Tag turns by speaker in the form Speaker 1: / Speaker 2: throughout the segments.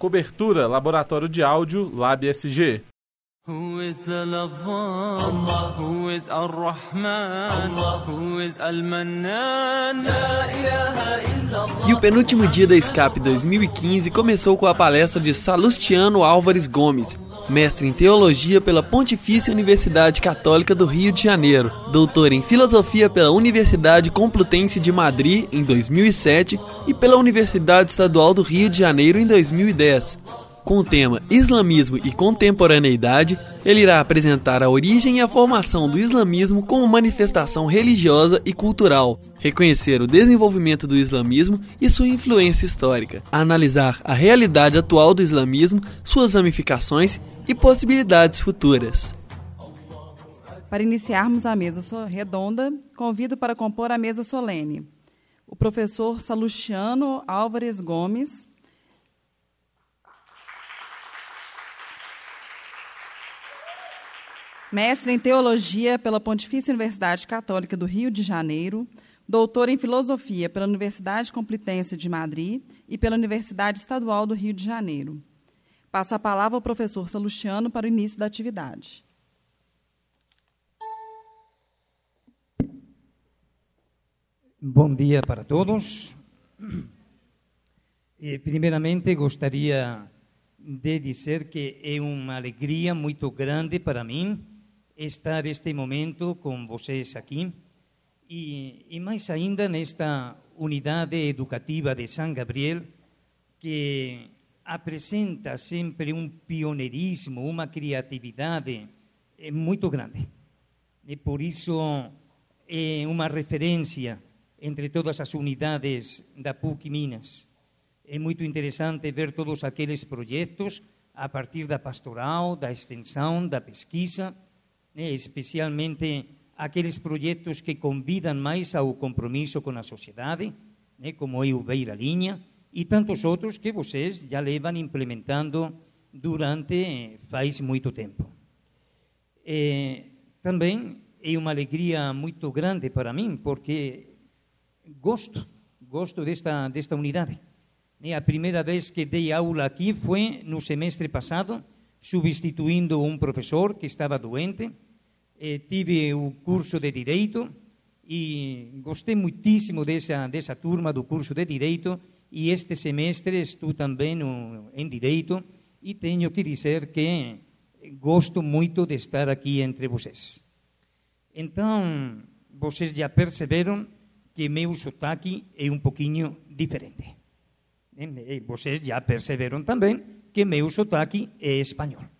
Speaker 1: Cobertura Laboratório de Áudio Lab SG.
Speaker 2: Who is the lover? Allah. Who is Ar-Rahman? Allah. Who is Al-Mannan?
Speaker 3: E o penúltimo dia da Escape 2015 começou com a palestra de Salustiano Álvares Gomes, mestre em teologia pela Pontifícia Universidade Católica do Rio de Janeiro, doutor em filosofia pela Universidade Complutense de Madrid em 2007 e pela Universidade Estadual do Rio de Janeiro em 2010. Com o tema Islamismo e Contemporaneidade, ele irá apresentar a origem e a formação do islamismo como manifestação religiosa e cultural, reconhecer o desenvolvimento do islamismo e sua influência histórica, analisar a realidade atual do islamismo, suas ramificações e possibilidades futuras.
Speaker 4: Para iniciarmos a mesa redonda, convido para compor a mesa solene o professor Salustiano Álvares Gomes, mestre em teologia pela Pontifícia Universidade Católica do Rio de Janeiro, doutor em filosofia pela Universidade Complutense de Madrid e pela Universidade Estadual do Rio de Janeiro. Passa a palavra ao professor Salustiano para o início da atividade.
Speaker 5: Bom dia para todos. Primeiramente, gostaria de dizer que é uma alegria muito grande para mim estar este momento com vocês aqui e, e mais ainda nesta unidade educativa de São Gabriel que apresenta sempre um pioneirismo, uma criatividade eh, muito grande. E por isso é uma referência entre todas as unidades da PUC Minas. É muito interessante ver todos aqueles projetos a partir da pastoral, da extensão, da pesquisa, especialmente aqueles projetos que convidam mais ao compromisso com a sociedade, né, como é o Beira Linha, e tantos outros que vocês já levam implementando durante faz muito tempo. É, também é uma alegria muito grande para mim, porque gosto, gosto desta, desta unidade. Né, a primeira vez que dei aula aqui foi no semestre passado, substituindo um professor que estava doente, eh, tive o curso de Direito e gostei muitíssimo dessa, dessa turma do curso de Direito e este semestre estou também no, em Direito e tenho que dizer que gosto muito de estar aqui entre vocês. Então, vocês já perceberam que meu sotaque é um pouquinho diferente. Vocês já perceberam também que meu sotaque é espanhol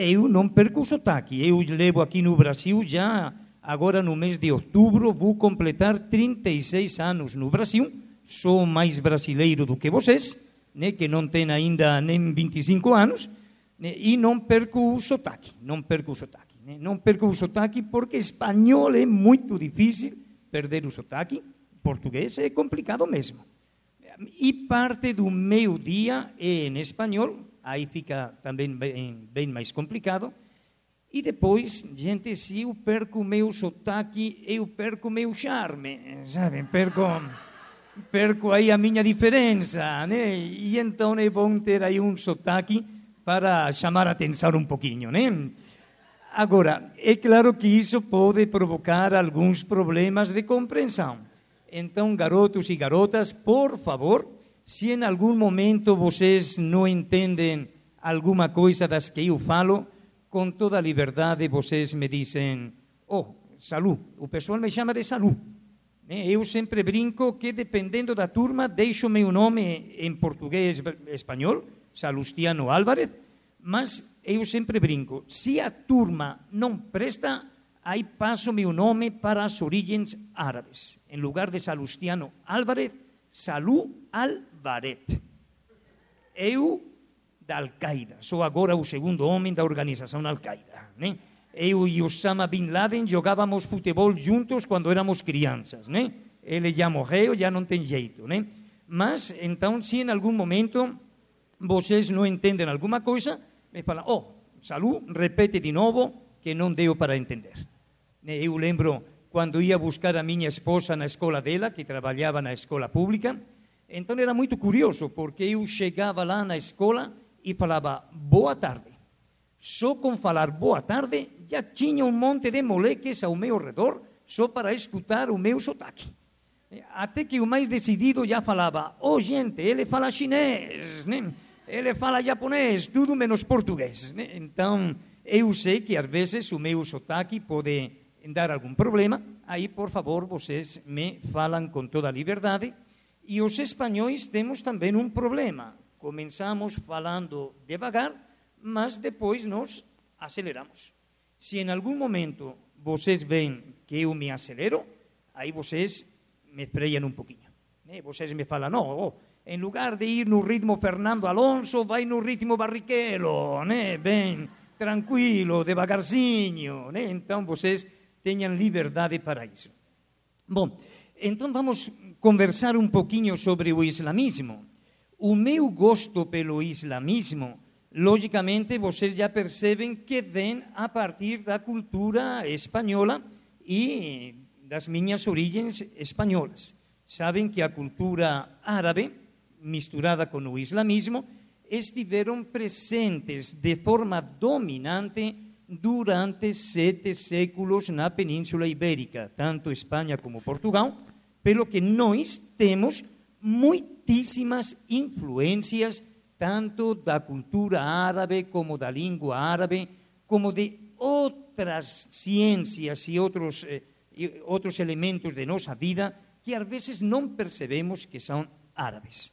Speaker 5: eu não perco o sotaque. Eu levo aqui no Brasil já, agora no mês de outubro, vou completar 36 anos no Brasil. Sou mais brasileiro do que vocês, né, que não têm ainda nem 25 anos, né, e não perco o sotaque. Não perco o sotaque. Né, não perco o sotaque porque espanhol é muito difícil perder o sotaque, português é complicado mesmo. E parte do meu dia é em espanhol, aí fica também bem, bem mais complicado. E depois, gente, se eu perco o meu sotaque, eu perco o meu charme, sabe? Perco, perco aí a minha diferença, né? E então é bom ter aí um sotaque para chamar a atenção um pouquinho, né? Agora, é claro que isso pode provocar alguns problemas de compreensão. Então, garotos e garotas, por favor, se em algum momento vocês não entendem alguma coisa das que eu falo, com toda a liberdade vocês me dizem, oh, Salu, o pessoal me chama de Salu. Eu sempre brinco que, dependendo da turma, deixo meu nome em português espanhol, Salustiano Álvarez, mas eu sempre brinco, se a turma não presta, aí passo meu nome para as origens árabes. Em lugar de Salustiano Álvarez, Salu Álvarez Baret. Eu da Al-Qaeda, sou agora o segundo homem da organização Al-Qaeda. Né? Eu e Osama Bin Laden jogávamos futebol juntos quando éramos crianças. Né? Ele já morreu, já não tem jeito. Né? Mas, então, se em algum momento vocês não entendem alguma coisa, me falam, oh, Salu, repete de novo, que não deu para entender. Eu lembro quando ia buscar a minha esposa na escola dela, que trabalhava na escola pública, Então era muito curioso, porque eu chegava lá na escola e falava boa tarde. Só com falar boa tarde, já tinha um monte de moleques ao meu redor, só para escutar o meu sotaque. Até que o mais decidido já falava, oh gente, ele fala chinês, né? ele fala japonês, tudo menos português. Né? Então, eu sei que às vezes o meu sotaque pode dar algum problema, aí, por favor, vocês me falam com toda a liberdade. E os espanhóis temos também um problema. Começamos falando devagar, mas depois nos aceleramos. Se em algum momento vocês veem que eu me acelero, aí vocês me freiam um pouquinho. Né? Vocês me falam, não, oh, em lugar de ir no ritmo Fernando Alonso, vai no ritmo Barrichello, né? bem tranquilo, devagarzinho. Né? Então vocês tenham liberdade para isso. Bom, então vamos conversar um pouquinho sobre o islamismo. O meu gosto pelo islamismo, logicamente, vocês já percebem que vem a partir da cultura espanhola e das minhas origens espanholas. Sabem que a cultura árabe, misturada com o islamismo, estiveram presentes de forma dominante durante sete séculos na Península Ibérica, tanto Espanha como Portugal, pelo que nós temos muitíssimas influências tanto da cultura árabe como da língua árabe, como de outras ciências e outros, eh, e outros elementos de nossa vida que às vezes não percebemos que são árabes.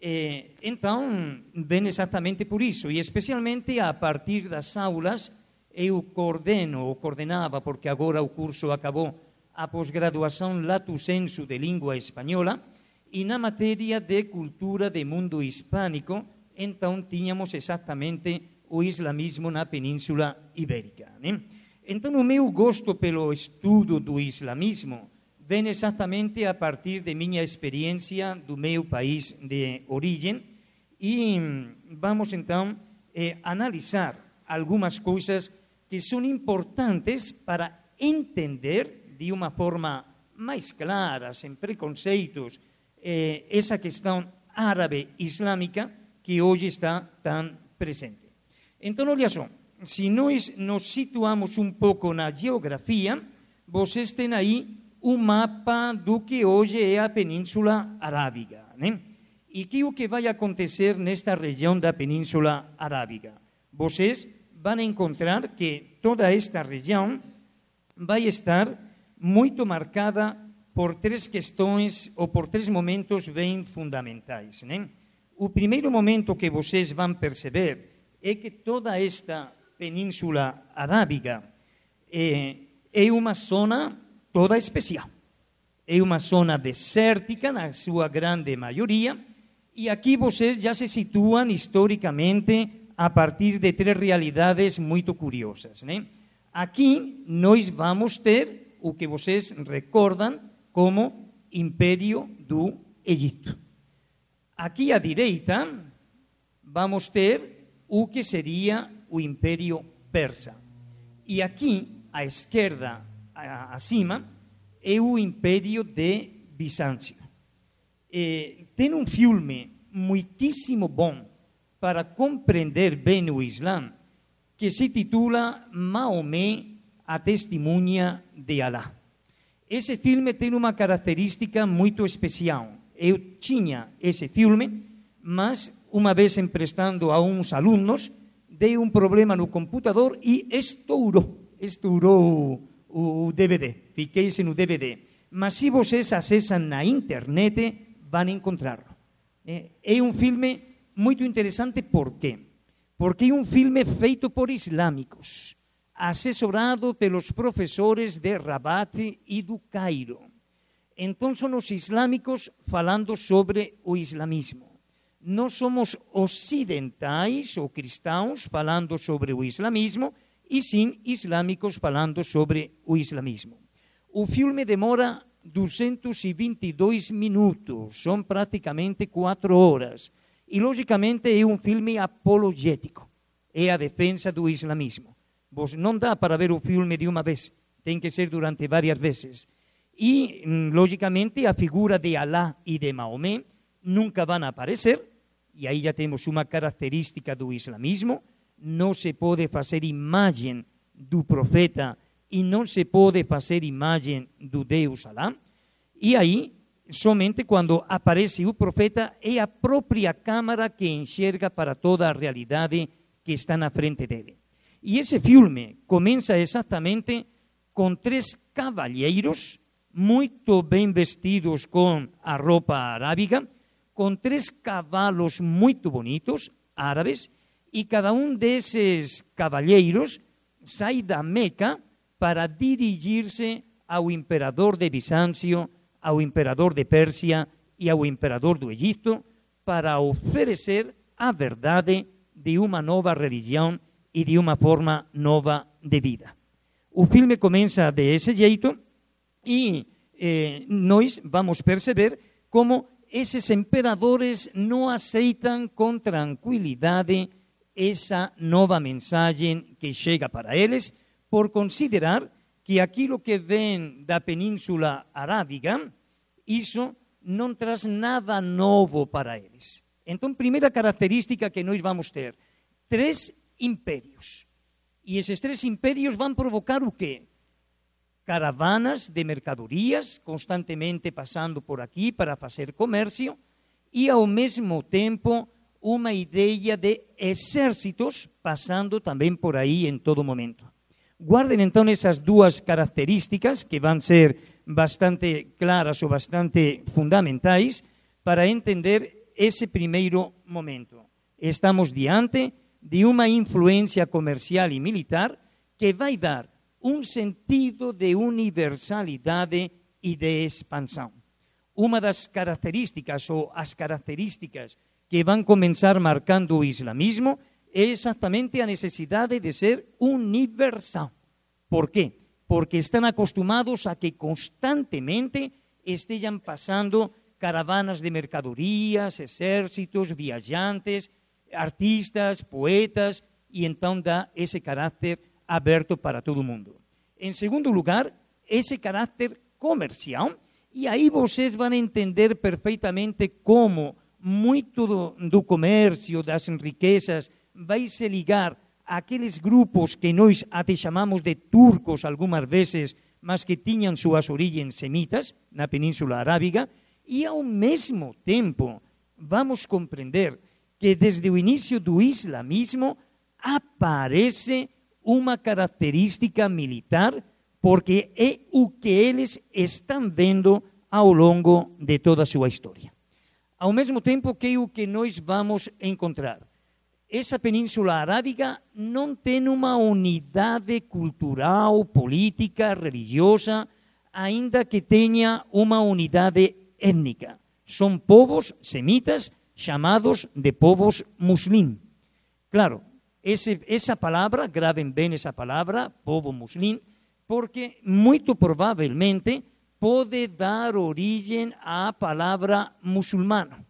Speaker 5: Eh, então, vem exatamente por isso, e especialmente a partir das aulas eu coordeno, ou coordenava, porque agora o curso acabou, a pós-graduação Lato Sensu de Língua Espanhola, e na matéria de cultura de mundo hispânico, então tínhamos exatamente o islamismo na Península Ibérica. Né? Então, o meu gosto pelo estudo do islamismo vem exatamente a partir de minha experiência do meu país de origem e vamos então eh, analisar algumas coisas que são importantes para entender de uma forma mais clara, sem preconceitos, eh, essa questão árabe-islâmica que hoje está tão presente. Então, olha só, se nós nos situamos um pouco na geografia, vocês têm aí o mapa do que hoje é a Península Arábiga. Né? E que o que vai acontecer nesta região da Península Arábiga? Vocês vão encontrar que toda esta região vai estar muito marcada por três questões ou por três momentos bem fundamentais. Né? O primeiro momento que vocês vão perceber é que toda esta península arábiga é, é uma zona toda especial. É uma zona desértica, na sua grande maioria, e aqui vocês já se situam historicamente a partir de três realidades muito curiosas. Né? Aqui nós vamos ter o que vocês recordam como Império do Egito. Aqui à direita vamos ter o que seria o Império Persa. E aqui à esquerda, acima, é o Império de Bizâncio. Eh, tem um filme muitíssimo bom para compreender bem o Islã, que se titula Maomé, a testemunha de Alá. Esse filme tem uma característica muito especial. Eu tinha esse filme, mas uma vez emprestando a uns alunos, dei um problema no computador e estourou, estourou o DVD. Fiquei sem o DVD. Mas se vocês acessam na internet, vão encontrá-lo. É um filme muito interessante, por quê? Porque é um filme feito por islâmicos, assessorado pelos professores de Rabat e do Cairo. Então, são os islâmicos falando sobre o islamismo. Nós somos ocidentais ou cristãos falando sobre o islamismo e sim islâmicos falando sobre o islamismo. O filme demora 222 minutos, são praticamente quatro horas. E, logicamente, é um filme apologético. É a defesa do islamismo. Não dá para ver o filme de uma vez, tem que ser durante várias vezes. E, logicamente, a figura de Alá e de Maomé nunca van a aparecer, e aí já temos uma característica do islamismo, não se pode fazer imagem do profeta e não se pode fazer imagem do Deus Alá. E aí, somente quando aparece o profeta, é a própria câmara que enxerga para toda a realidade que está na frente dele. E esse filme começa exatamente com três cavalheiros muito bem vestidos com a roupa arábica, com três cavalos muito bonitos, árabes, e cada um desses cavalheiros sai da Meca para dirigir-se ao imperador de Bizâncio, ao imperador de Pérsia e ao imperador do Egito para oferecer a verdade de uma nova religião e de uma forma nova de vida. O filme começa desse jeito e eh, vamos perceber como esses imperadores não aceitam com tranquilidade essa nova mensagem que chega para eles, por considerar que aquilo que vem da Península Arábica, isso não traz nada novo para eles. Então, primeira característica que nós vamos ter: três impérios. E esses três impérios vão provocar o quê? Caravanas de mercadorias constantemente passando por aqui para fazer comércio e, ao mesmo tempo, uma ideia de exércitos passando também por aí em todo momento. Guardem então essas duas características que vão ser bastante claras ou bastante fundamentais para entender esse primeiro momento. Estamos diante de uma influência comercial e militar que vai dar um sentido de universalidade e de expansão. Uma das características ou as características que vão começar marcando o islamismo é exatamente a necessidade de ser universal. Por quê? Porque estão acostumados a que constantemente estejam passando caravanas de mercadorias, exércitos, viajantes, artistas, poetas, e então dá esse caráter aberto para todo mundo. Em segundo lugar, esse caráter comercial, e aí vocês vão entender perfeitamente como muito do, comércio, das riquezas, vai se ligar àqueles grupos que nós até chamamos de turcos algumas vezes, mas que tinham suas origens semitas na Península Arábiga, e ao mesmo tempo vamos compreender que desde o início do islamismo aparece uma característica militar, porque é o que eles estão vendo ao longo de toda a sua história. Ao mesmo tempo que é o que nós vamos encontrar. Essa península arábica não tem uma unidade cultural, política, religiosa, ainda que tenha uma unidade étnica. São povos semitas chamados de povos muslim. Claro, essa palavra, gravem bem essa palavra, povo muslim, porque muito provavelmente pode dar origem à palavra muçulmano.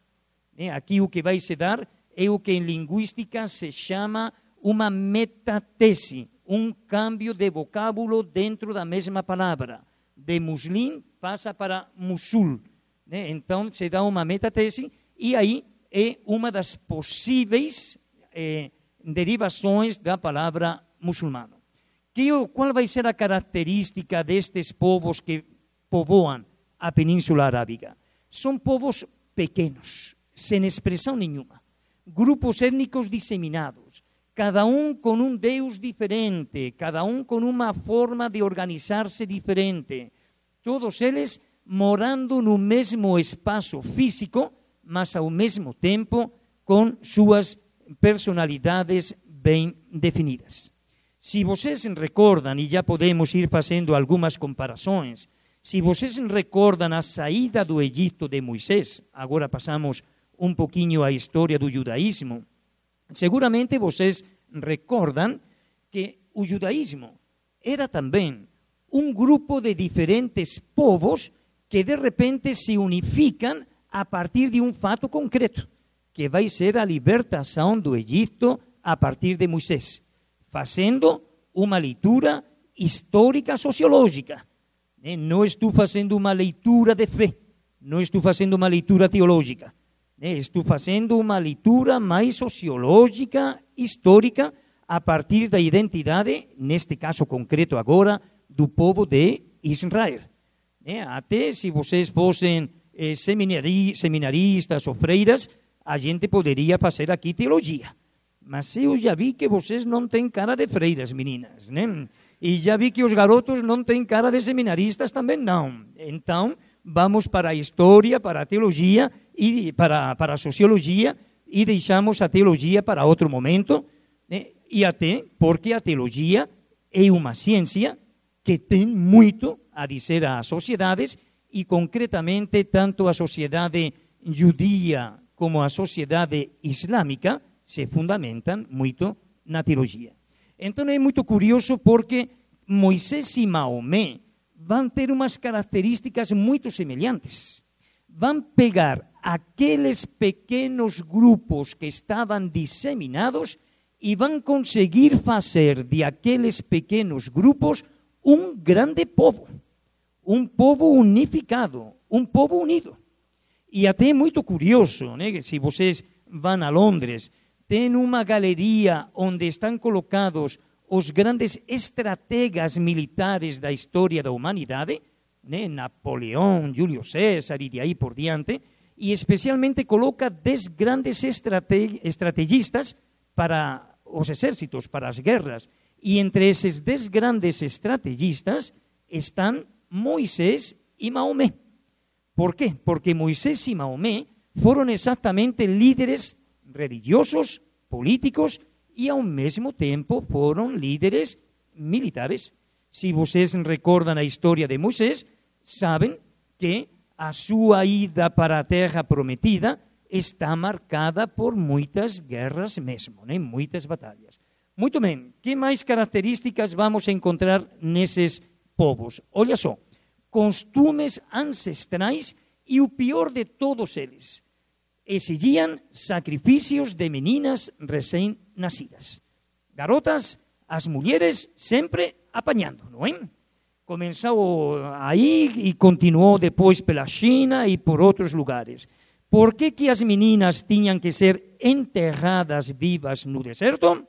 Speaker 5: Aqui o que vai se dar é o que em linguística se chama uma metatese, um cambio de vocábulo dentro da mesma palavra. De muslim passa para musul. Então se dá uma metatese e aí é uma das possíveis eh, derivações da palavra muçulmano. Que, qual vai ser a característica destes povos que povoam a Península Arábica. São povos pequenos, sem expressão nenhuma. Grupos étnicos disseminados, cada um com um Deus diferente, cada um com uma forma de organizar-se diferente. Todos eles morando no mesmo espaço físico, mas ao mesmo tempo com suas personalidades bem definidas. Se vocês recordam, e já podemos ir fazendo algumas comparações, se vocês recordam a saída do Egito de Moisés, agora passamos um pouquinho a história do judaísmo, seguramente vocês recordam que o judaísmo era também um grupo de diferentes povos que de repente se unificam a partir de um fato concreto, que vai ser a libertação do Egito a partir de Moisés, fazendo uma leitura histórica sociológica não estou fazendo uma leitura de fé, não estou fazendo uma leitura teológica. Né? Estou fazendo uma leitura mais sociológica, histórica, a partir da identidade, neste caso concreto agora, do povo de Israel. Né? Até se vocês fossem eh, seminari, seminaristas ou freiras, a gente poderia fazer aqui teologia. Mas eu já vi que vocês não têm cara de freiras, meninas, né? E já vi que os garotos não têm cara de seminaristas também não. Então, vamos para a história, para a teologia e para, para a sociologia e deixamos a teologia para outro momento. Né? E até porque a teologia é uma ciência que tem muito a dizer às sociedades e concretamente tanto a sociedade judia como a sociedade islâmica se fundamentam muito na teologia. Então é muito curioso porque Moisés e Maomé vão ter umas características muito semelhantes. Vão pegar aqueles pequenos grupos que estavam disseminados e vão conseguir fazer de aqueles pequenos grupos um grande povo, um povo unificado, um povo unido. E até é muito curioso, né? se vocês vão a Londres, tem uma galeria onde estão colocados os grandes estrategas militares da história da humanidade, né? Napoleão, Júlio César e de aí por diante, e especialmente coloca dez grandes estrate estrategistas para os exércitos, para as guerras. E entre esses dez grandes estrategistas estão Moisés e Maomé. Por quê? Porque Moisés e Maomé foram exatamente líderes religiosos, políticos e ao mesmo tempo foram líderes militares. Se vocês recordam a história de Moisés, sabem que a sua ida para a terra prometida está marcada por muitas guerras mesmo, né? muitas batalhas. Muito bem, que mais características vamos encontrar nesses povos? Olha só, costumes ancestrais e o pior de todos eles, exigiam sacrifícios de meninas recém-nascidas. Garotas, as mulheres sempre apanhando, não é? Começou aí e continuou depois pela China e por outros lugares. Por que, que as meninas tinham que ser enterradas vivas no deserto?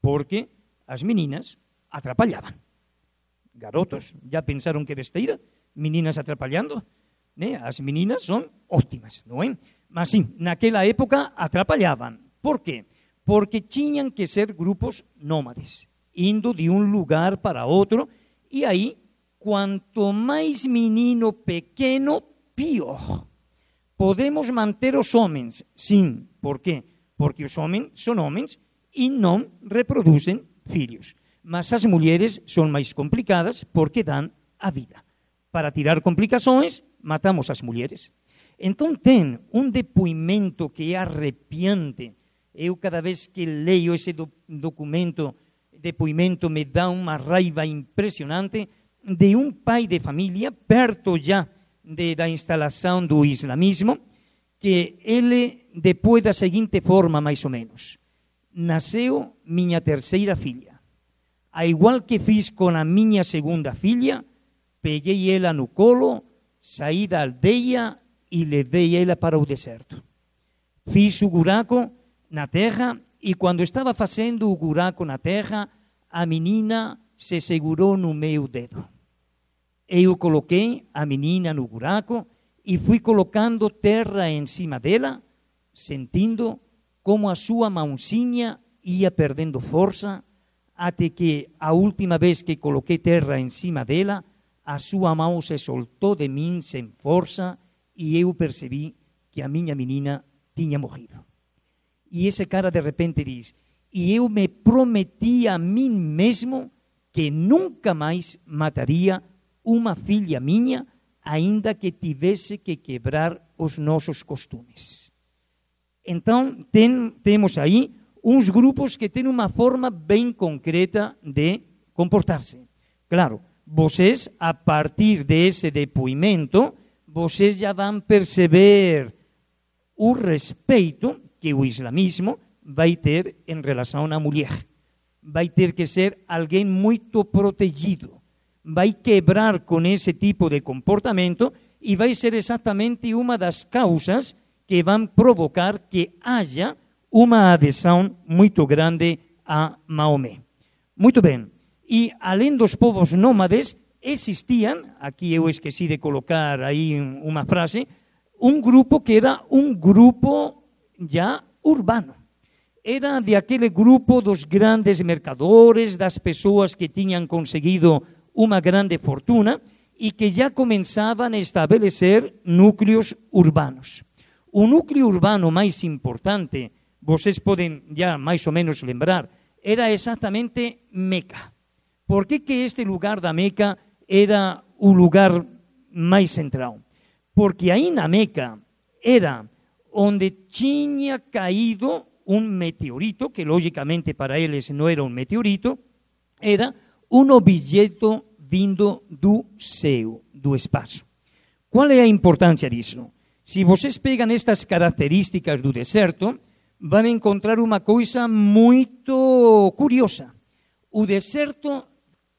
Speaker 5: Porque as meninas atrapalhavam. Garotos, já pensaram que besteira? Meninas atrapalhando? Né? As meninas são ótimas, não é? Mas sim, naquela época atrapalhavam. Por quê? Porque tinham que ser grupos nómades, indo de um lugar para outro, e aí, quanto mais menino pequeno, pior. Podemos manter os homens, sim. Por quê? Porque os homens são homens e não reproduzem filhos. Mas as mulheres são mais complicadas porque dão a vida. Para tirar complicações, matamos as mulheres. Então tem um depoimento que é arrepiante. Eu, cada vez que leio esse do, documento, depoimento, me dá uma raiva impressionante de um pai de família, perto já de, da instalação do islamismo, que ele, depois da seguinte forma, mais ou menos, nasceu minha terceira filha. A igual que fiz com a minha segunda filha, peguei ela no colo, saí da aldeia e levei ela para o deserto. Fiz o buraco na terra e quando estava fazendo o buraco na terra, a menina se segurou no meu dedo. Eu coloquei a menina no buraco e fui colocando terra em cima dela, sentindo como a sua mãozinha ia perdendo força, até que a última vez que coloquei terra em cima dela, a sua mão se soltou de mim sem força e eu percebi que a minha menina tinha morrido. E esse cara de repente diz: E eu me prometi a mim mesmo que nunca mais mataria uma filha minha, ainda que tivesse que quebrar os nossos costumes. Então, tem, temos aí uns grupos que têm uma forma bem concreta de comportar-se. Claro, vocês, a partir desse depoimento, vocês já vão perceber o respeito que o islamismo vai ter em relação à mulher. Vai ter que ser alguém muito protegido. Vai quebrar com esse tipo de comportamento e vai ser exatamente uma das causas que vão provocar que haja uma adesão muito grande a Maomé. Muito bem. E além dos povos nômades, existiam, aqui eu esqueci de colocar aí uma frase, um grupo que era um grupo já urbano. Era de aquele grupo dos grandes mercadores, das pessoas que tinham conseguido uma grande fortuna e que já começavam a estabelecer núcleos urbanos. O núcleo urbano mais importante, vocês podem já mais ou menos lembrar, era exatamente Meca. Por que, que este lugar da Meca era o lugar mais central? Porque aí na Meca era onde tinha caído um meteorito, que logicamente para eles não era um meteorito, era um objeto vindo do céu, do espaço. Qual é a importância disso? Se vocês pegam estas características do deserto, vão encontrar uma coisa muito curiosa. O deserto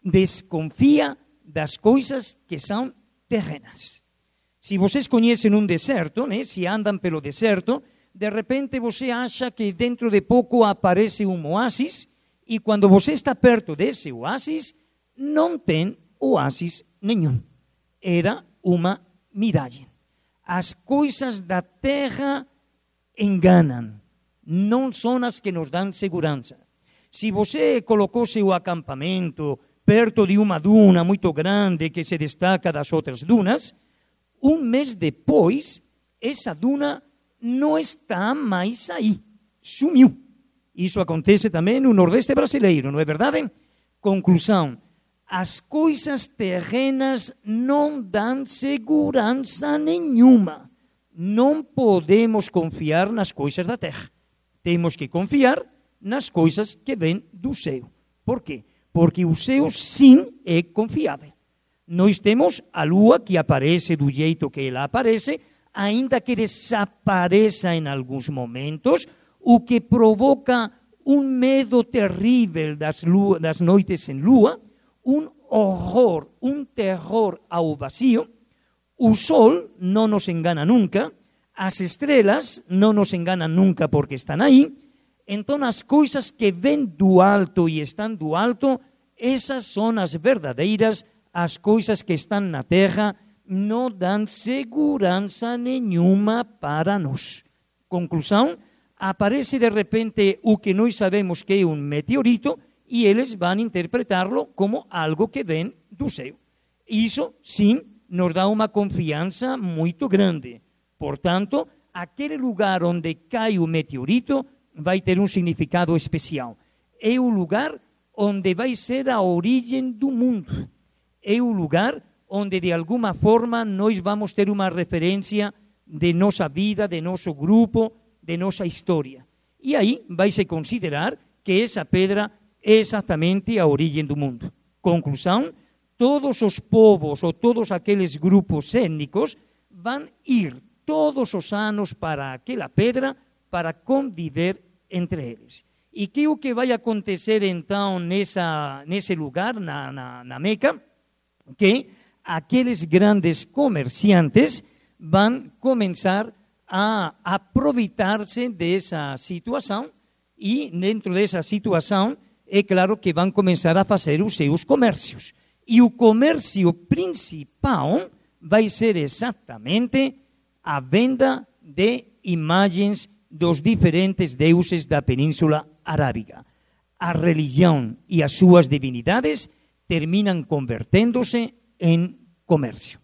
Speaker 5: desconfia das coisas que são terrenas. Se vocês conhecem um deserto, né, se andam pelo deserto, de repente você acha que dentro de pouco aparece um oásis e quando você está perto desse oásis, não tem oásis nenhum. Era uma miragem. As coisas da terra enganam, não são as que nos dão segurança. Se você colocou seu acampamento perto de uma duna muito grande que se destaca das outras dunas, um mês depois, essa duna não está mais aí, sumiu. Isso acontece também no Nordeste brasileiro, não é verdade? Conclusão: as coisas terrenas não dão segurança nenhuma. Não podemos confiar nas coisas da terra. Temos que confiar nas coisas que ven do céu. Por quê? Porque o céu sim é confiável. Nós temos a lua que aparece do jeito que ela aparece, ainda que desapareça em alguns momentos, o que provoca um medo terrível das, lua, das noites en lua, um horror, um terror ao vazio. O sol não nos engana nunca, as estrelas não nos enganam nunca porque estão aí. Então, as coisas que vêm do alto e estão do alto, essas são as verdadeiras as coisas que estão na terra não dão segurança nenhuma para nós. Conclusão: aparece de repente o que nós sabemos que é um meteorito e eles vão interpretá-lo como algo que vem do céu. Isso, sim, nos dá uma confiança muito grande. Portanto, aquele lugar onde cai o meteorito vai ter um significado especial. É o lugar onde vai ser a origem do mundo é o lugar onde de alguma forma nós vamos ter uma referência de nossa vida, de nosso grupo, de nossa história. E aí vai se considerar que essa pedra é exatamente a origem do mundo. Conclusão: todos os povos ou todos aqueles grupos étnicos vão ir todos os anos para aquela pedra para conviver entre eles. E que o que vai acontecer então nessa, nesse lugar, na, na, na Meca? que aqueles grandes comerciantes vão começar a aproveitar-se dessa situação e dentro dessa situação é claro que vão começar a fazer os seus comércios. E o comércio principal vai ser exatamente a venda de imagens dos diferentes deuses da Península Arábiga. A religião e as suas divindades terminan convirtiéndose en comercio.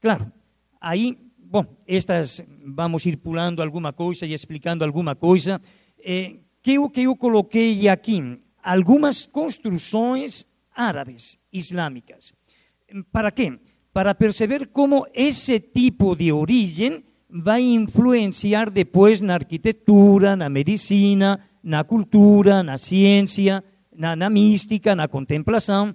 Speaker 5: Claro, aí, bom, estas vamos ir pulando alguma coisa e explicando alguma coisa. Eh, que o que eu coloquei aqui? Algumas construções árabes, islâmicas. Para quê? Para perceber como esse tipo de origem vai influenciar depois na arquitetura, na medicina, na cultura, na ciência, na, na mística, na contemplação.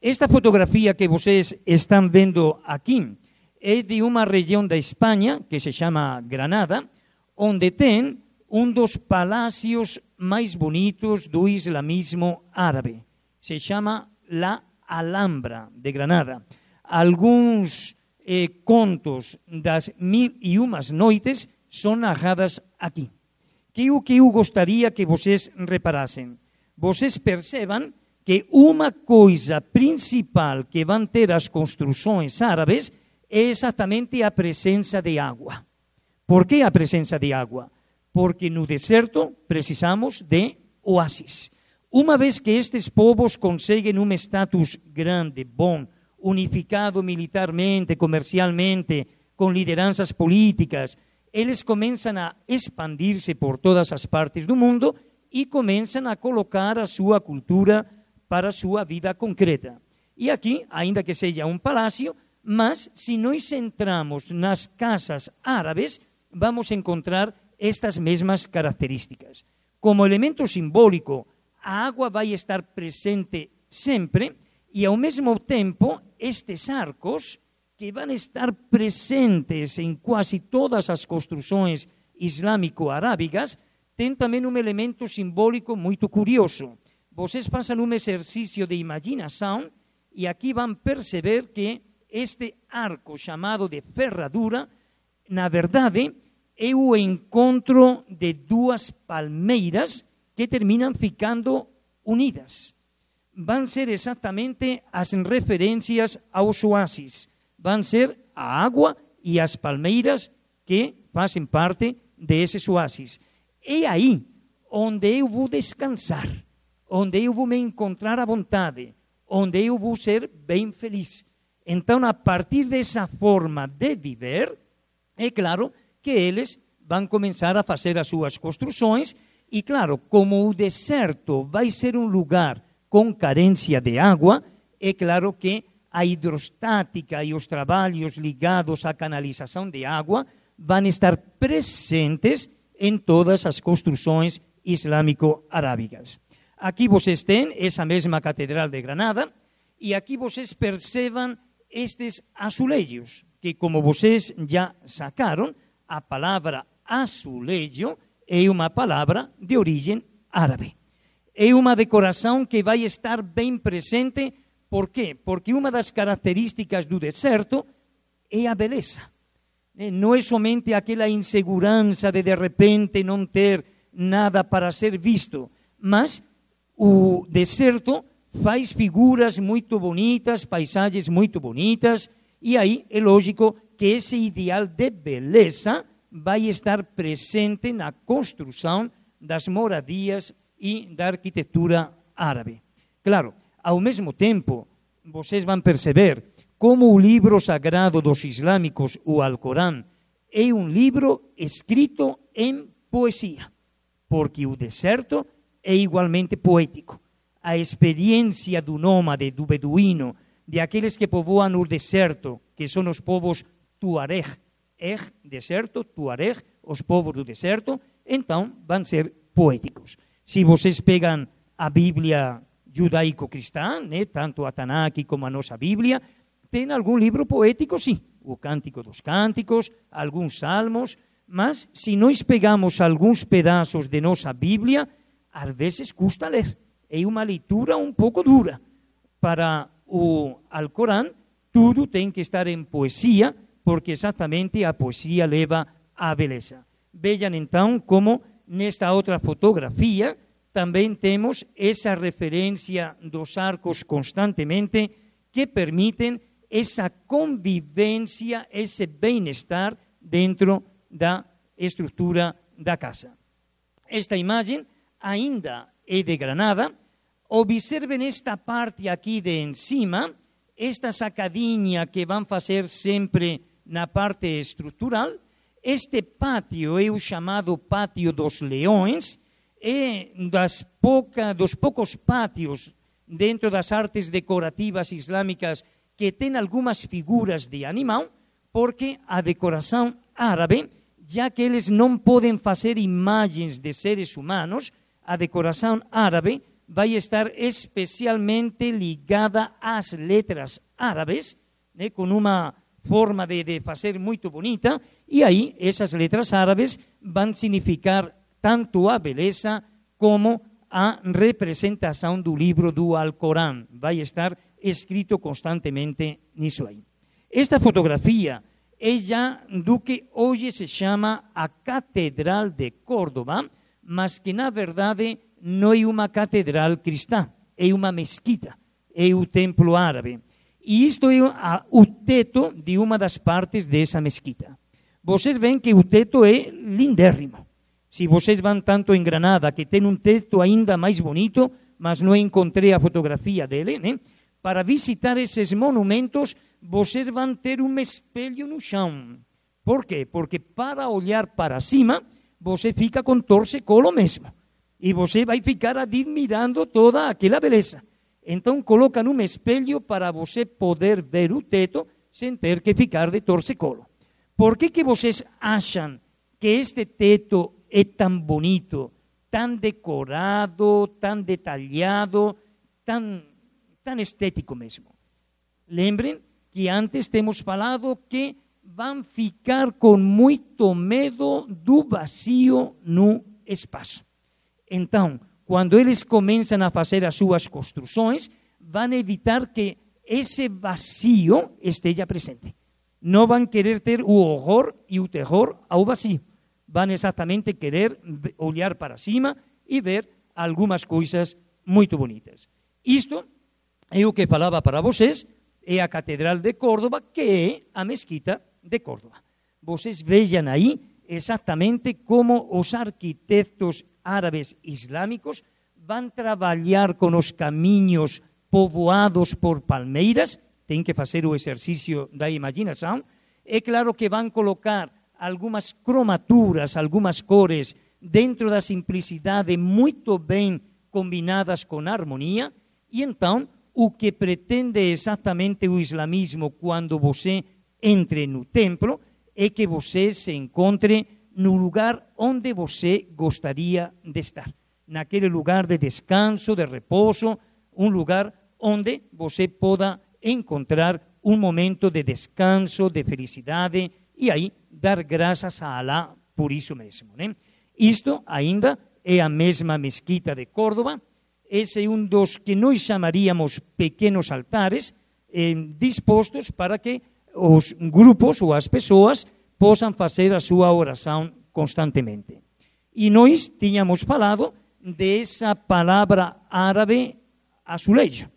Speaker 5: Esta fotografia que vocês estão vendo aqui é de uma região da Espanha, que se chama Granada, onde tem um dos palácios mais bonitos do islamismo árabe. Se chama La Alhambra de Granada. Alguns eh, contos das mil e umas noites são narradas aqui. Que o que eu gostaria que vocês reparassem? Vocês percebam que uma coisa principal que vão ter as construções árabes é exatamente a presença de água. Por que a presença de água? Porque no deserto precisamos de oásis. Uma vez que estes povos conseguem um status grande, bom, unificado militarmente, comercialmente, com lideranças políticas, eles começam a expandir-se por todas as partes do mundo e começam a colocar a sua cultura para a sua vida concreta. E aqui, ainda que seja um palácio, mas se nós entramos nas casas árabes, vamos encontrar estas mesmas características. Como elemento simbólico, a água vai estar presente sempre e, ao mesmo tempo, estes arcos, que vão estar presentes em quase todas as construções islâmico-arábicas, têm também um elemento simbólico muito curioso. Vocês fazem um exercício de imaginação e aqui vão perceber que este arco chamado de ferradura, na verdade, é o encontro de duas palmeiras que terminam ficando unidas. Vão ser exatamente as referências aos oásis. Vão ser a água e as palmeiras que fazem parte desses oásis. É aí onde eu vou descansar, onde eu vou me encontrar à vontade, onde eu vou ser bem feliz. Então, a partir dessa forma de viver, é claro que eles vão começar a fazer as suas construções e, claro, como o deserto vai ser um lugar com carência de água, é claro que a hidrostática e os trabalhos ligados à canalização de água vão estar presentes em todas as construções islâmico-arábicas. Aqui vocês têm essa mesma catedral de Granada e aqui vocês percebam estes azulejos, que como vocês já sacaram, a palavra azulejo é uma palavra de origem árabe. É uma decoração que vai estar bem presente, por quê? Porque uma das características do deserto é a beleza. Não é somente aquela insegurança de de repente não ter nada para ser visto, mas o deserto faz figuras muito bonitas, paisagens muito bonitas, e aí é lógico que esse ideal de beleza vai estar presente na construção das moradias e da arquitetura árabe. Claro, ao mesmo tempo, vocês vão perceber como o livro sagrado dos islâmicos, o Alcorão, é um livro escrito em poesia, porque o deserto é igualmente poético. A experiência do nômade, do beduíno, de aqueles que povoam o deserto, que são os povos tuareg, er, deserto, tuareg, os povos do deserto, então vão ser poéticos. Se vocês pegam a Bíblia judaico-cristã, né, tanto a Tanakh como a nossa Bíblia, tem algum livro poético, sim. O Cântico dos Cânticos, alguns salmos, mas se nós pegamos alguns pedaços de nossa Bíblia, às vezes custa ler. É uma leitura um pouco dura. Para o Alcorão, tudo tem que estar em poesia, porque exatamente a poesia leva à beleza. Vejam então como nesta outra fotografia também temos essa referência dos arcos constantemente que permitem essa convivência, esse bem-estar dentro da estrutura da casa. Esta imagem ainda é de Granada. Observem esta parte aqui de em cima, esta sacadinha que vão fazer sempre na parte estrutural. Este pátio é o chamado Pátio dos Leões, é das pouca, dos poucos pátios dentro das artes decorativas islâmicas que tem algumas figuras de animal, porque a decoração árabe, já que eles não podem fazer imagens de seres humanos, a decoração árabe vai estar especialmente ligada às letras árabes, né, com uma forma de, de fazer muito bonita, e aí essas letras árabes vão significar tanto a beleza como a representação do livro do Alcorão. Vai estar escrito constantemente nisso aí. Esta fotografia é já do que hoje se chama a Catedral de Córdoba, mas que na verdade não é uma catedral cristã, é uma mesquita, é o templo árabe. E isto é o teto de uma das partes dessa mesquita. Vocês veem que o teto é lindérrimo. Se vocês vão tanto em Granada, que tem um teto ainda mais bonito, mas não encontrei a fotografia dele, né? para visitar esses monumentos, vocês vão ter um espelho no chão. Por quê? Porque para olhar para cima, você fica com torcicolo mesmo. E você vai ficar admirando toda aquela beleza. Então, coloca um espelho para você poder ver o teto sem ter que ficar de torcicolo. Por que, que vocês acham que este teto é tão bonito, tão decorado, tão detalhado, tão, tão estético mesmo? Lembrem que antes temos falado que vão ficar com muito medo do vazio no espaço. Então, quando eles começam a fazer as suas construções, vão evitar que esse vazio esteja presente. Não vão querer ter o horror e o terror ao vazio. Vão exatamente querer olhar para cima e ver algumas coisas muito bonitas. Isto é o que falava para vocês, é a Catedral de Córdoba, que é a Mesquita de Córdoba. Vocês vejam aí exatamente como os arquitetos árabes islâmicos vão trabalhar com os caminhos povoados por palmeiras, tem que fazer o exercício da imaginação. É claro que vão colocar algumas cromaturas, algumas cores, dentro da simplicidade, muito bem combinadas com harmonia, e então o que pretende exatamente o islamismo quando você entre no templo é que você se encontre no lugar onde você gostaria de estar. Naquele lugar de descanso, de repouso, um lugar onde você possa encontrar um momento de descanso, de felicidade e aí dar graças a Allah por isso mesmo. Né? Isto ainda é a mesma mesquita de Córdoba, esse é um dos que nós chamaríamos pequenos altares, eh, dispostos para que os grupos ou as pessoas possam fazer a sua oração constantemente. E nós tínhamos falado dessa palavra árabe azulejo.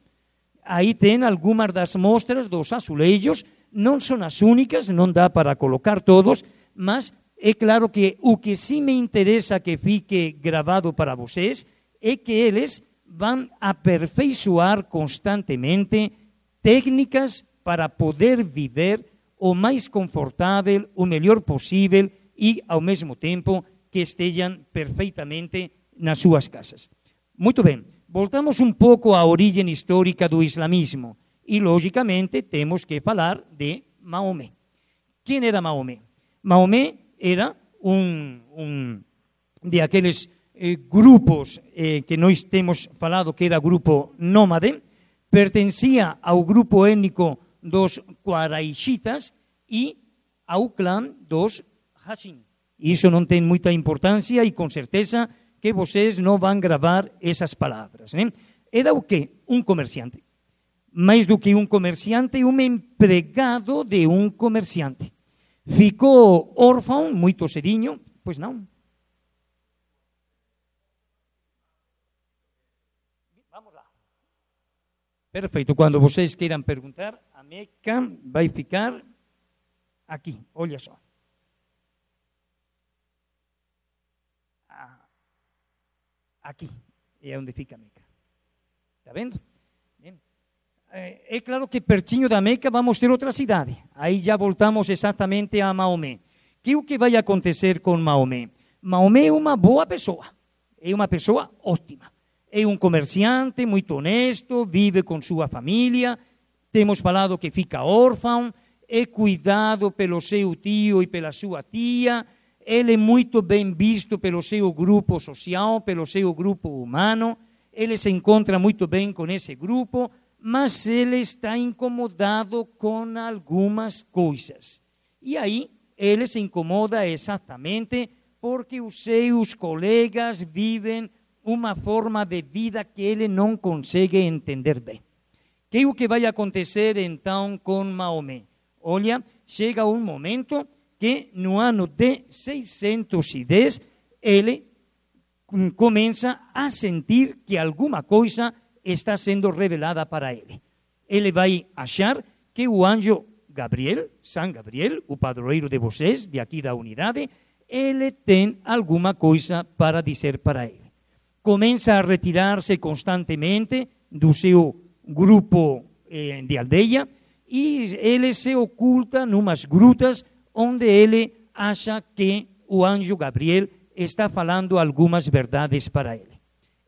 Speaker 5: Aí tem algumas das mostras dos azulejos, não são as únicas, não dá para colocar todos, mas é claro que o que sim me interessa que fique gravado para vocês é que eles vão aperfeiçoar constantemente técnicas para poder viver o mais confortável, o melhor possível e, ao mesmo tempo, que estejam perfeitamente nas suas casas. Muito bem, voltamos um pouco à origem histórica do islamismo e, logicamente, temos que falar de Maomé. Quem era Maomé? Maomé era um, um de aqueles eh, grupos eh, que nós temos falado que era grupo nómade, pertencia ao grupo étnico dos Quaraixitas e ao clã dos Hashim. Isso não tem muita importância e com certeza que vocês não vão gravar essas palavras. Né? Era o quê? Um comerciante. Mais do que um comerciante, um empregado de um comerciante. Ficou órfão muito cedinho? Pois não. Vamos lá. Perfeito. Quando vocês queiram perguntar, a Meca vai ficar aqui. Olha só. Aqui é onde fica Meca. Está vendo? É, é claro que pertinho da Meca vamos ter outra cidade. Aí já voltamos exatamente a Maomé. Que o que vai acontecer com Maomé? Maomé é uma boa pessoa. É uma pessoa ótima. É um comerciante muito honesto, vive com sua família. Temos falado que fica órfão, é cuidado pelo seu tio e pela sua tia ele é muito bem visto pelo seu grupo social, pelo seu grupo humano, ele se encontra muito bem com esse grupo, mas ele está incomodado com algumas coisas. E aí ele se incomoda exatamente porque os seus colegas vivem uma forma de vida que ele não consegue entender bem. Que é o que vai acontecer então com Maomé? Olha, chega um momento que no ano de 610 ele começa a sentir que alguma coisa está sendo revelada para ele. Ele vai achar que o anjo Gabriel, San Gabriel, o padroeiro de vocês, de aqui da unidade, ele tem alguma coisa para dizer para ele. Começa a retirar-se constantemente do seu grupo eh, de aldeia e ele se oculta numas grutas onde ele acha que o anjo Gabriel está falando algumas verdades para ele.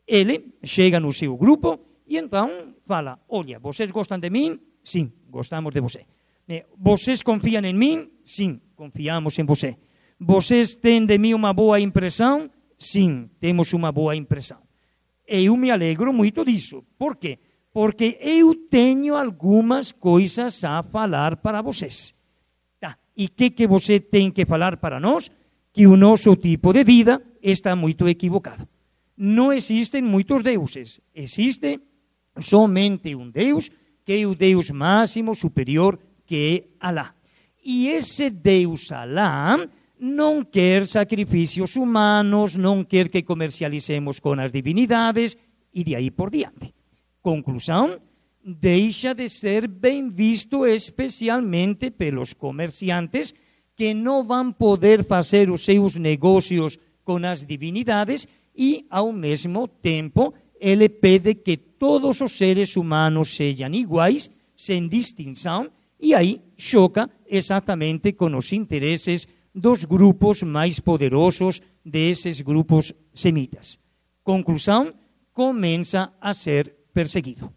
Speaker 5: Ele chega no seu grupo e então fala: Olha, vocês gostam de mim? Sim, gostamos de você. Eh, vocês confiam em mim? Sim, confiamos em você. Vocês têm de mim uma boa impressão? Sim, temos uma boa impressão. Eu me alegro muito disso. Por quê? Porque eu tenho algumas coisas a falar para vocês. Tá. E o que, que você tem que falar para nós? Que o nosso tipo de vida está muito equivocado. Não existem muitos deuses. Existe somente um Deus, que é o Deus máximo, superior, que é Alá. E esse Deus Alá não quer sacrifícios humanos, não quer que comercializemos com as divinidades e de aí por diante. Conclusão, deixa de ser bem visto especialmente pelos comerciantes que não vão poder fazer os seus negócios com as divinidades e, ao mesmo tempo, ele pede que todos os seres humanos sejam iguais, sem distinção, e aí choca exatamente com os interesses dos grupos mais poderosos desses grupos semitas. Conclusão, começa a ser perseguido.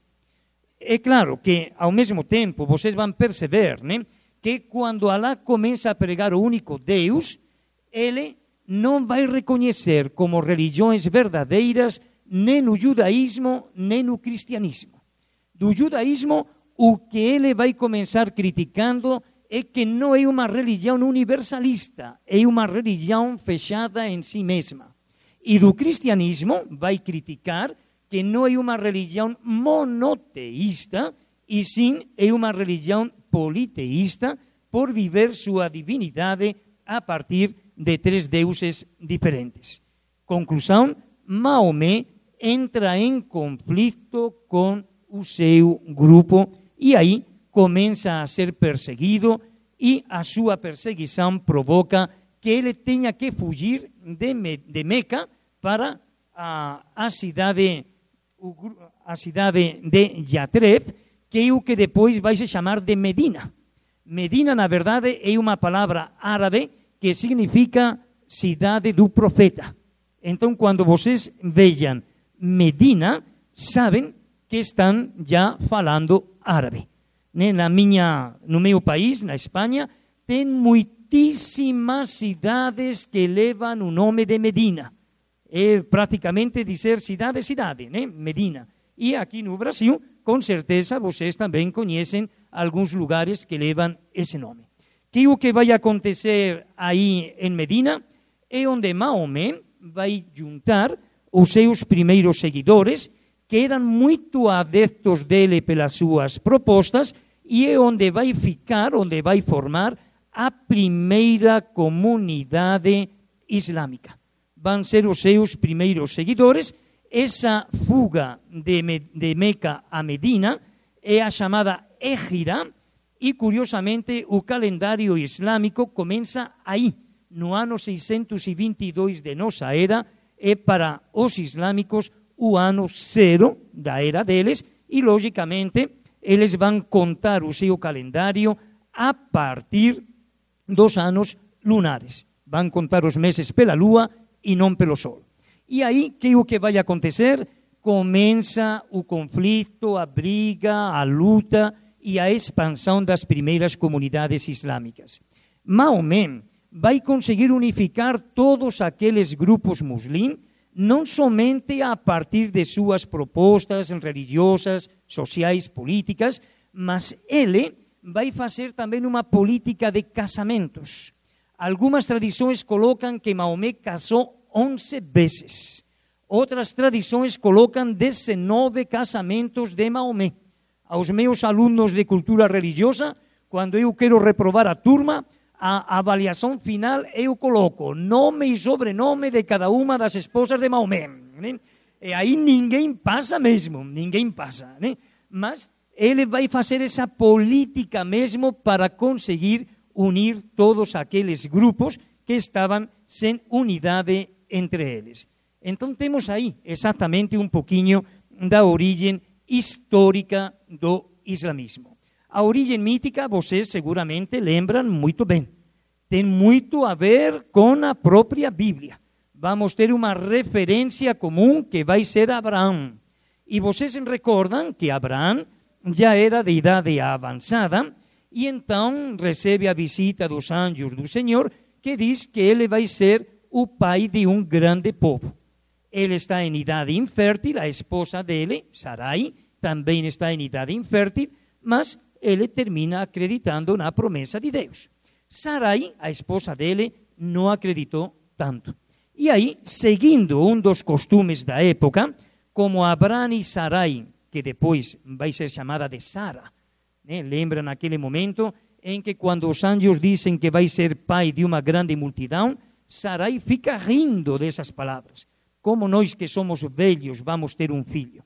Speaker 5: É claro que, ao mesmo tempo, vocês vão perceber né, que quando Alá começa a pregar o único Deus, ele não vai reconhecer como religiões verdadeiras nem no judaísmo, nem no cristianismo. Do judaísmo, o que ele vai começar criticando é que não é uma religião universalista, é uma religião fechada em si mesma. E do cristianismo vai criticar que não é uma religião monoteísta, e sim é uma religião politeísta por viver sua divindade a partir de três deuses diferentes. Conclusão: Maomé entra em conflito com o seu grupo e aí começa a ser perseguido e a sua perseguição provoca que ele tenha que fugir de, Me de Meca para a, a cidade a cidade de Yatreb, que é o que depois vai se chamar de Medina. Medina, na verdade, é uma palavra árabe que significa cidade do profeta. Então, quando vocês vejam Medina, sabem que estão já falando árabe né, na minha, no meu país, na Espanha, tem muitíssimas cidades que levam o nome de Medina. É praticamente dizer cidade, cidade, né? Medina. E aqui no Brasil, com certeza, vocês também conhecem alguns lugares que levam esse nome. Que o que vai acontecer aí em Medina é onde Maomé vai juntar os seus primeiros seguidores, que eram muito adeptos dele pelas suas propostas, e é onde vai ficar, onde vai formar a primeira comunidade islâmica. Vão ser os seus primeiros seguidores. Essa fuga de, de Meca a Medina é a chamada Égira, e curiosamente o calendário islâmico começa aí, no ano 622 de nossa era, é para os islâmicos o ano zero da era deles, e logicamente eles vão contar o seu calendário a partir dos anos lunares. Vão contar os meses pela lua e não pelo sol. E aí, que o que vai acontecer? Começa o conflito, a briga, a luta e a expansão das primeiras comunidades islâmicas. Maomé vai conseguir unificar todos aqueles grupos muslims não somente a partir de suas propostas religiosas, sociais, políticas, mas ele vai fazer também uma política de casamentos. Algumas tradições colocam que Maomé casou 11 vezes. Outras tradições colocam 19 casamentos de Maomé. Aos meus alunos de cultura religiosa, quando eu quero reprovar a turma, a avaliação final eu coloco nome e sobrenome de cada uma das esposas de Maomé. Né? E aí ninguém passa mesmo, ninguém passa. Né? Mas ele vai fazer essa política mesmo para conseguir unir todos aqueles grupos que estavam sem unidade entre eles. Então temos aí exatamente um pouquinho da origem histórica do islamismo. A origem mítica, vocês seguramente lembram muito bem. Tem muito a ver com a própria Bíblia. Vamos ter uma referência comum que vai ser Abraão. E vocês recordam que Abraão já era de idade avançada e então recebe a visita dos anjos do Senhor que diz que ele vai ser o pai de um grande povo. Ele está em idade infértil, a esposa dele, Sarai, também está em idade infértil, mas ele termina acreditando na promessa de Deus. Sarai, a esposa dele, não acreditou tanto. E aí, seguindo um dos costumes da época, como Abraão e Sarai, que depois vai ser chamada de Sara, né? lembra naquele momento em que quando os anjos dizem que vai ser pai de uma grande multidão, Sarai fica rindo dessas palavras. Como nós que somos velhos vamos ter um filho?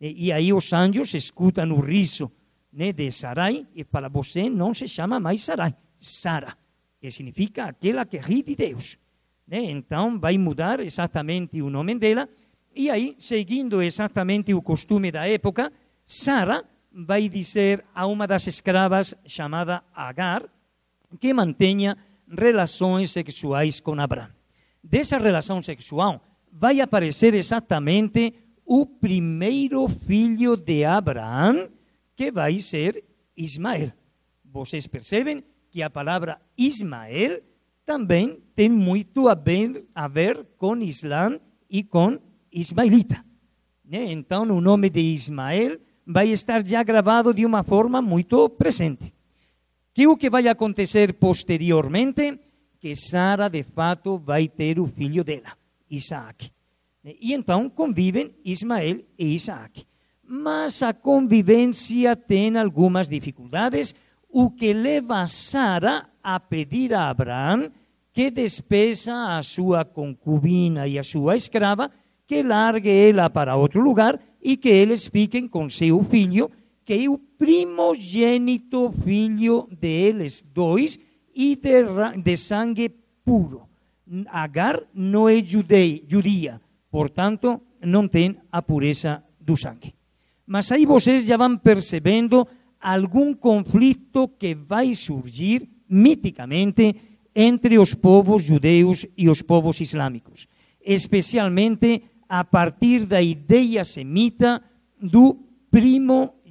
Speaker 5: E, e aí os anjos escutam o riso né, de Sarai e para você não se chama mais Sarai, Sara, que significa aquela que ri de Deus. Né? Então vai mudar exatamente o nome dela e aí, seguindo exatamente o costume da época, Sara vai dizer a uma das escravas chamada Agar que mantenha relações sexuais com Abraão. Dessa relação sexual vai aparecer exatamente o primeiro filho de Abraão, que vai ser Ismael. Vocês percebem que a palavra Ismael também tem muito a ver, a ver com Islã e com ismaelita. Então, o nome de Ismael vai estar já gravado de uma forma muito presente. Que o que vai acontecer posteriormente? Que Sara, de fato, vai ter o filho dela, Isaac. E então convivem Ismael e Isaac. Mas a convivência tem algumas dificuldades, o que leva Sara a pedir a Abraão que despeça a sua concubina e a sua escrava, que largue ela para outro lugar e que eles fiquem com seu filho, que o primogênito filho deles dois e de, de sangue puro. Agar não é judei, judia, portanto, não tem a pureza do sangue. Mas aí vocês já vão percebendo algum conflito que vai surgir miticamente entre os povos judeus e os povos islâmicos, especialmente a partir da ideia semita do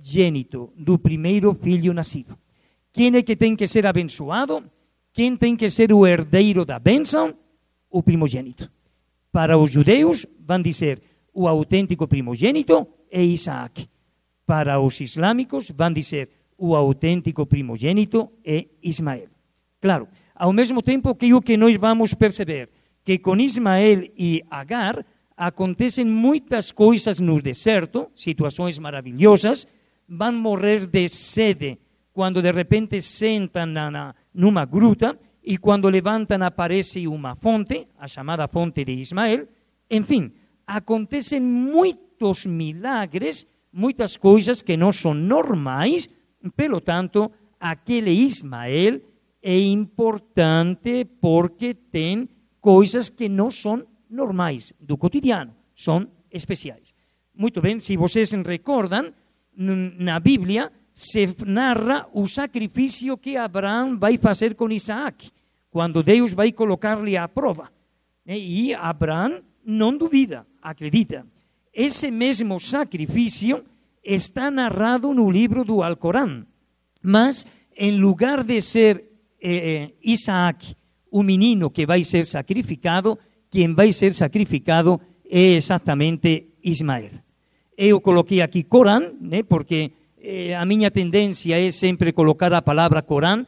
Speaker 5: primogênito, do primeiro filho nascido. Quem é que tem que ser abençoado? Quem tem que ser o herdeiro da bênção? O primogênito. Para os judeus, vão dizer, o autêntico primogênito é Isaac. Para os islâmicos, vão dizer, o autêntico primogênito é Ismael. Claro, ao mesmo tempo que o que nós vamos perceber, que com Ismael e Agar, acontecem muitas coisas no deserto, situações maravilhosas, vão morrer de sede quando de repente sentam numa gruta e quando levantam aparece uma fonte, a chamada fonte de Ismael. Enfim, acontecem muitos milagres, muitas coisas que não são normais, pelo tanto, aquele Ismael é importante porque tem coisas que não são normais do cotidiano, são especiais. Muito bem, se vocês recordam, na Bíblia se narra o sacrifício que Abraão vai fazer com Isaac, quando Deus vai colocar-lhe à prova. E Abraão não duvida, acredita. Esse mesmo sacrifício está narrado no livro do Alcorão, mas em lugar de ser eh, eh, Isaac, o menino que vai ser sacrificado, quem vai ser sacrificado é exatamente Ismael. Eu coloquei aqui Corão, né, porque eh, a minha tendência é sempre colocar a palavra Corão.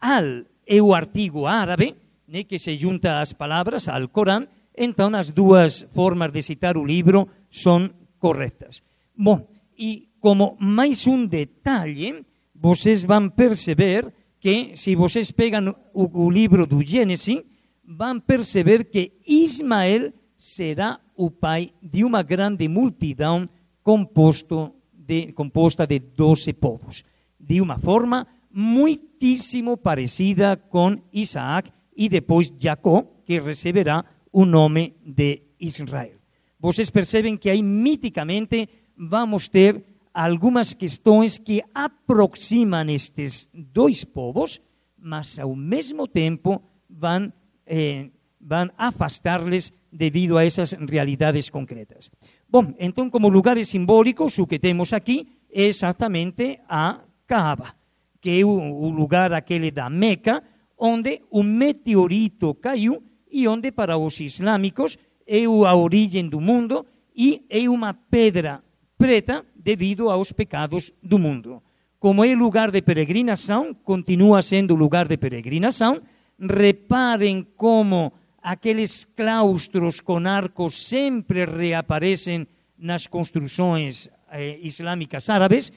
Speaker 5: Al é o artigo árabe, né, que se junta às palavras, al Corão, então as duas formas de citar o livro são corretas. Bom, e como mais um detalhe, vocês vão perceber que, se vocês pegam o, o livro do Gênesis, vão perceber que Ismael será o pai de uma grande multidão composto de, composta de doze povos, de uma forma muitíssimo parecida com Isaac e depois Jacó, que receberá o nome de Israel. Vocês percebem que aí miticamente vamos ter algumas questões que aproximam estes dois povos, mas ao mesmo tempo vão, eh, vão afastar-les devido a essas realidades concretas. Bom, então, como lugares simbólicos, o que temos aqui é exatamente a Kaaba, que é o, lugar aquele da Meca, onde o meteorito caiu e onde, para os islâmicos, é a origem do mundo e é uma pedra preta devido aos pecados do mundo. Como é lugar de peregrinação, continua sendo lugar de peregrinação. Reparem como aqueles claustros com arcos sempre reaparecem nas construções eh, islâmicas árabes.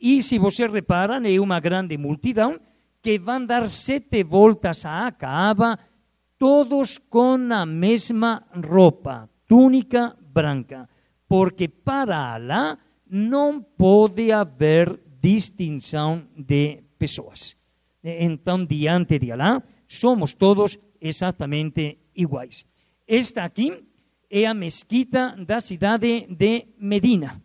Speaker 5: E se vocês reparam, é uma grande multidão que vão dar sete voltas à Kaaba, todos com a mesma roupa, túnica branca, porque para Alá não pode haver distinção de pessoas. Então, diante de Alá, somos todos exatamente iguais. Esta aqui é a mesquita da cidade de Medina.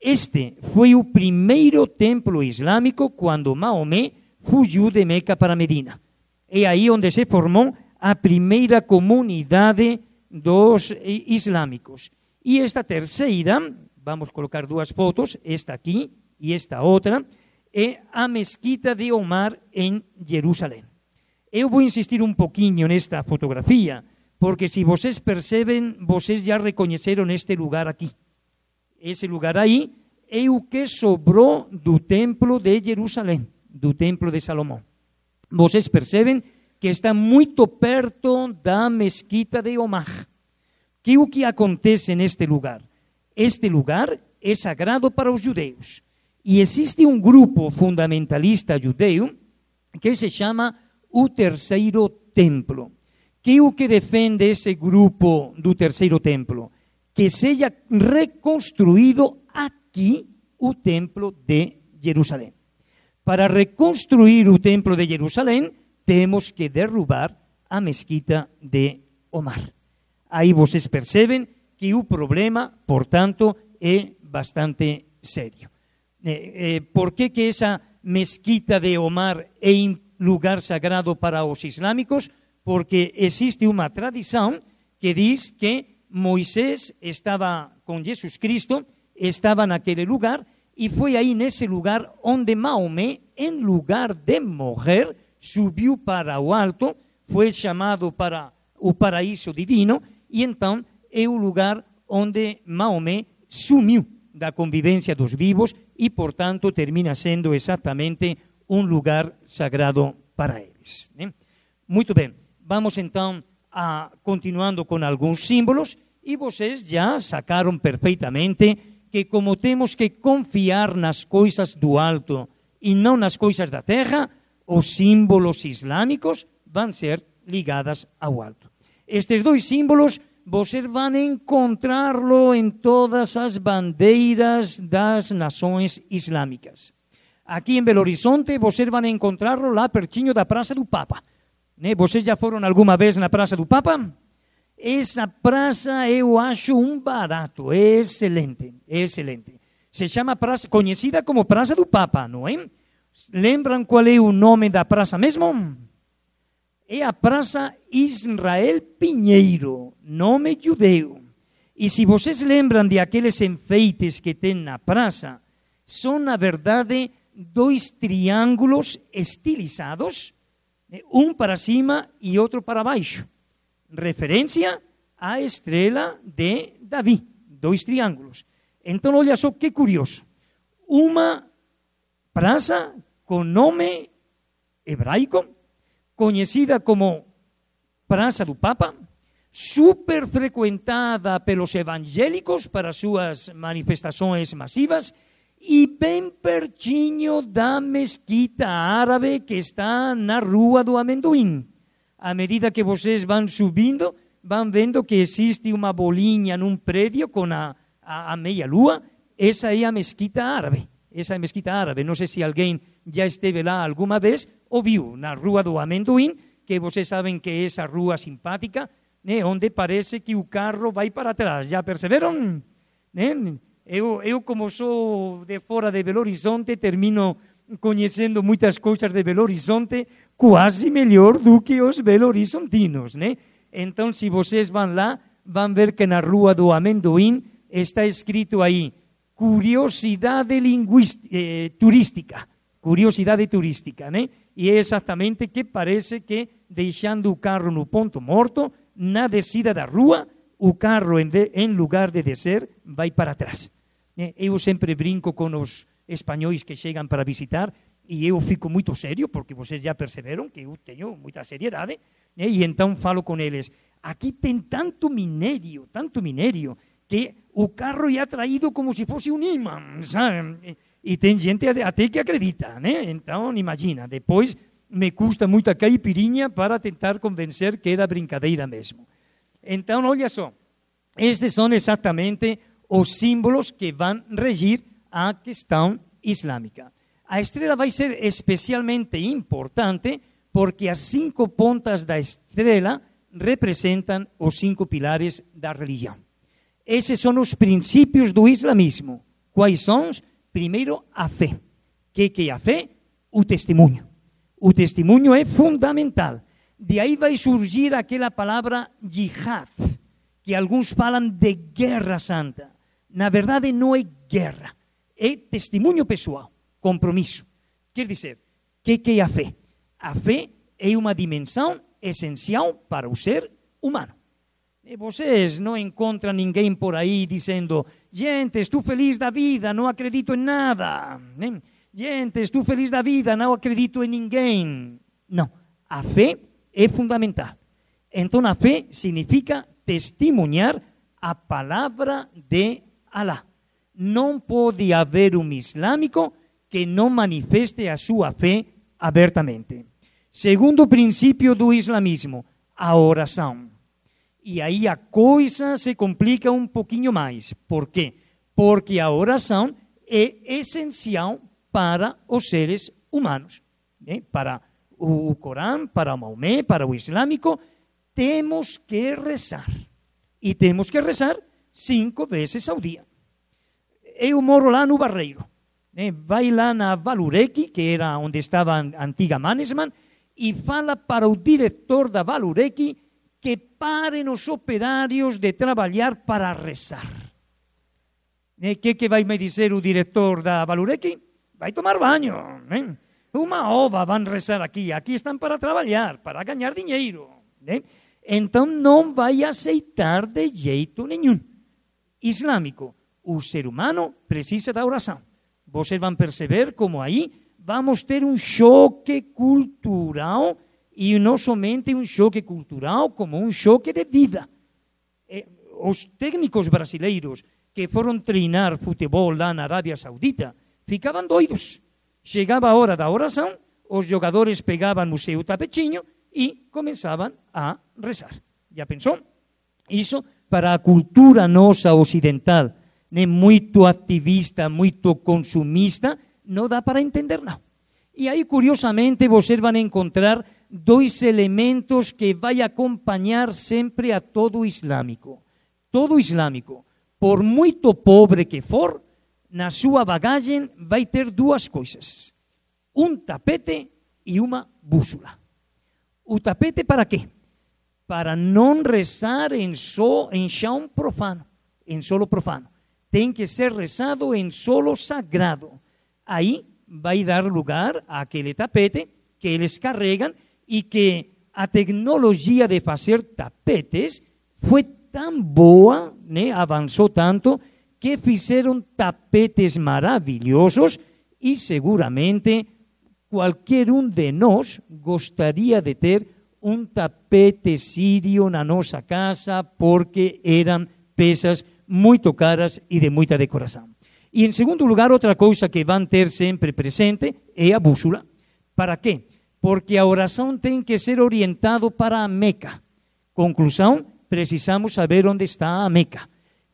Speaker 5: Este foi o primeiro templo islâmico quando Maomé fugiu de Meca para Medina. É aí onde se formou a primeira comunidade dos islâmicos. E esta terceira, vamos colocar duas fotos, esta aqui e esta outra, é a mesquita de Omar em Jerusalém. Eu vou insistir um pouquinho nesta fotografia, porque se vocês percebem, vocês já reconheceram este lugar aqui. Esse lugar aí é o que sobrou do templo de Jerusalém do Templo de Salomão. Vocês percebem que está muito perto da mesquita de Omar. Que o que acontece neste lugar? Este lugar é sagrado para os judeus. E existe um grupo fundamentalista judeu que se chama o Terceiro Templo. Que é o que defende esse grupo do Terceiro Templo? Que seja reconstruído aqui o Templo de Jerusalém. Para reconstruir o templo de Jerusalém, temos que derrubar a mesquita de Omar. Aí vocês percebem que o problema, portanto, é bastante sério. Eh, eh, por que, que essa mesquita de Omar é lugar sagrado para os islâmicos? Porque existe uma tradição que diz que Moisés estava com Jesus Cristo, estava naquele lugar e foi aí nesse lugar onde Maomé, em lugar de morrer, subiu para o alto, foi chamado para o paraíso divino, e então é o lugar onde Maomé sumiu da convivência dos vivos e, portanto, termina sendo exatamente um lugar sagrado para eles. Né? Muito bem, vamos então a, continuando com alguns símbolos, e vocês já sacaram perfeitamente que como temos que confiar nas coisas do alto e não nas coisas da terra, os símbolos islâmicos vão ser ligados ao alto. Estes dois símbolos vocês vão encontrá-lo em todas as bandeiras das nações islâmicas. Aqui em Belo Horizonte, vocês vão encontrá-lo lá pertinho da Praça do Papa. Né? Vocês já foram alguma vez na Praça do Papa? Essa praça eu acho um barato, é excelente, é excelente. Se chama praça, conhecida como Praça do Papa, não é? Lembram qual é o nome da praça mesmo? É a Praça Israel Pinheiro, nome judeu. E se vocês lembram de aqueles enfeites que tem na praça, são, na verdade, dois triângulos estilizados, um para cima e outro para baixo referência à estrela de Davi, dois triângulos. Então, olha só que curioso. Uma praça com nome hebraico, conhecida como Praça do Papa, super frequentada pelos evangélicos para suas manifestações massivas e bem pertinho da mesquita árabe que está na Rua do Amendoim. À medida que vocês vão subindo, vão vendo que existe uma bolinha num prédio com a, a, a meia-lua. Essa é a mesquita árabe. Essa é a mesquita árabe. Não sei se alguém já esteve lá alguma vez ou viu na Rua do Amendoim, que vocês sabem que é essa rua simpática, né, onde parece que o carro vai para trás. Já perceberam? Né? Eu, eu, como sou de fora de Belo Horizonte, termino conhecendo muitas coisas de Belo Horizonte quase melhor do que os belo horizontinos, né? Então, se vocês vão lá, vão ver que na Rua do Amendoim está escrito aí curiosidade eh, turística, curiosidade turística, né? E é exatamente que parece que deixando o carro no ponto morto, na descida da rua, o carro, em, de, em lugar de descer, vai para trás. Eu sempre brinco com os espanhóis que chegam para visitar e eu fico muito sério, porque vocês já perceberam que eu tenho muita seriedade, e então falo com eles. Aqui tem tanto minério, tanto minério, que o carro é atraído como se fosse um imã, sabe? E tem gente até que acredita, né? Então, imagina, depois me custa muita caipirinha para tentar convencer que era brincadeira mesmo. Então, olha só, estes são exatamente os símbolos que vão regir a questão islâmica. A estrela vai ser especialmente importante porque as cinco pontas da estrela representam os cinco pilares da religião. Esses são os princípios do islamismo. Quais são? Primeiro, a fé. O que é a fé? O testemunho. O testemunho é fundamental. De aí vai surgir aquela palavra jihad, que alguns falam de guerra santa. Na verdade, não é guerra, é testemunho pessoal, compromisso. Quer dizer, o que, que é a fé? A fé é uma dimensão essencial para o ser humano. E vocês não encontram ninguém por aí dizendo: gente, estou feliz da vida, não acredito em nada. Gente, estou feliz da vida, não acredito em ninguém. Não, a fé é fundamental. Então, a fé significa testemunhar a palavra de Alá. Não pode haver um islâmico que não manifeste a sua fé abertamente. Segundo princípio do islamismo, a oração. E aí a coisa se complica um pouquinho mais. Por quê? Porque a oração é essencial para os seres humanos. Né? Para o Corão, para o Maomé, para o islâmico, temos que rezar. E temos que rezar cinco vezes ao dia. Eu moro lá no Barreiro. Né? Vai lá na Valureki, que era onde estava a antiga Mannesman, e fala para o diretor da Valureki que parem os operários de trabalhar para rezar. O né? que, que vai me dizer o diretor da Valureki? Vai tomar banho. Né? Uma ova vão rezar aqui. Aqui estão para trabalhar, para ganhar dinheiro. Né? Então não vai aceitar de jeito nenhum. Islâmico, o ser humano precisa da oração. Vocês vão perceber como aí vamos ter um choque cultural e não somente um choque cultural, como um choque de vida. Os técnicos brasileiros que foram treinar futebol lá na Arábia Saudita ficavam doidos. Chegava a hora da oração, os jogadores pegavam o seu tapetinho e começavam a rezar. Já pensou? Isso para a cultura nossa ocidental, né, muito ativista, muito consumista, não dá para entender, não. E aí, curiosamente, vocês vão encontrar dois elementos que vai acompanhar sempre a todo islâmico. Todo islâmico, por muito pobre que for, na sua bagagem vai ter duas coisas: um tapete e uma bússola. O tapete para quê? Para não rezar em, so, em chão profano, em solo profano. Tem que ser rezado em solo sagrado. Aí vai dar lugar àquele tapete que eles carregam e que a tecnologia de fazer tapetes foi tão boa, né, avançou tanto, que fizeram tapetes maravilhosos e seguramente qualquer um de nós gostaria de ter um tapete sírio na nossa casa porque eram peças muito caras e de muita decoração. E em segundo lugar, outra coisa que vão ter sempre presente é a bússola. Para quê? Porque a oração tem que ser orientado para a Meca. Conclusão, precisamos saber onde está a Meca.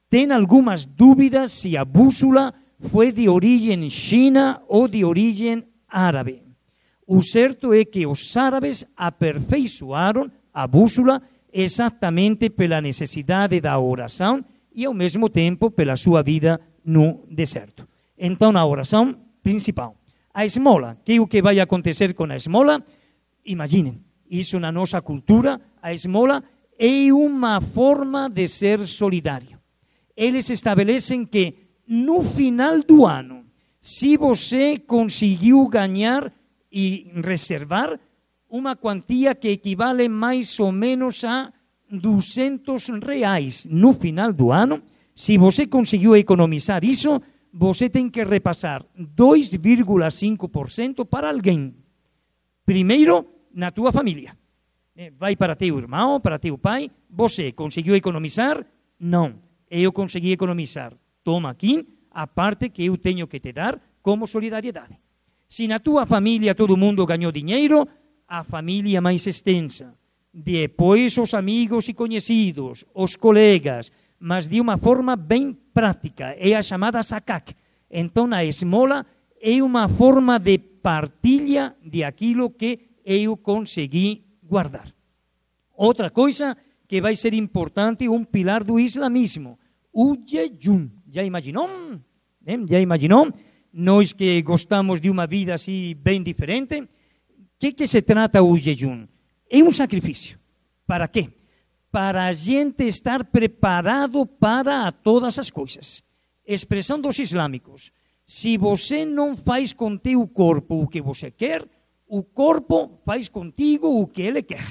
Speaker 5: Tem algumas dúvidas se a bússola foi de origem china ou de origem árabe. O certo é que os árabes aperfeiçoaram a bússola exatamente pela necessidade da oração e, ao mesmo tempo, pela sua vida no deserto. Então, a oração principal. A esmola, que é o que vai acontecer com a esmola? Imaginem, isso na nossa cultura, a esmola é uma forma de ser solidário. Eles estabelecem que no final do ano, se você conseguiu ganhar e reservar uma quantia que equivale mais ou menos a 200 reais no final do ano, se você conseguiu economizar isso, você tem que repassar 2,5% para alguém. Primeiro, na tua família. Eh, vai para teu irmão, para teu pai. Você conseguiu economizar? Não. Eu consegui economizar. Toma aqui a parte que eu tenho que te dar como solidariedade. Se na tua família todo mundo ganhou dinheiro, a família mais extensa. Depois os amigos e conhecidos, os colegas, mas de uma forma bem prática. É a chamada sakak. Então, a esmola é uma forma de partilha de aquilo que eu consegui guardar. Outra coisa que vai ser importante, um pilar do islamismo, o jejum. Já imaginou? Já imaginou? Nós que gostamos de uma vida assim bem diferente, o que, que se trata o jejum? É um sacrifício. Para quê? para a gente estar preparado para todas as coisas. Expressão dos islâmicos. Se você não faz com teu corpo o que você quer, o corpo faz contigo o que ele quer.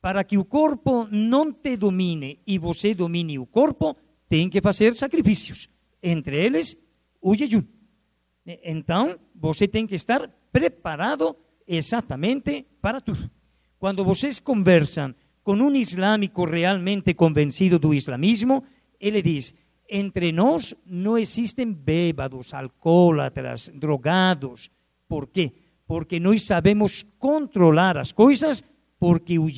Speaker 5: Para que o corpo não te domine e você domine o corpo, tem que fazer sacrifícios. Entre eles, o jejum. Então, você tem que estar preparado exatamente para tudo. Quando vocês conversam con un islámico realmente convencido do islamismo, ele diz: entre nós não existem bêbados, alcoólatras, drogados. Por quê? Porque nós sabemos controlar as coisas, porque o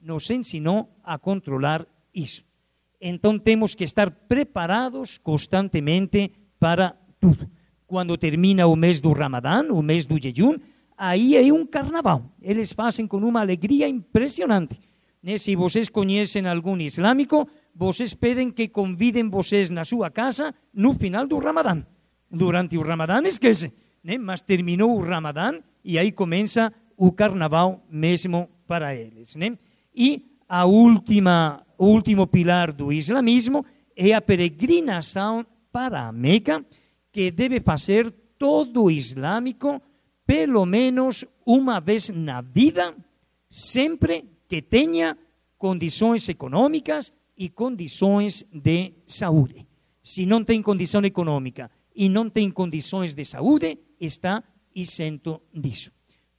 Speaker 5: nos ensinou a controlar isso. Então temos que estar preparados constantemente para tudo. Quando termina o mês do Ramadã, o mês do jejum, aí é um carnaval. Eles fazem com uma alegria impressionante né? Se vocês conhecem algum islâmico, vocês pedem que convidem vocês na sua casa no final do Ramadã. Durante o Ramadã, esquece. Né? Mas terminou o Ramadã e aí começa o carnaval mesmo para eles. Né? E a última, o último pilar do islamismo é a peregrinação para a Meca, que deve fazer todo islâmico pelo menos uma vez na vida, sempre que tenha condições econômicas e condições de saúde. Se não tem condição econômica e não tem condições de saúde, está isento disso.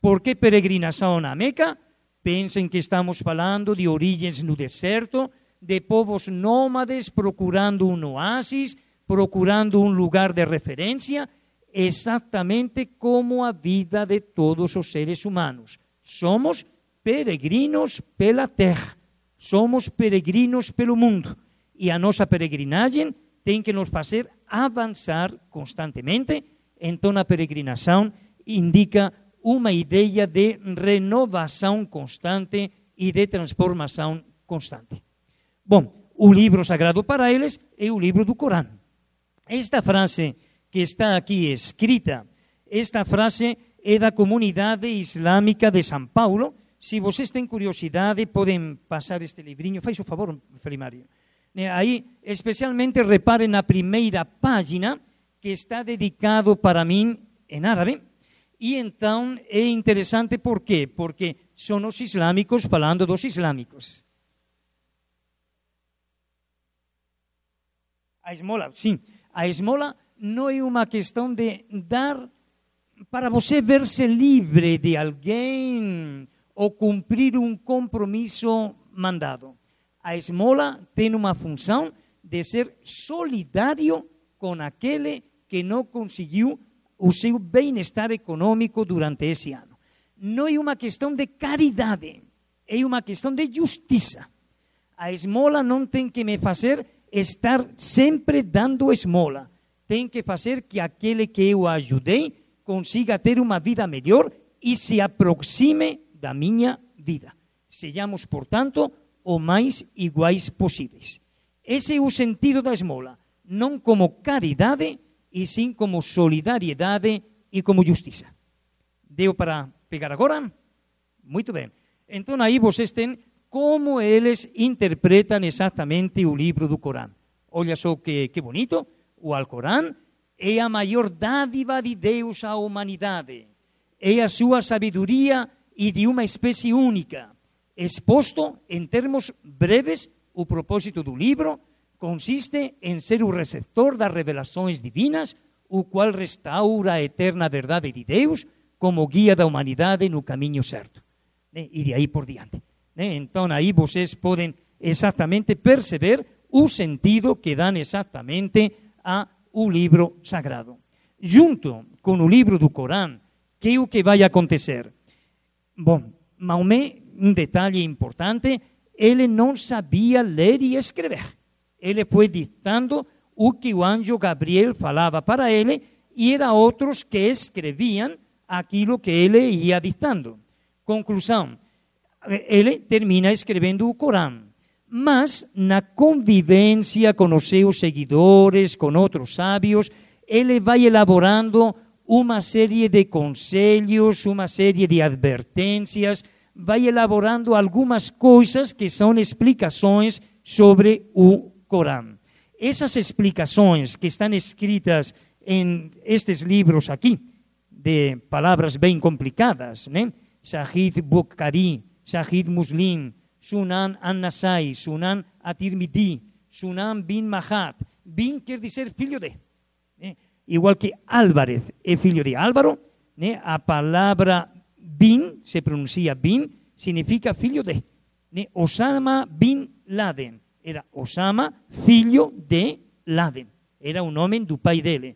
Speaker 5: Por que peregrinação na Meca? Pensem que estamos falando de origens no deserto, de povos nômades procurando um oásis, procurando um lugar de referência, exatamente como a vida de todos os seres humanos. Somos peregrinos pela terra, somos peregrinos pelo mundo. E a nossa peregrinagem tem que nos fazer avançar constantemente. Então, a peregrinação indica uma ideia de renovação constante e de transformação constante. Bom, o livro sagrado para eles é o livro do Corão. Esta frase que está aqui escrita, esta frase é da comunidade islâmica de São Paulo, se vocês têm curiosidade, podem passar este livrinho. Faz o favor, Felimário. Aí, especialmente, reparem na primeira página, que está dedicado para mim em árabe. E então é interessante por quê? Porque são os islâmicos falando dos islâmicos. A esmola, sim. A esmola não é uma questão de dar para você ver-se livre de alguém ou cumprir um compromisso mandado. A esmola tem uma função de ser solidário com aquele que não conseguiu o seu bem-estar econômico durante esse ano. Não é uma questão de caridade, é uma questão de justiça. A esmola não tem que me fazer estar sempre dando esmola. Tem que fazer que aquele que eu ajudei consiga ter uma vida melhor e se aproxime da minha vida. Sejamos, portanto, o mais iguais possíveis. Esse é o sentido da esmola, não como caridade, e sim como solidariedade e como justiça. Deu para pegar agora? Muito bem. Então aí vocês têm como eles interpretam exatamente o livro do Corão. Olha só que, que bonito. O Alcorão é a maior dádiva de Deus à humanidade. É a sua sabedoria e de uma espécie única. Exposto em termos breves, o propósito do livro consiste em ser o receptor das revelações divinas, o qual restaura a eterna verdade de Deus como guia da humanidade no caminho certo. E de aí por diante. Então aí vocês podem exatamente perceber o sentido que dão exatamente a o livro sagrado. Junto com o livro do Corão, que é o que vai acontecer? Bom, Maomé, um detalhe importante, ele não sabia ler e escrever. Ele foi ditando o que o anjo Gabriel falava para ele e eram outros que escreviam aquilo que ele ia ditando. Conclusão, ele termina escrevendo o Corão mas na convivência com os seus seguidores, com outros sábios, ele vai elaborando uma série de conselhos, uma série de advertências, vai elaborando algumas coisas que são explicações sobre o Corão. Essas explicações que estão escritas em estes livros aqui, de palavras bem complicadas, né? Shahid Bukhari, Shahid Muslim, Sunan an-Nasai, Sunan at-Tirmidhi, Sunan bin Mahat. Bin quer dizer filho de. Né? Igual que Álvarez é filho de Álvaro, né? a palavra bin, se pronuncia bin, significa filho de. Né? Osama bin Laden. Era Osama, filho de Laden. Era o nome do pai dele.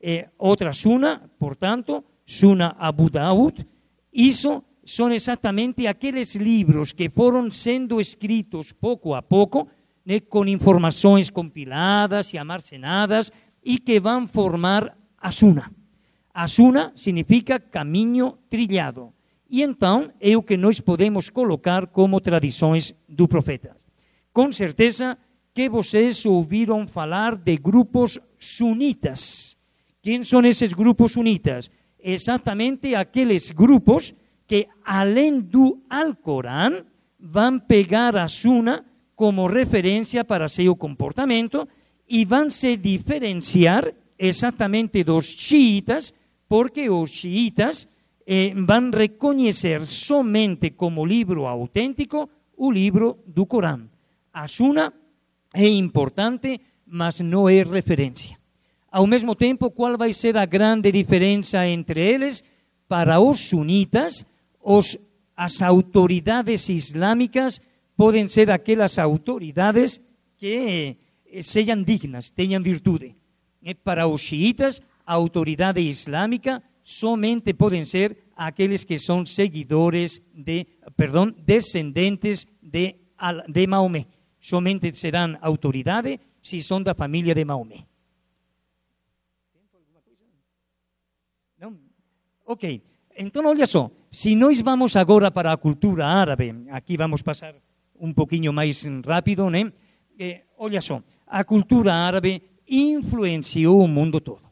Speaker 5: Eh, outra Suna, portanto, Suna Abu Daud, isso são exatamente aqueles livros que foram sendo escritos pouco a pouco, né, informações compiladas e armazenadas, e que vão formar a Suna. A Suna significa caminho trilhado. E então é o que nós podemos colocar como tradições do profeta. Com certeza que vocês ouviram falar de grupos sunitas. Quem são esses grupos sunitas? Exatamente aqueles grupos que além do Alcorão vão pegar a Suna como referência para seu comportamento e vão se diferenciar exatamente dos xiitas, porque os xiitas eh, vão reconhecer somente como livro autêntico o livro do Corão. A Suna é importante, mas não é referência. Ao mesmo tempo, qual vai ser a grande diferença entre eles? Para os sunitas, os, as autoridades islámicas podem ser aquelas autoridades que eh, sejam dignas, tenham virtude. Eh, para os xiitas, a islâmica somente podem ser aqueles que são seguidores de, perdão, descendentes de, de Maomé. Somente serão autoridade se são da família de Maomé. Não? Ok. Então, olha só. Se nós vamos agora para a cultura árabe, aqui vamos passar um pouquinho mais rápido, né? Eh, olha só, a cultura árabe influenciou o mundo todo.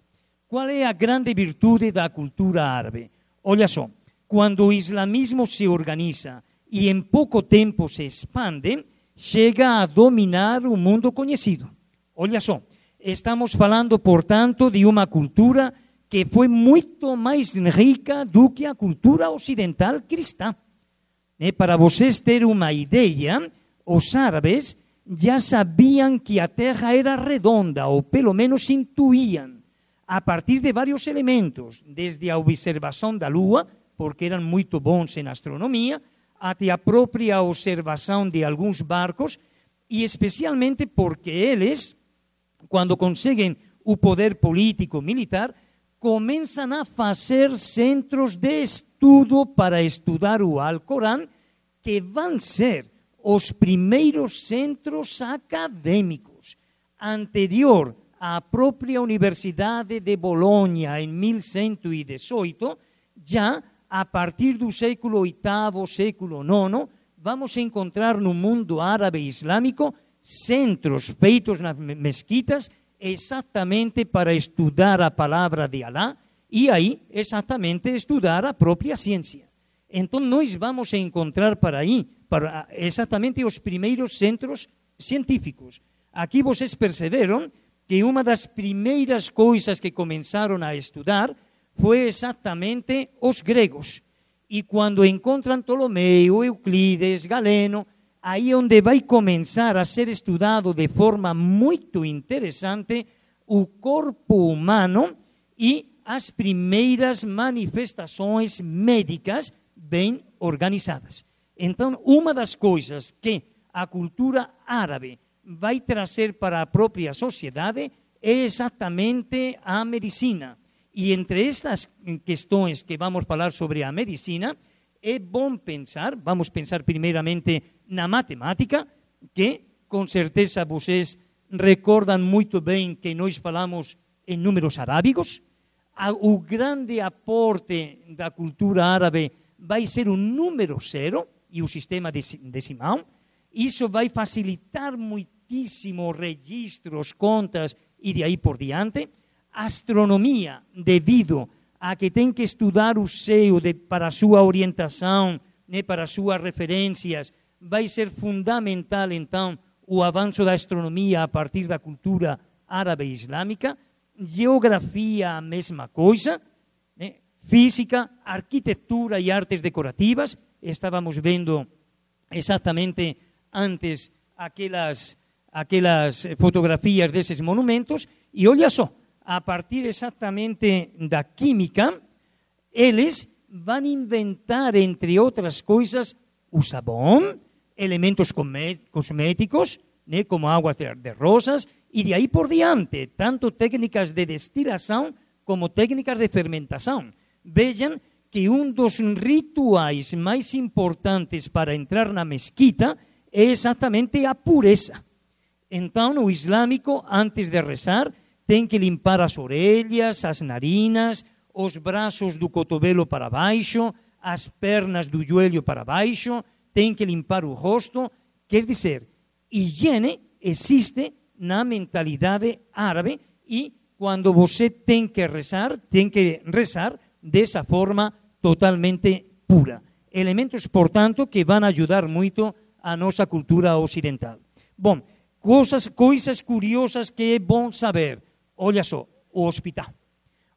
Speaker 5: Qual é a grande virtude da cultura árabe? Olha só, quando o islamismo se organiza e em pouco tempo se expande, chega a dominar o mundo conhecido. Olha só, estamos falando, portanto, de uma cultura que foi muito mais rica do que a cultura ocidental cristã. Eh, para vocês terem uma ideia, os árabes já sabiam que a Terra era redonda, ou pelo menos intuíam, a partir de vários elementos, desde a observação da Lua, porque eram muito bons em astronomia, até a própria observação de alguns barcos, e especialmente porque eles, quando conseguem o poder político militar, começam a fazer centros de estudo para estudar o Alcorão, que vão ser os primeiros centros acadêmicos. Anterior à própria Universidade de Bolonha, em 1118, já a partir do século VIII, século IX, vamos encontrar no mundo árabe e islâmico centros feitos nas mesquitas exatamente para estudar a palavra de Alá e aí exatamente estudar a própria ciência. Então nós vamos encontrar para aí para exatamente os primeiros centros científicos. Aqui vocês perceberam que uma das primeiras coisas que começaram a estudar foi exatamente os gregos. E quando encontram Ptolomeu, Euclides, Galeno, aí onde vai começar a ser estudado de forma muito interessante o corpo humano e as primeiras manifestações médicas bem organizadas. Então, uma das coisas que a cultura árabe vai trazer para a própria sociedade é exatamente a medicina. E entre estas questões que vamos falar sobre a medicina, é bom pensar, vamos pensar primeiramente na matemática, que com certeza vocês recordam muito bem que nós falamos em números arábicos. O grande aporte da cultura árabe vai ser o número zero e o sistema decimal. Isso vai facilitar muitíssimo registros, contas e de aí por diante. Astronomia, devido a que tem que estudar o céu de, para a sua orientação, né, para as suas referências, vai ser fundamental, então, o avanço da astronomia a partir da cultura árabe e islâmica, geografia, a mesma coisa, né, física, arquitetura e artes decorativas, estávamos vendo exatamente antes aquelas, aquelas fotografias desses monumentos, e olha só, a partir exatamente da química, eles vão inventar, entre outras coisas, o sabão, elementos cosméticos, né, como água de rosas, e de aí por diante, tanto técnicas de destilação como técnicas de fermentação. Vejam que um dos rituais mais importantes para entrar na mesquita é exatamente a pureza. Então, o islâmico, antes de rezar, tem que limpar as orelhas, as narinas, os braços do cotovelo para baixo, as pernas do joelho para baixo, tem que limpar o rosto. Quer dizer, higiene existe na mentalidade árabe e quando você tem que rezar, tem que rezar dessa forma totalmente pura. Elementos, portanto, que vão ajudar muito a nossa cultura ocidental. Bom, coisas, coisas curiosas que é bom saber. Olha só, o hospital.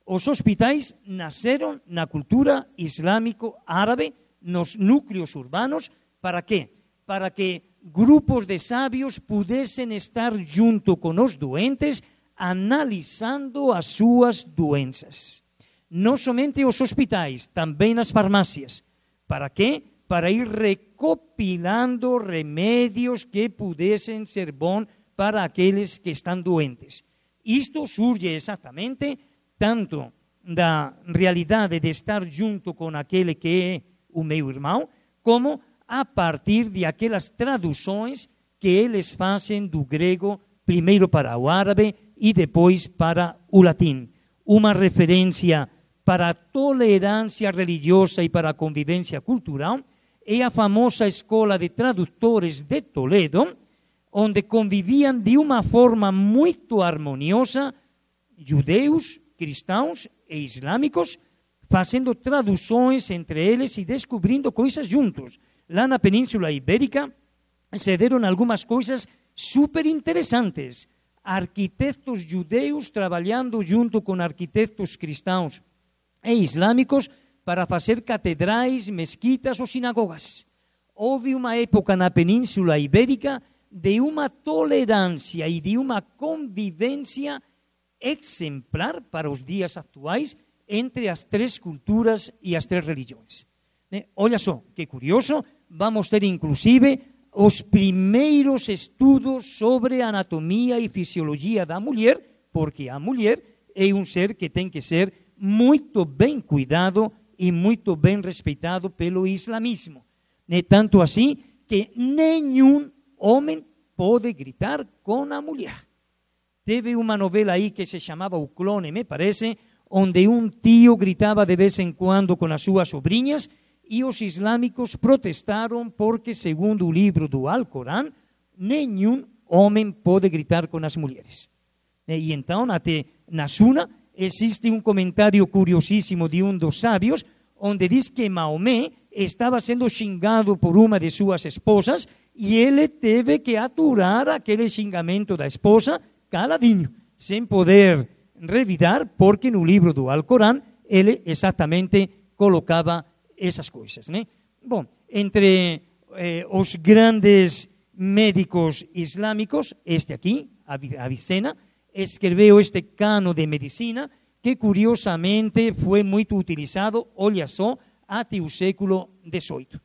Speaker 5: Os hospitais nasceram na cultura islâmico-árabe, nos núcleos urbanos, para quê? Para que grupos de sábios pudessem estar junto com os doentes, analisando as suas doenças. Não somente os hospitais, também nas farmácias. Para quê? Para ir recopilando remédios que pudessem ser bons para aqueles que estão doentes. Isto surge exatamente tanto da realidade de estar junto com aquele que é o meu irmão, como a partir de aquelas traduções que eles fazem do grego, primeiro para o árabe e depois para o latim. Uma referência para a tolerância religiosa e para a convivência cultural é a famosa Escola de Tradutores de Toledo, onde conviviam de uma forma muito harmoniosa judeus, cristãos e islâmicos, fazendo traduções entre eles e descobrindo coisas juntos. Lá na Península Ibérica se deram algumas coisas super interessantes. Arquitetos judeus trabalhando junto com arquitetos cristãos e islâmicos para fazer catedrais, mesquitas ou sinagogas. Houve uma época na Península Ibérica de uma tolerância e de uma convivência exemplar para os dias atuais entre as três culturas e as três religiões. Né? Olha só, que curioso, vamos ter inclusive os primeiros estudos sobre anatomia e fisiologia da mulher porque a mulher é um ser que tem que ser muito bem cuidado e muito bem respeitado pelo islamismo. Né? Tanto assim que nenhum homem pode gritar com a mulher. Teve uma novela aí que se chamava O Clone, me parece, onde um tio gritava de vez em quando com as suas sobrinhas e os islâmicos protestaram porque, segundo o livro do Alcorão, nenhum homem pode gritar com as mulheres. E então, até na Suna, existe um comentário curiosíssimo de um dos sábios, onde diz que Maomé estava sendo xingado por uma de suas esposas e ele teve que aturar aquele xingamento da esposa caladinho, sem poder revidar, porque no livro do Alcorão ele exatamente colocava essas coisas. Né? Bom, entre eh, os grandes médicos islâmicos, este aqui, Avicena, escreveu este cano de medicina que curiosamente foi muito utilizado, olha só, até o século XVIII.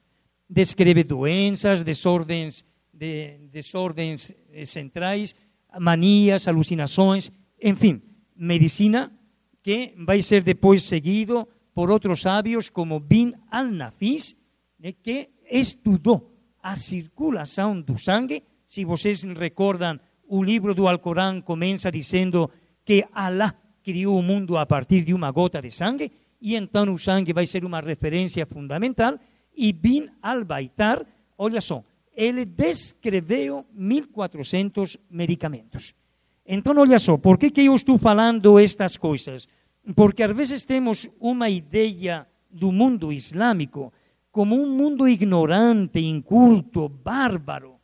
Speaker 5: Descreve doenças, desordens, de, desordens eh, centrais, manias, alucinações, enfim, medicina que vai ser depois seguido por outros sábios como Bin al-Nafis, né, que estudou a circulação do sangue. Se vocês recordam, o livro do Alcorão começa dizendo que Allah criou o mundo a partir de uma gota de sangue, e então o sangue vai ser uma referência fundamental. E Bin al-Baitar, olha só, ele descreveu 1.400 medicamentos. Então, olha só, por que, que eu estou falando estas coisas? Porque às vezes temos uma ideia do mundo islâmico como um mundo ignorante, inculto, bárbaro.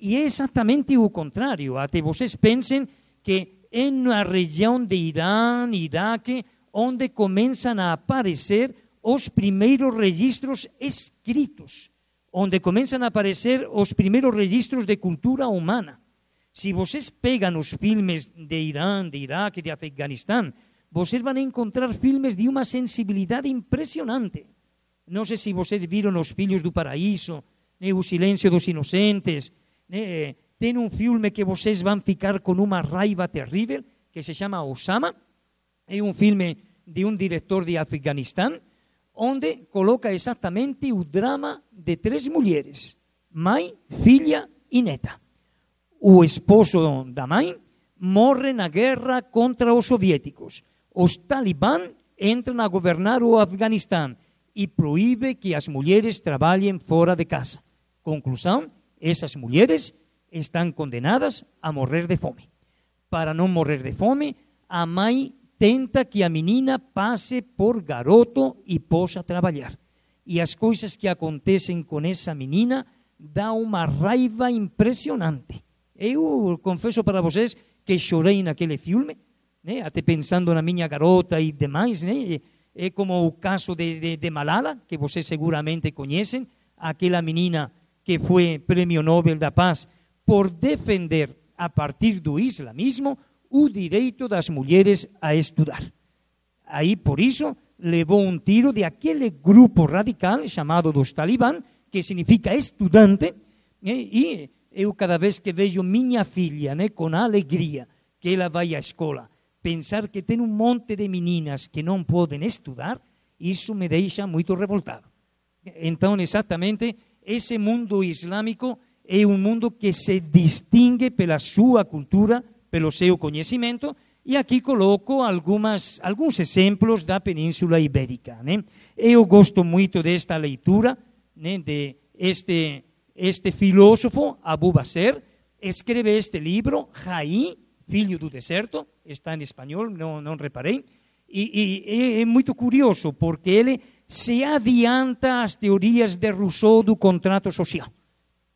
Speaker 5: E é exatamente o contrário. Até vocês pensem que é na região de Irã, Iraque, onde começam a aparecer os primeiros registros escritos onde começam a aparecer os primeiros registros de cultura humana. Se vocês pegam os filmes de Irã, de Iraque, de Afeganistão, vocês vão encontrar filmes de uma sensibilidade impressionante. Não sei se vocês viram Os Filhos do Paraíso, né, O Silêncio dos Inocentes. Né, tem um filme que vocês vão ficar com uma raiva terrível, que se chama Osama. É um filme de um diretor de Afeganistão, onde coloca exatamente o drama de três mulheres, mãe, filha e neta. O esposo da mãe morre na guerra contra os soviéticos. Os talibã entram a governar o Afeganistão e proíbe que as mulheres trabalhem fora de casa. Conclusão: essas mulheres estão condenadas a morrer de fome. Para não morrer de fome, a mãe tenta que a menina passe por garoto e possa trabalhar. E as coisas que acontecem com essa menina dá uma raiva impressionante. Eu confesso para vocês que chorei naquele filme, né? até pensando na minha garota e demais. Né? É como o caso de, de, de Malala, que vocês seguramente conhecem, aquela menina que foi prêmio Nobel da Paz por defender, a partir do islamismo, o direito das mulheres a estudar. Aí, por isso, levou um tiro de aquele grupo radical chamado dos talibã, que significa estudante, né? e eu cada vez que vejo minha filha né, com alegria que ela vai à escola, pensar que tem um monte de meninas que não podem estudar, isso me deixa muito revoltado. Então, exatamente, esse mundo islâmico é um mundo que se distingue pela sua cultura, pelo seu conhecimento, e aqui coloco algumas, alguns exemplos da Península Ibérica. Né? Eu gosto muito desta leitura né, de este, este filósofo, Abu Basser, escreve este livro, Jaí, Filho do Deserto, está em espanhol, não, não reparei, e, e é muito curioso, porque ele se adianta às teorias de Rousseau do contrato social.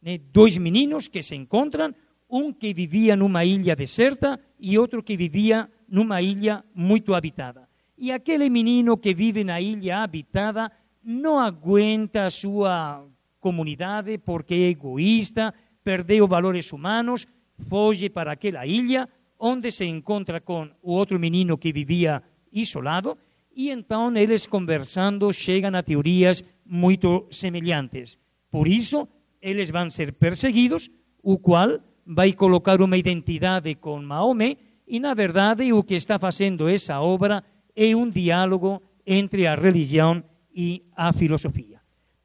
Speaker 5: Né? Dois meninos que se encontram, um que vivia numa ilha deserta e outro que vivia numa ilha muito habitada. E aquele menino que vive na ilha habitada não aguenta a sua comunidade porque é egoísta, perdeu valores humanos, foge para aquela ilha onde se encontra com o outro menino que vivia isolado e então eles conversando chegam a teorias muito semelhantes. Por isso, eles vão ser perseguidos, o qual vai colocar uma identidade com Maomé E, na verdade, o que está fazendo essa obra é um diálogo entre a religião e a filosofia.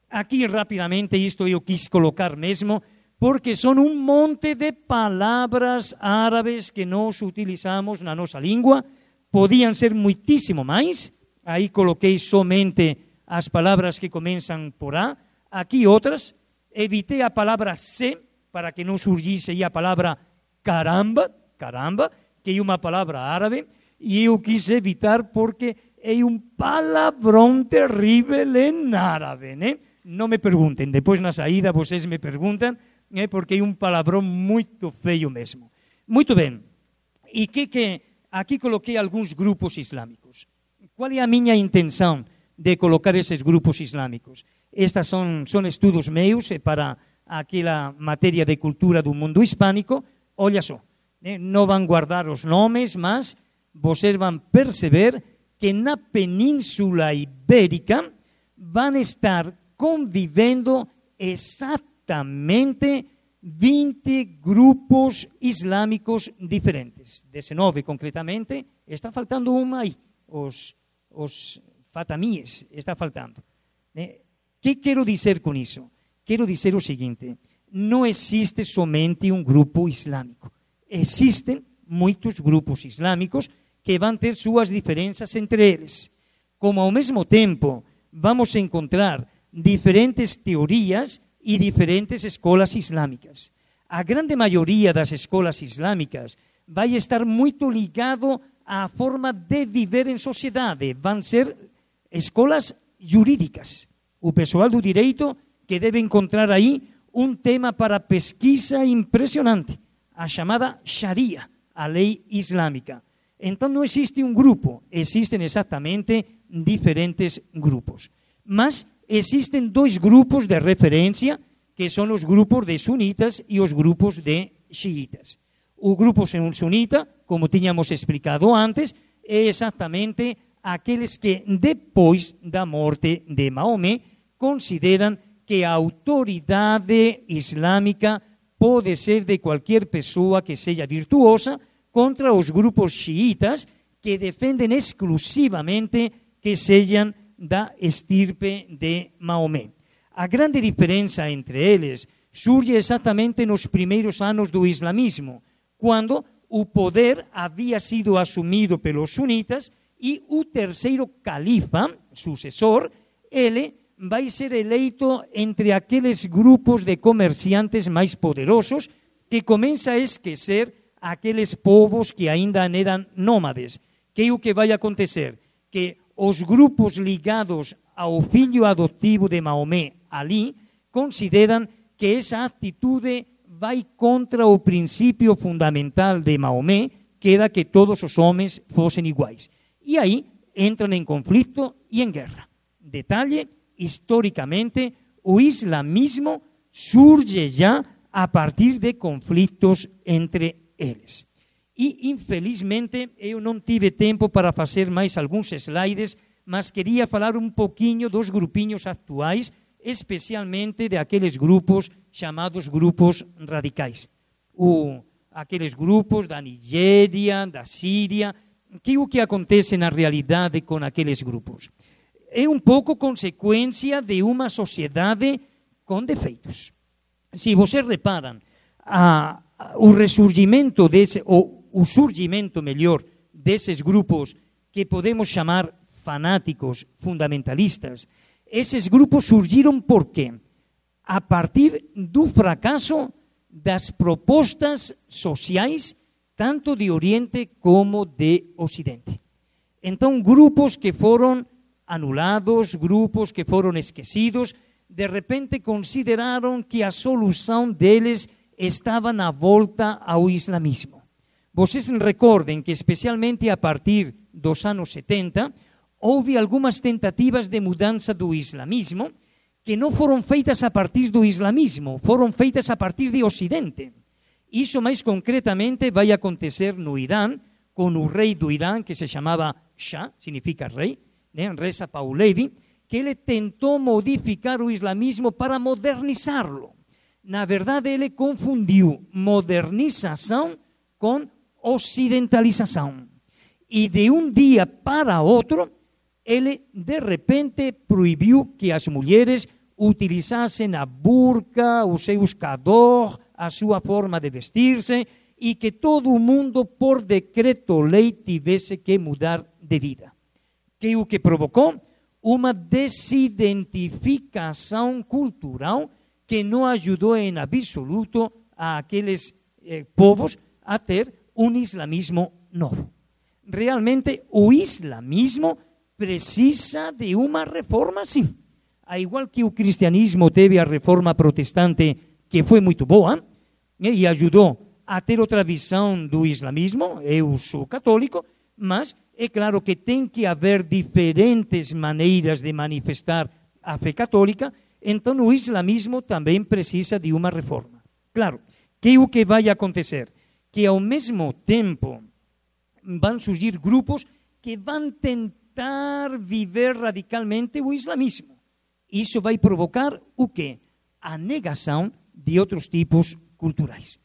Speaker 5: Aqui, rapidamente, isto eu quis colocar mesmo, porque são um monte de palavras árabes que nós utilizamos na nossa língua, podiam ser muitíssimo mais, aí coloquei somente as palavras que começam por A, aqui outras, evitei a palavra se, para que não surgisse aí a palavra caramba, caramba, que é uma palavra árabe, e eu quis evitar porque é um palavrão terrível em árabe, né? Não me perguntem, depois na saída vocês me perguntam, né? porque é um palavrão muito feio mesmo. Muito bem, e que, que aqui coloquei alguns grupos islâmicos. Qual é a minha intenção de colocar esses grupos islâmicos? Estas são, são estudos meus para aquela matéria de cultura do mundo hispânico. Olha só, né? não vão guardar os nomes, mas vocês vão perceber que na Península Ibérica vão estar convivendo exatamente 20 grupos islâmicos diferentes. 19 concretamente, está faltando uma aí, os, os fatamíes, está faltando. O né? que quero dizer com isso? Quero dizer o seguinte: não existe somente um grupo islâmico. Existem muitos grupos islâmicos que vão ter suas diferenças entre eles. Como ao mesmo tempo vamos encontrar diferentes teorias e diferentes escolas islâmicas. A grande maioria das escolas islâmicas vai estar muito ligado à forma de viver em sociedade. Vão ser escolas jurídicas. O pessoal do direito que deve encontrar aí um tema para pesquisa impressionante, a chamada Sharia, a lei islâmica. Então não existe um grupo, existem exatamente diferentes grupos. Mas existem dois grupos de referência, que são os grupos de sunitas e os grupos de xiitas. O grupo sunita, como tínhamos explicado antes, é exatamente aqueles que, depois da morte de Maomé, consideram que a autoridade islâmica pode ser de qualquer pessoa que seja virtuosa, contra os grupos xiitas que defendem exclusivamente que sejam da estirpe de Maomé. A grande diferença entre eles surge exatamente nos primeiros anos do islamismo, quando o poder havia sido assumido pelos sunitas e o terceiro califa, sucessor, ele vai ser eleito entre aqueles grupos de comerciantes mais poderosos que começa a esquecer aqueles povos que ainda eram nômades. Que é o que vai acontecer? Que os grupos ligados ao filho adotivo de Maomé, Ali, consideram que essa atitude vai contra o princípio fundamental de Maomé, que era que todos os homens fossem iguais. E aí entram em conflito e em guerra. Detalhe, historicamente, o islamismo surge já a partir de conflitos entre eles. E, infelizmente, eu não tive tempo para fazer mais alguns slides, mas queria falar um pouquinho dos grupinhos atuais, especialmente de aqueles grupos chamados grupos radicais. O, aqueles grupos da Nigéria, da Síria, que o que acontece na realidade com aqueles grupos? É um pouco consequência de uma sociedade com defeitos. Se vocês reparam, o ressurgimento desse, ou o surgimento melhor, desses grupos que podemos chamar fanáticos, fundamentalistas, esses grupos surgiram por quê? A partir do fracasso das propostas sociais, tanto de Oriente como de Ocidente. Então, grupos que foram anulados, grupos que foram esquecidos, de repente consideraram que a solução deles estava na volta ao islamismo. Vocês recordem que, especialmente a partir dos anos 70, houve algumas tentativas de mudança do islamismo que não foram feitas a partir do islamismo, foram feitas a partir de Ocidente. Isso mais concretamente vai acontecer no Irã, com o rei do Irã, que se chamava Shah, significa rei, né? Reza Pahlavi, que ele tentou modificar o islamismo para modernizá-lo na verdade, ele confundiu modernização com ocidentalização. E de um dia para outro, ele de repente proibiu que as mulheres utilizassem a burca, o seu cador, a sua forma de vestir-se, e que todo mundo, por decreto-lei, tivesse que mudar de vida. Que o que provocou? Uma desidentificação cultural que não ajudou em absoluto a aqueles eh, povos a ter um islamismo novo. Realmente, o islamismo precisa de uma reforma, sim. A igual que o cristianismo teve a reforma protestante, que foi muito boa, e ajudou a ter outra visão do islamismo, eu sou católico, mas é claro que tem que haver diferentes maneiras de manifestar a fé católica, então o islamismo também precisa de uma reforma. Claro, que o que vai acontecer? Que ao mesmo tempo vão surgir grupos que vão tentar viver radicalmente o islamismo. Isso vai provocar o quê? A negação de outros tipos culturais.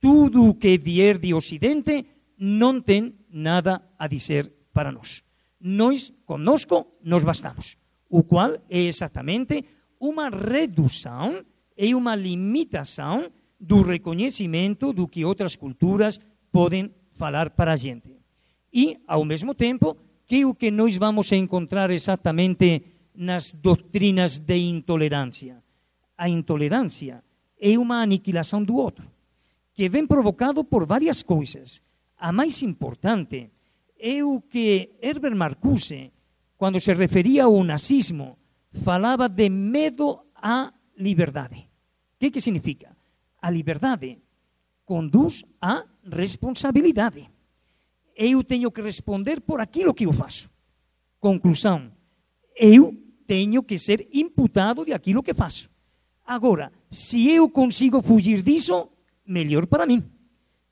Speaker 5: Tudo o que vier de Ocidente não tem nada a dizer para nós. Nós, conosco, nos bastamos. O qual é exatamente uma redução e uma limitação do reconhecimento do que outras culturas podem falar para a gente. E, ao mesmo tempo, que o que nós vamos encontrar exatamente nas doutrinas de intolerância? A intolerância é uma aniquilação do outro, que vem provocado por várias coisas. A mais importante é o que Herbert Marcuse, quando se referia ao nazismo, falava de medo à liberdade. O que, que significa? A liberdade conduz à responsabilidade. Eu tenho que responder por aquilo que eu faço. Conclusão: eu tenho que ser imputado de aquilo que faço. Agora, se eu consigo fugir disso, melhor para mim.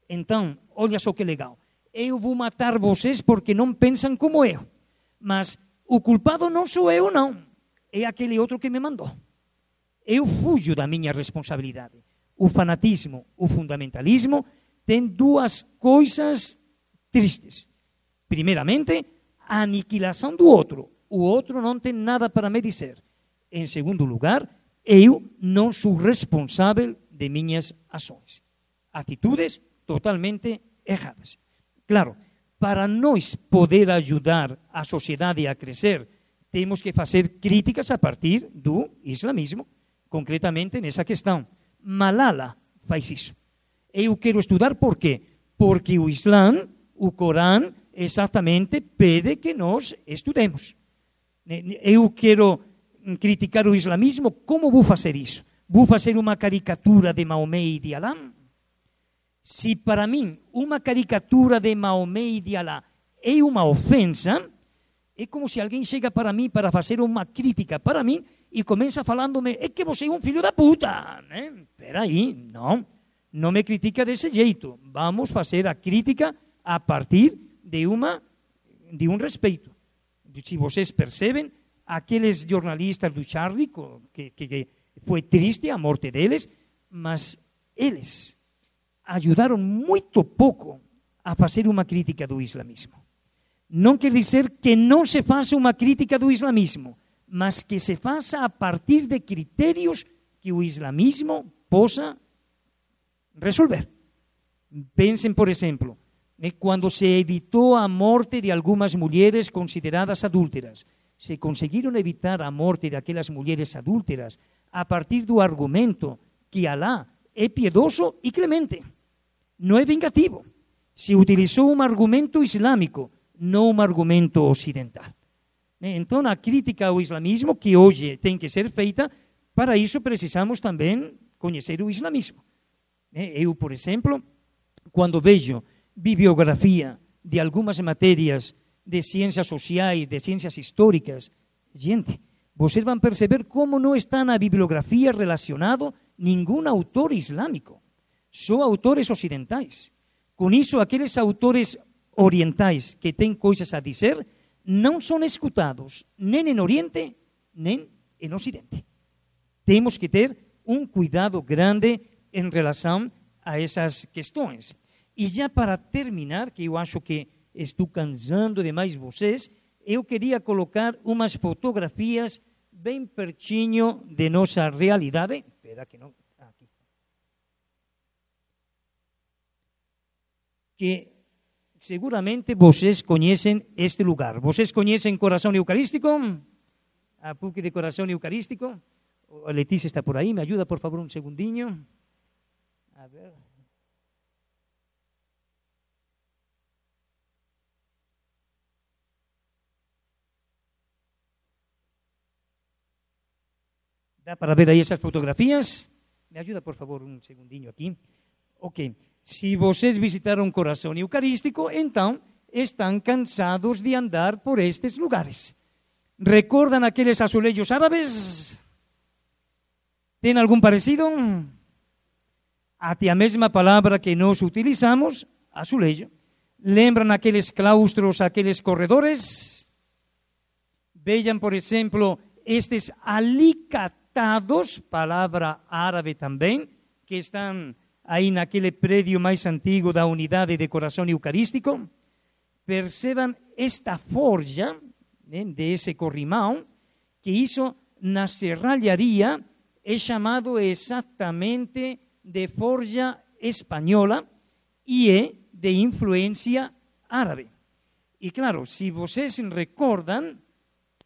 Speaker 5: Então, olha só que legal. Eu vou matar vocês porque não pensam como eu. Mas o culpado não sou eu, não. É aquele outro que me mandou. Eu fujo da minha responsabilidade. O fanatismo, o fundamentalismo, têm duas coisas tristes. Primeiramente, a aniquilação do outro. O outro não tem nada para me dizer. Em segundo lugar, eu não sou responsável de minhas ações. Atitudes totalmente erradas. Claro, para nós poder ajudar a sociedade a crescer, temos que fazer críticas a partir do islamismo, concretamente nessa questão. Malala faz isso. Eu quero estudar por quê? Porque o Islã, o Corão, exatamente pede que nós estudemos. Eu quero criticar o islamismo, como vou fazer isso? Vou fazer uma caricatura de Maomé e de Alá? Se para mim uma caricatura de Maomé e de Alá é uma ofensa, é como se alguém chega para mim para fazer uma crítica para mim e começa falando-me, é que você é um filho da puta. Né? Peraí, não, não me critica desse jeito. Vamos fazer a crítica a partir de, uma, de um respeito. Se vocês percebem, aqueles jornalistas do Charlie, que, que, que foi triste a morte deles, mas eles ajudaram muito pouco a fazer uma crítica do islamismo. Não quer dizer que não se faça uma crítica do islamismo, mas que se faça a partir de critérios que o islamismo possa resolver. Pensem, por exemplo, quando se evitou a morte de algumas mulheres consideradas adúlteras. Se conseguiram evitar a morte daquelas mulheres adúlteras a partir do argumento que Alá é piedoso e clemente. Não é vingativo. Se utilizou um argumento islâmico não um argumento ocidental. Então, a crítica ao islamismo, que hoje tem que ser feita, para isso precisamos também conhecer o islamismo. Eu, por exemplo, quando vejo bibliografia de algumas matérias de ciências sociais, de ciências históricas, gente, vocês vão perceber como não está na bibliografia relacionado nenhum autor islâmico, só autores ocidentais. Com isso, aqueles autores orientais que têm coisas a dizer não são escutados nem em Oriente nem em Ocidente. Temos que ter um cuidado grande em relação a essas questões. E já para terminar, que eu acho que estou cansando demais vocês, eu queria colocar umas fotografias bem pertinho de nossa realidade. Espera que não. Que seguramente vocês conhecem este lugar. Vocês conhecem Coração Eucarístico? A PUC de Coração Eucarístico? A Letícia está por aí, me ajuda por favor um segundinho. A ver. Dá para ver aí essas fotografias? Me ajuda, por favor, um segundinho aqui. Ok. Se vocês visitaram Coração Eucarístico, então estão cansados de andar por estes lugares. Recordam aqueles azulejos árabes? Tem algum parecido? Até a mesma palavra que nós utilizamos, azulejo. Lembram aqueles claustros, aqueles corredores? Vejam, por exemplo, estes alicates palavra árabe também, que estão aí naquele prédio mais antigo da unidade de coração eucarístico, percebam esta forja né, desse corrimão, que isso na serralharia é chamado exatamente de forja espanhola e é de influência árabe. E claro, se vocês recordam,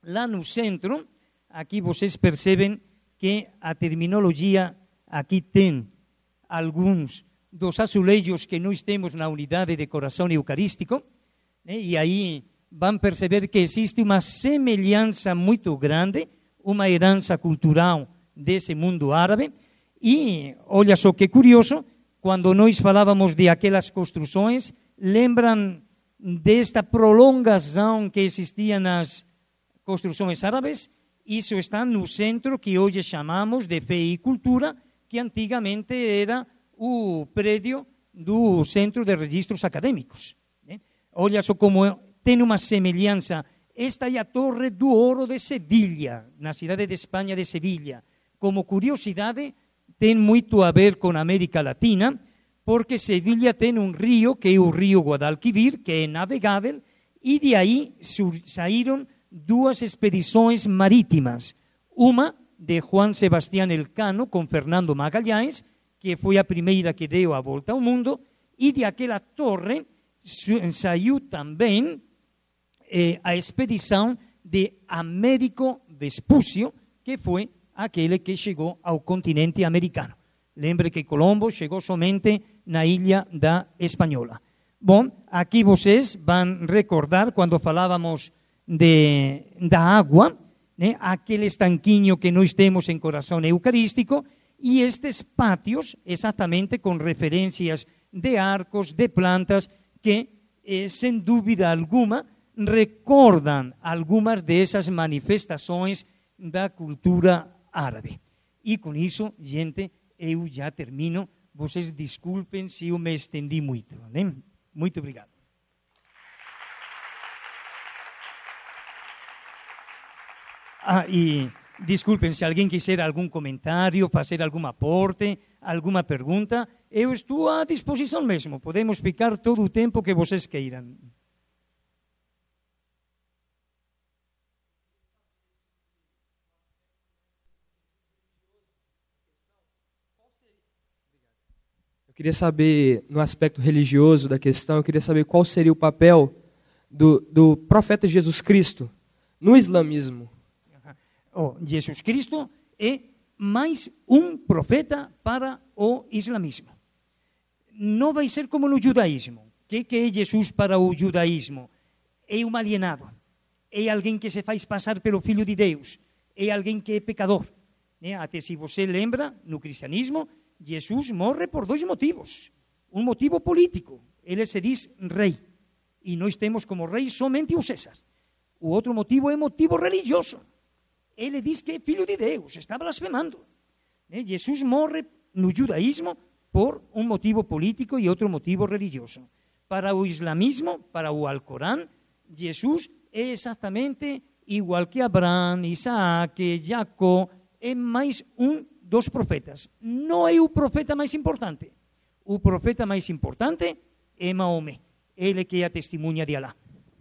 Speaker 5: lá no centro, aqui vocês percebem que a terminologia aqui tem alguns dos azulejos que nós temos na unidade de coração eucarístico, né? e aí vão perceber que existe uma semelhança muito grande, uma herança cultural desse mundo árabe. E olha só que curioso, quando nós falávamos de aquelas construções, lembram desta prolongação que existia nas construções árabes? Isso está no centro que hoje chamamos de Fé e Cultura, que antigamente era o prédio do Centro de Registros Acadêmicos. Né? Olha só como tem uma semelhança. Esta é a Torre do Ouro de Sevilha, na cidade de Espanha de Sevilha. Como curiosidade, tem muito a ver com a América Latina, porque Sevilha tem um rio, que é o rio Guadalquivir, que é navegável, e de aí saíram duas expedições marítimas. Uma de Juan Sebastián Elcano com Fernando Magalhães, que foi a primeira que deu a volta ao mundo, e de aquela torre saiu também eh, a expedição de Américo Vespúcio, que foi aquele que chegou ao continente americano. Lembre que Colombo chegou somente na ilha da Espanhola. Bom, aqui vocês vão recordar quando falávamos de, da água, né? aquele estanquinho que nós temos em coração eucarístico, e estes pátios, exatamente com referências de arcos, de plantas, que, eh, sem dúvida alguma, recordam algumas dessas manifestações da cultura árabe. E com isso, gente, eu já termino. Vocês desculpem se eu me estendi muito. Né? Muito. Ah, e desculpem, se alguém quiser algum comentário, fazer algum aporte, alguma pergunta, eu estou à disposição mesmo. Podemos ficar todo o tempo que vocês queiram.
Speaker 6: Eu queria saber, no aspecto religioso da questão, eu queria saber qual seria o papel do, do profeta Jesus Cristo no islamismo
Speaker 5: oh, Jesus Cristo é mais um profeta para o islamismo. Não vai ser como no judaísmo. O que, que é para o judaísmo? É um alienado. É alguém que se faz passar pelo Filho de Deus. É alguém que é pecador. Até se você lembra, no cristianismo, Jesus morre por dois motivos. Um motivo político. Ele se diz rei. E nós temos como rei somente o César. O outro motivo é motivo religioso ele diz que é filho de Deus, está blasfemando. Né? Jesus morre no judaísmo por um motivo político e outro motivo religioso. Para o islamismo, para o Alcorão, Jesus é exatamente igual que Abraão, Isaac, Jacó, é mais um dos profetas. Não é o profeta mais importante. O profeta mais importante é Maomé, ele que é a de Alá.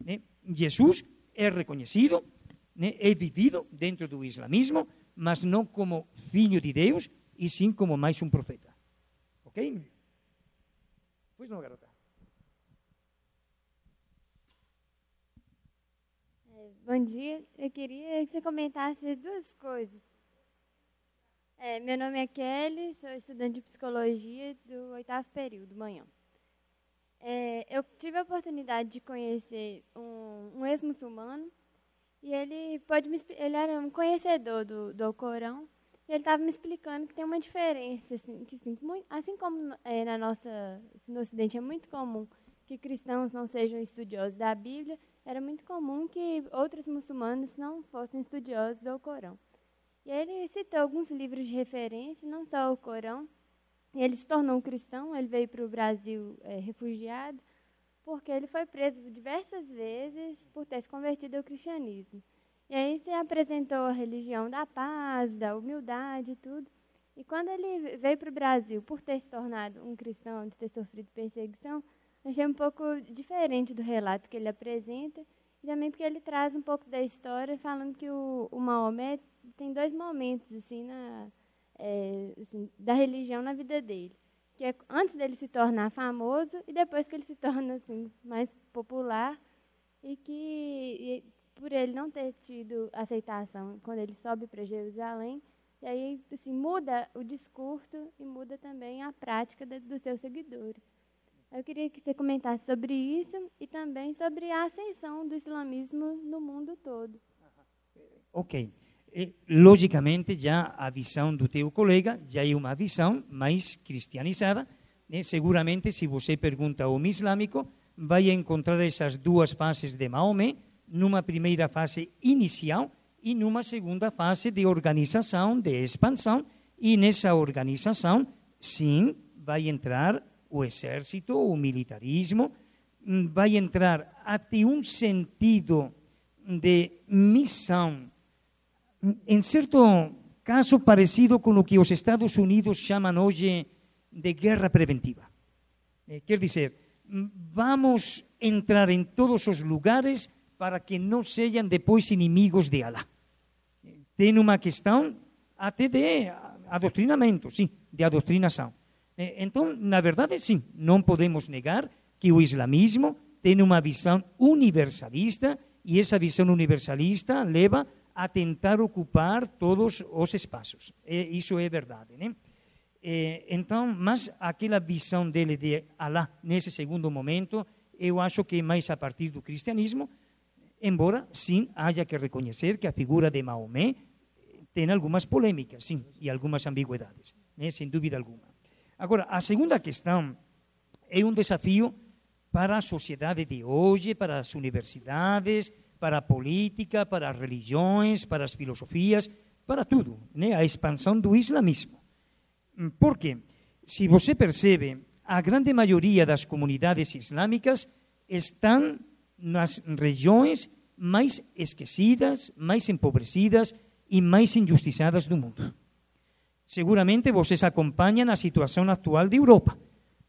Speaker 5: Né? Jesus é reconhecido, né? é vivido dentro do islamismo, mas não como filho de Deus, e sim como mais um profeta. Ok? Pois não, garota.
Speaker 7: Bom dia. Eu queria que você comentasse duas coisas. É, meu nome é Kelly, sou estudante de psicologia do oitavo período, manhã. É, eu tive a oportunidade de conhecer um, um ex-muçulmano e ele pode me, ele era um conhecedor do, do Corão e ele estava me explicando que tem uma diferença, assim, que, assim, assim como é, na nossa no Ocidente é muito comum que cristãos não sejam estudiosos da Bíblia, era muito comum que outros muçulmanos não fossem estudiosos do Corão. E ele citou alguns livros de referência, não só o Corão. Ele se tornou um cristão, ele veio para o Brasil é, refugiado, porque ele foi preso diversas vezes por ter se convertido ao cristianismo. E aí se apresentou a religião da paz, da humildade e tudo. E quando ele veio para o Brasil por ter se tornado um cristão, de ter sofrido perseguição, achei um pouco diferente do relato que ele apresenta, e também porque ele traz um pouco da história, falando que o, o Maomé tem dois momentos assim, na, é, assim, da religião na vida dele. Que é antes dele se tornar famoso e depois que ele se torna assim, mais popular, e que e, por ele não ter tido aceitação quando ele sobe para Jerusalém, e aí assim, muda o discurso e muda também a prática de, dos seus seguidores. Eu queria que você comentasse sobre isso e também sobre a ascensão do islamismo no mundo todo.
Speaker 5: Ok. Logicamente, já a visão do teu colega já é uma visão mais cristianizada. Né? Seguramente, se você pergunta ao islâmico, vai encontrar essas duas fases de Maomé, numa primeira fase inicial e numa segunda fase de organização, de expansão, e nessa organização, sim, vai entrar o exército, o militarismo, vai entrar até um sentido de missão, em certo caso parecido com o que os Estados Unidos chamam hoje de guerra preventiva. Eh, quer dizer, vamos entrar em todos os lugares para que não sejam depois inimigos de Allah. Tem uma questão até de adoctrinamento, sim, de adoctrinação. Eh, então, na verdade, sim, não podemos negar que o islamismo tem uma visão universalista e essa visão universalista leva a tentar ocupar todos os espaços. isso é verdade, né? então, mas aquela visão dele de Allah nesse segundo momento, eu acho que é mais a partir do cristianismo, embora sim haja que reconhecer que a figura de Maomé tem algumas polêmicas, sim, e algumas ambiguidades, né? sem dúvida alguma. Agora, a segunda questão é um desafio para a sociedade de hoje, para as universidades, para a política, para as religiões, para as filosofias, para tudo, né? a expansão do islamismo. Por quê? Se você percebe, a grande maioria das comunidades islâmicas estão nas regiões mais esquecidas, mais empobrecidas e mais injustiçadas do mundo seguramente vocês acompanham a situação atual de Europa,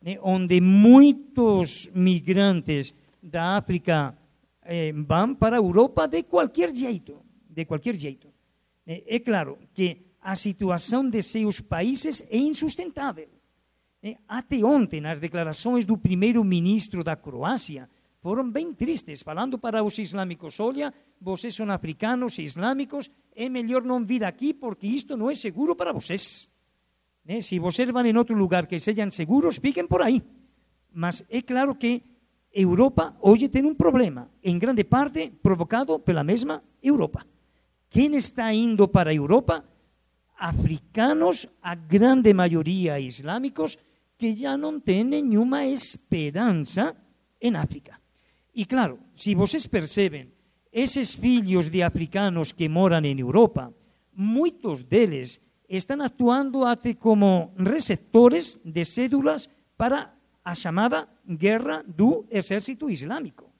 Speaker 5: né, onde muitos migrantes da África eh, vão para Europa de qualquer jeito, de qualquer jeito. É, claro que a situação de seus países é insustentável. É, até ontem, nas declarações do primeiro-ministro da Croácia, foram bem tristes, falando para os islâmicos: olha, vocês são africanos e islâmicos, é melhor não vir aqui porque isto não é seguro para vocês. Né? Se vocês vão em outro lugar que sejam seguros, fiquem por aí. Mas é claro que Europa hoje tem um problema, em grande parte provocado pela mesma Europa. Quem está indo para a Europa? Africanos, a grande maioria islâmicos, que já não têm nenhuma esperança em África. E claro, se vocês percebem, esses filhos de africanos que moram em Europa, muitos deles estão atuando até como receptores de cédulas para a chamada guerra do exército islâmico.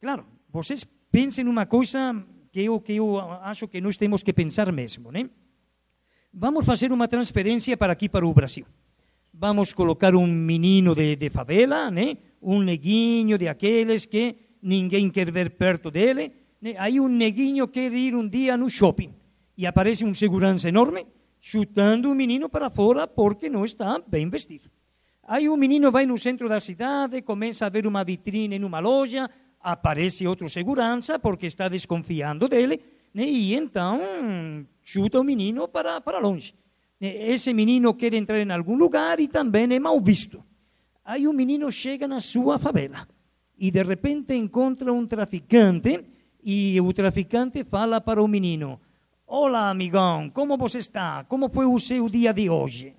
Speaker 5: Claro, vocês pensem uma coisa que eu, que eu acho que nós temos que pensar mesmo, né? Vamos fazer uma transferência para aqui, para o Brasil. vamos colocar um menino de, de favela, né? um neguinho de aqueles que ninguém quer ver perto dele. Né? Aí um neguinho quer ir um dia no shopping e aparece um segurança enorme chutando o menino para fora porque não está bem vestido. Aí o menino vai no centro da cidade, começa a ver uma vitrine numa loja, aparece outro segurança porque está desconfiando dele, né? e então chuta o menino para, para longe. Esse menino quer entrar em algum lugar e também é mal visto. Aí o menino chega na sua favela e de repente encontra um traficante e o traficante fala para o menino: Olá, amigão, como você está? Como foi o seu dia de hoje?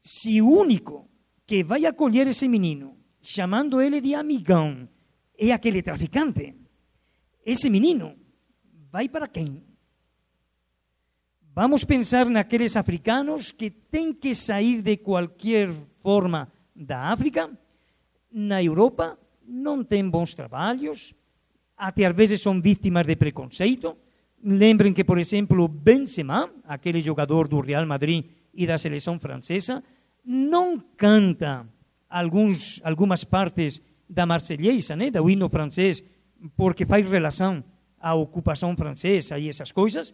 Speaker 5: Se o único que vai acolher esse menino, chamando ele de amigão, é aquele traficante, esse menino vai para quem? Vamos pensar naqueles africanos que têm que sair de qualquer forma da África, na Europa não têm bons trabalhos, até às vezes são vítimas de preconceito, Lembrem que, por exemplo, Benzema, aquele jogador do Real Madrid e da seleção francesa, não canta alguns, algumas partes da Marselhesa, né, do hino francês, porque faz relação à ocupação francesa e essas coisas.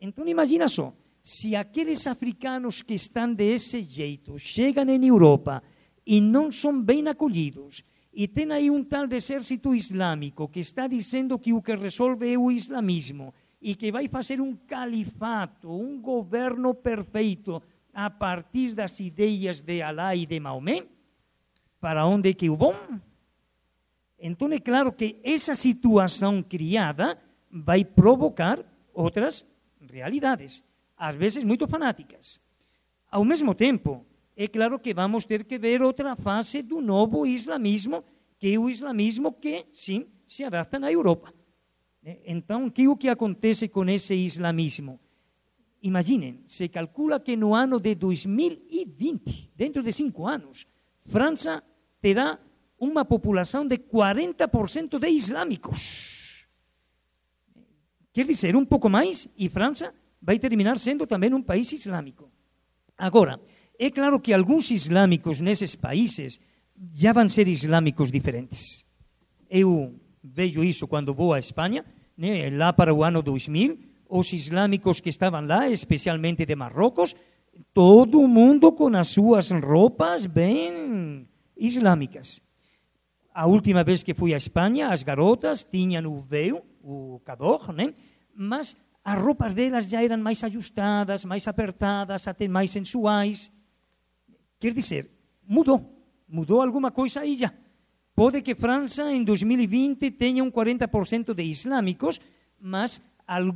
Speaker 5: Então, imagina só, se aqueles africanos que estão desse jeito chegam em Europa e não são bem acolhidos, e tem aí um tal de exército islâmico que está dizendo que o que resolve é o islamismo e que vai fazer um califato, um governo perfeito a partir das ideias de Alá e de Maomé, para onde é que o vão? Então é claro que essa situação criada vai provocar outras realidades, às vezes muito fanáticas. Ao mesmo tempo, é claro que vamos ter que ver outra fase do novo islamismo, que é o islamismo que, sim, se adapta na Europa. Então, que o que acontece com esse islamismo? Imaginem, se calcula que no ano de 2020, dentro de cinco anos, França terá uma população de 40% de islâmicos. Quer dizer, um pouco mais, e França vai terminar sendo também um país islâmico. Agora, é claro que alguns islâmicos nesses países já vão ser islâmicos diferentes. Eu vejo isso quando vou à Espanha, né, lá para o ano 2000, os islâmicos que estavam lá, especialmente de Marrocos, todo mundo com as suas roupas bem islâmicas. A última vez que fui à Espanha, as garotas tinham o véu, o cador, né? mas as roupas delas já eram mais ajustadas, mais apertadas, até mais sensuais. Quer dizer, mudou. Mudou alguma coisa aí já. Pode que França em 2020 tenha um 40% de islâmicos, mas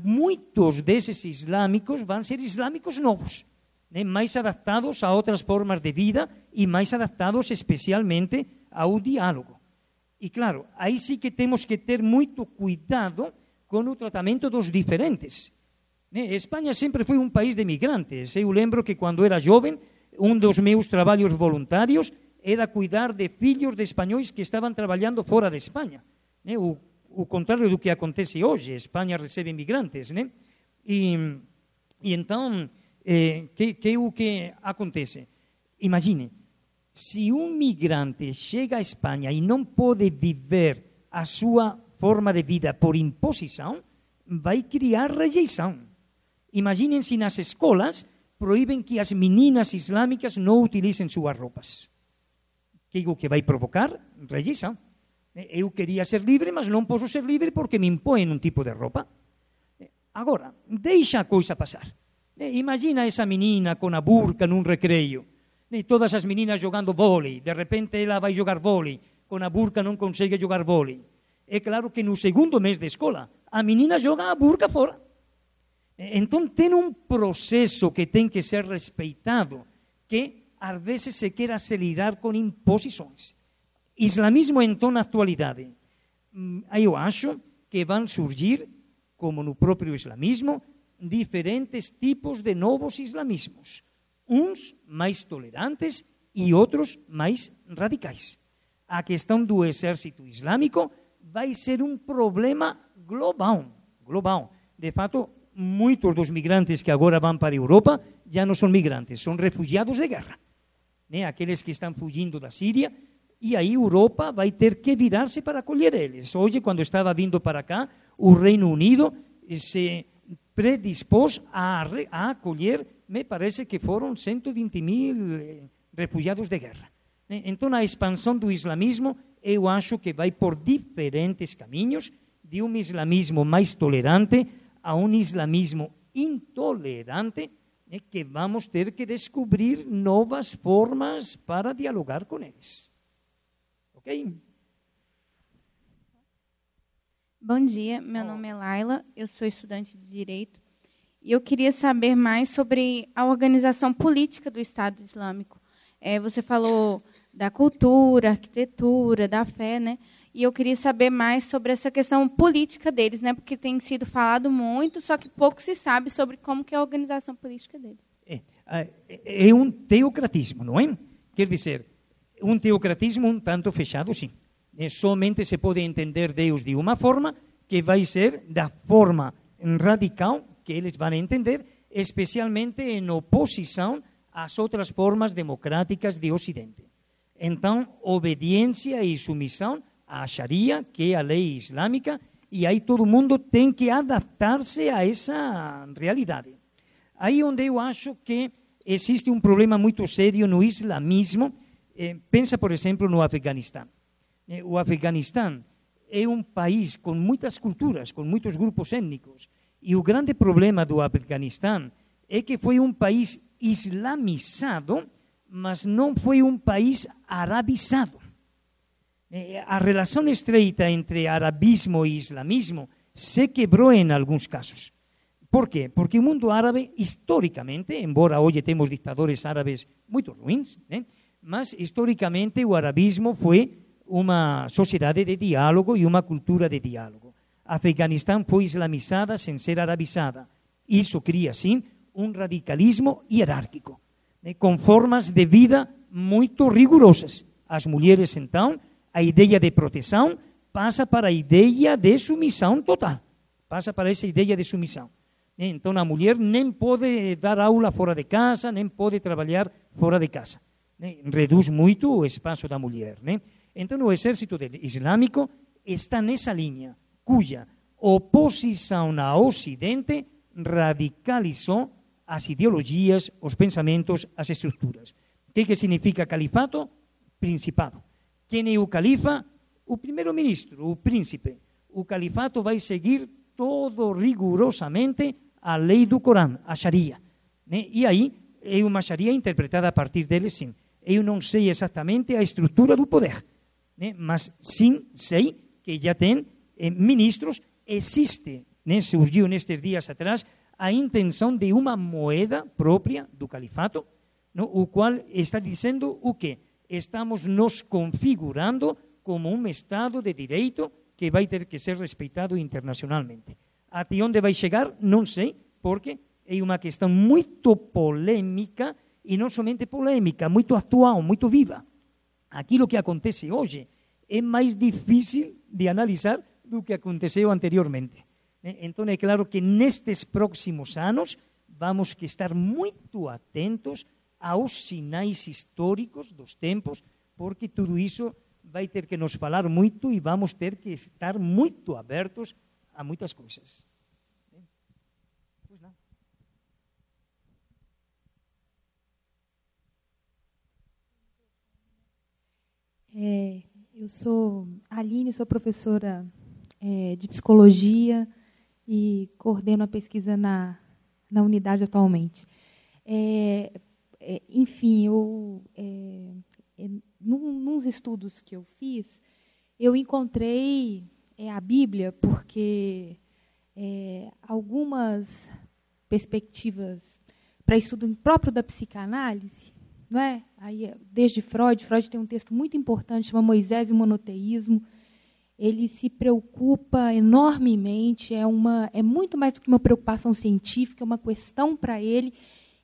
Speaker 5: muitos desses islâmicos vão ser islâmicos novos, né? mais adaptados a outras formas de vida e mais adaptados especialmente ao diálogo. E claro, aí sim que temos que ter muito cuidado com o tratamento dos diferentes. Né? Espanha sempre foi um país de migrantes. Eu lembro que quando era jovem um dos meus trabalhos voluntários era cuidar de filhos de espanhóis que estavam trabalhando fora de Espanha. Né? O, o contrário do que acontece hoje. Espanha recebe imigrantes. Né? E, e então, eh, que, é o que acontece? Imagine, se um migrante chega à Espanha e não pode viver a sua forma de vida por imposição, vai criar rejeição. Imaginem se nas escolas proíben que as meninas islâmicas não utilizem suas roupas. Que é o que vai provocar? Rejeição. Eu queria ser livre, mas não posso ser livre porque me impõem um tipo de roupa. Agora, deixa a coisa passar. Imagina essa menina com a burca num recreio. E todas as meninas jogando vôlei. De repente ela vai jogar vôlei. Com a burca não consegue jogar vôlei. É claro que no segundo mês de escola, a menina joga a burca fora. Então tem um processo que tem que ser respeitado, que às vezes se quer acelerar com imposições. Islamismo, então, na atualidade, mm, eu acho que vão surgir, como no próprio islamismo, diferentes tipos de novos islamismos. Uns mais tolerantes e outros mais radicais. A questão do exército islâmico vai ser um problema global. global. De fato, muitos dos migrantes que agora vão para a Europa já não são migrantes, são refugiados de guerra. né, aqueles que estão fugindo da Síria, e aí Europa vai ter que virar-se para acolher eles. Hoje, quando estava vindo para cá, o Reino Unido se predispôs a, a acolher, me parece que foram 120 mil eh, refugiados de guerra. Então, a expansão do islamismo, eu acho que vai por diferentes caminhos, de um islamismo mais tolerante a um islamismo intolerante, né, que vamos ter que descobrir novas formas para dialogar com eles.
Speaker 8: Bom dia, meu nome é Laila, eu sou estudante de Direito e eu queria saber mais sobre a organização política do Estado Islâmico. É, você falou da cultura, arquitetura, da fé, né? E eu queria saber mais sobre essa questão política deles, né? Porque tem sido falado muito, só que pouco se sabe sobre como que é a organização política deles.
Speaker 5: É, é, é um teocratismo, não é? Quer dizer, um teocratismo um tanto fechado, sim. É, somente se pode entender Deus de uma forma que vai ser da forma radical que eles vão entender, especialmente em oposição às outras formas democráticas de Ocidente. Então, obediência e submissão à Sharia, que é a lei islâmica, e aí todo mundo tem que adaptar-se a essa realidade. Aí onde eu acho que existe um problema muito sério no islamismo, eh, pensa, por exemplo, no Afeganistão. Eh, o Afeganistão é um país com muitas culturas, com muitos grupos étnicos, e o grande problema do Afeganistão é que foi um país islamizado, mas não foi um país arabizado. Eh, a relação estreita entre arabismo e islamismo se quebrou em alguns casos. Por quê? Porque o mundo árabe, historicamente, embora hoje temos ditadores árabes muito ruins, né? Mas historicamente o arabismo foi uma sociedade de diálogo e uma cultura de diálogo. Afeganistão foi islamizada sem ser arabizada. Isso cria, sim, um radicalismo hierárquico, né? com formas de vida muito rigorosas. As mulheres, então, a ideia de proteção passa para a ideia de submissão total. Passa para essa ideia de submissão. Então a mulher nem pode dar aula fora de casa, nem pode trabalhar fora de casa. Reduz muito o espaço da mulher. Então o exército islâmico está nessa linha, cuja oposição ao Ocidente radicalizou as ideologias, os pensamentos, as estruturas. O que, que significa califato? Principado. Quem é o califa? O primeiro-ministro, o príncipe. O califato vai seguir todo rigorosamente a lei do Corão, a Sharia. Né? E aí é uma Sharia interpretada a partir dele, sim. Eu não sei exatamente a estrutura do poder, né? mas sim sei que já tem eh, ministros. Existe, né? surgiu nestes dias atrás, a intenção de uma moeda própria do califato, no? o qual está dizendo o quê? Estamos nos configurando como um Estado de direito que vai ter que ser respeitado internacionalmente. Até onde vai chegar, não sei, porque é uma questão muito polêmica e não somente polêmica, muito atual, muito viva. Aquilo que acontece hoje é mais difícil de analisar do que aconteceu anteriormente. Então é claro que nestes próximos anos vamos que estar muito atentos aos sinais históricos dos tempos, porque tudo isso vai ter que nos falar muito e vamos ter que estar muito abertos a muitas coisas.
Speaker 9: É, eu sou Aline, sou professora é, de psicologia e coordeno a pesquisa na, na unidade atualmente. É, é enfim, eu, é, é, num, nos estudos que eu fiz, eu encontrei a Bíblia porque algumas perspectivas para estudo próprio da psicanálise, não é? Aí, desde Freud, Freud tem um texto muito importante, chama Moisés e o Monoteísmo. Ele se preocupa enormemente, é, uma, é muito mais do que uma preocupação científica, é uma questão para ele.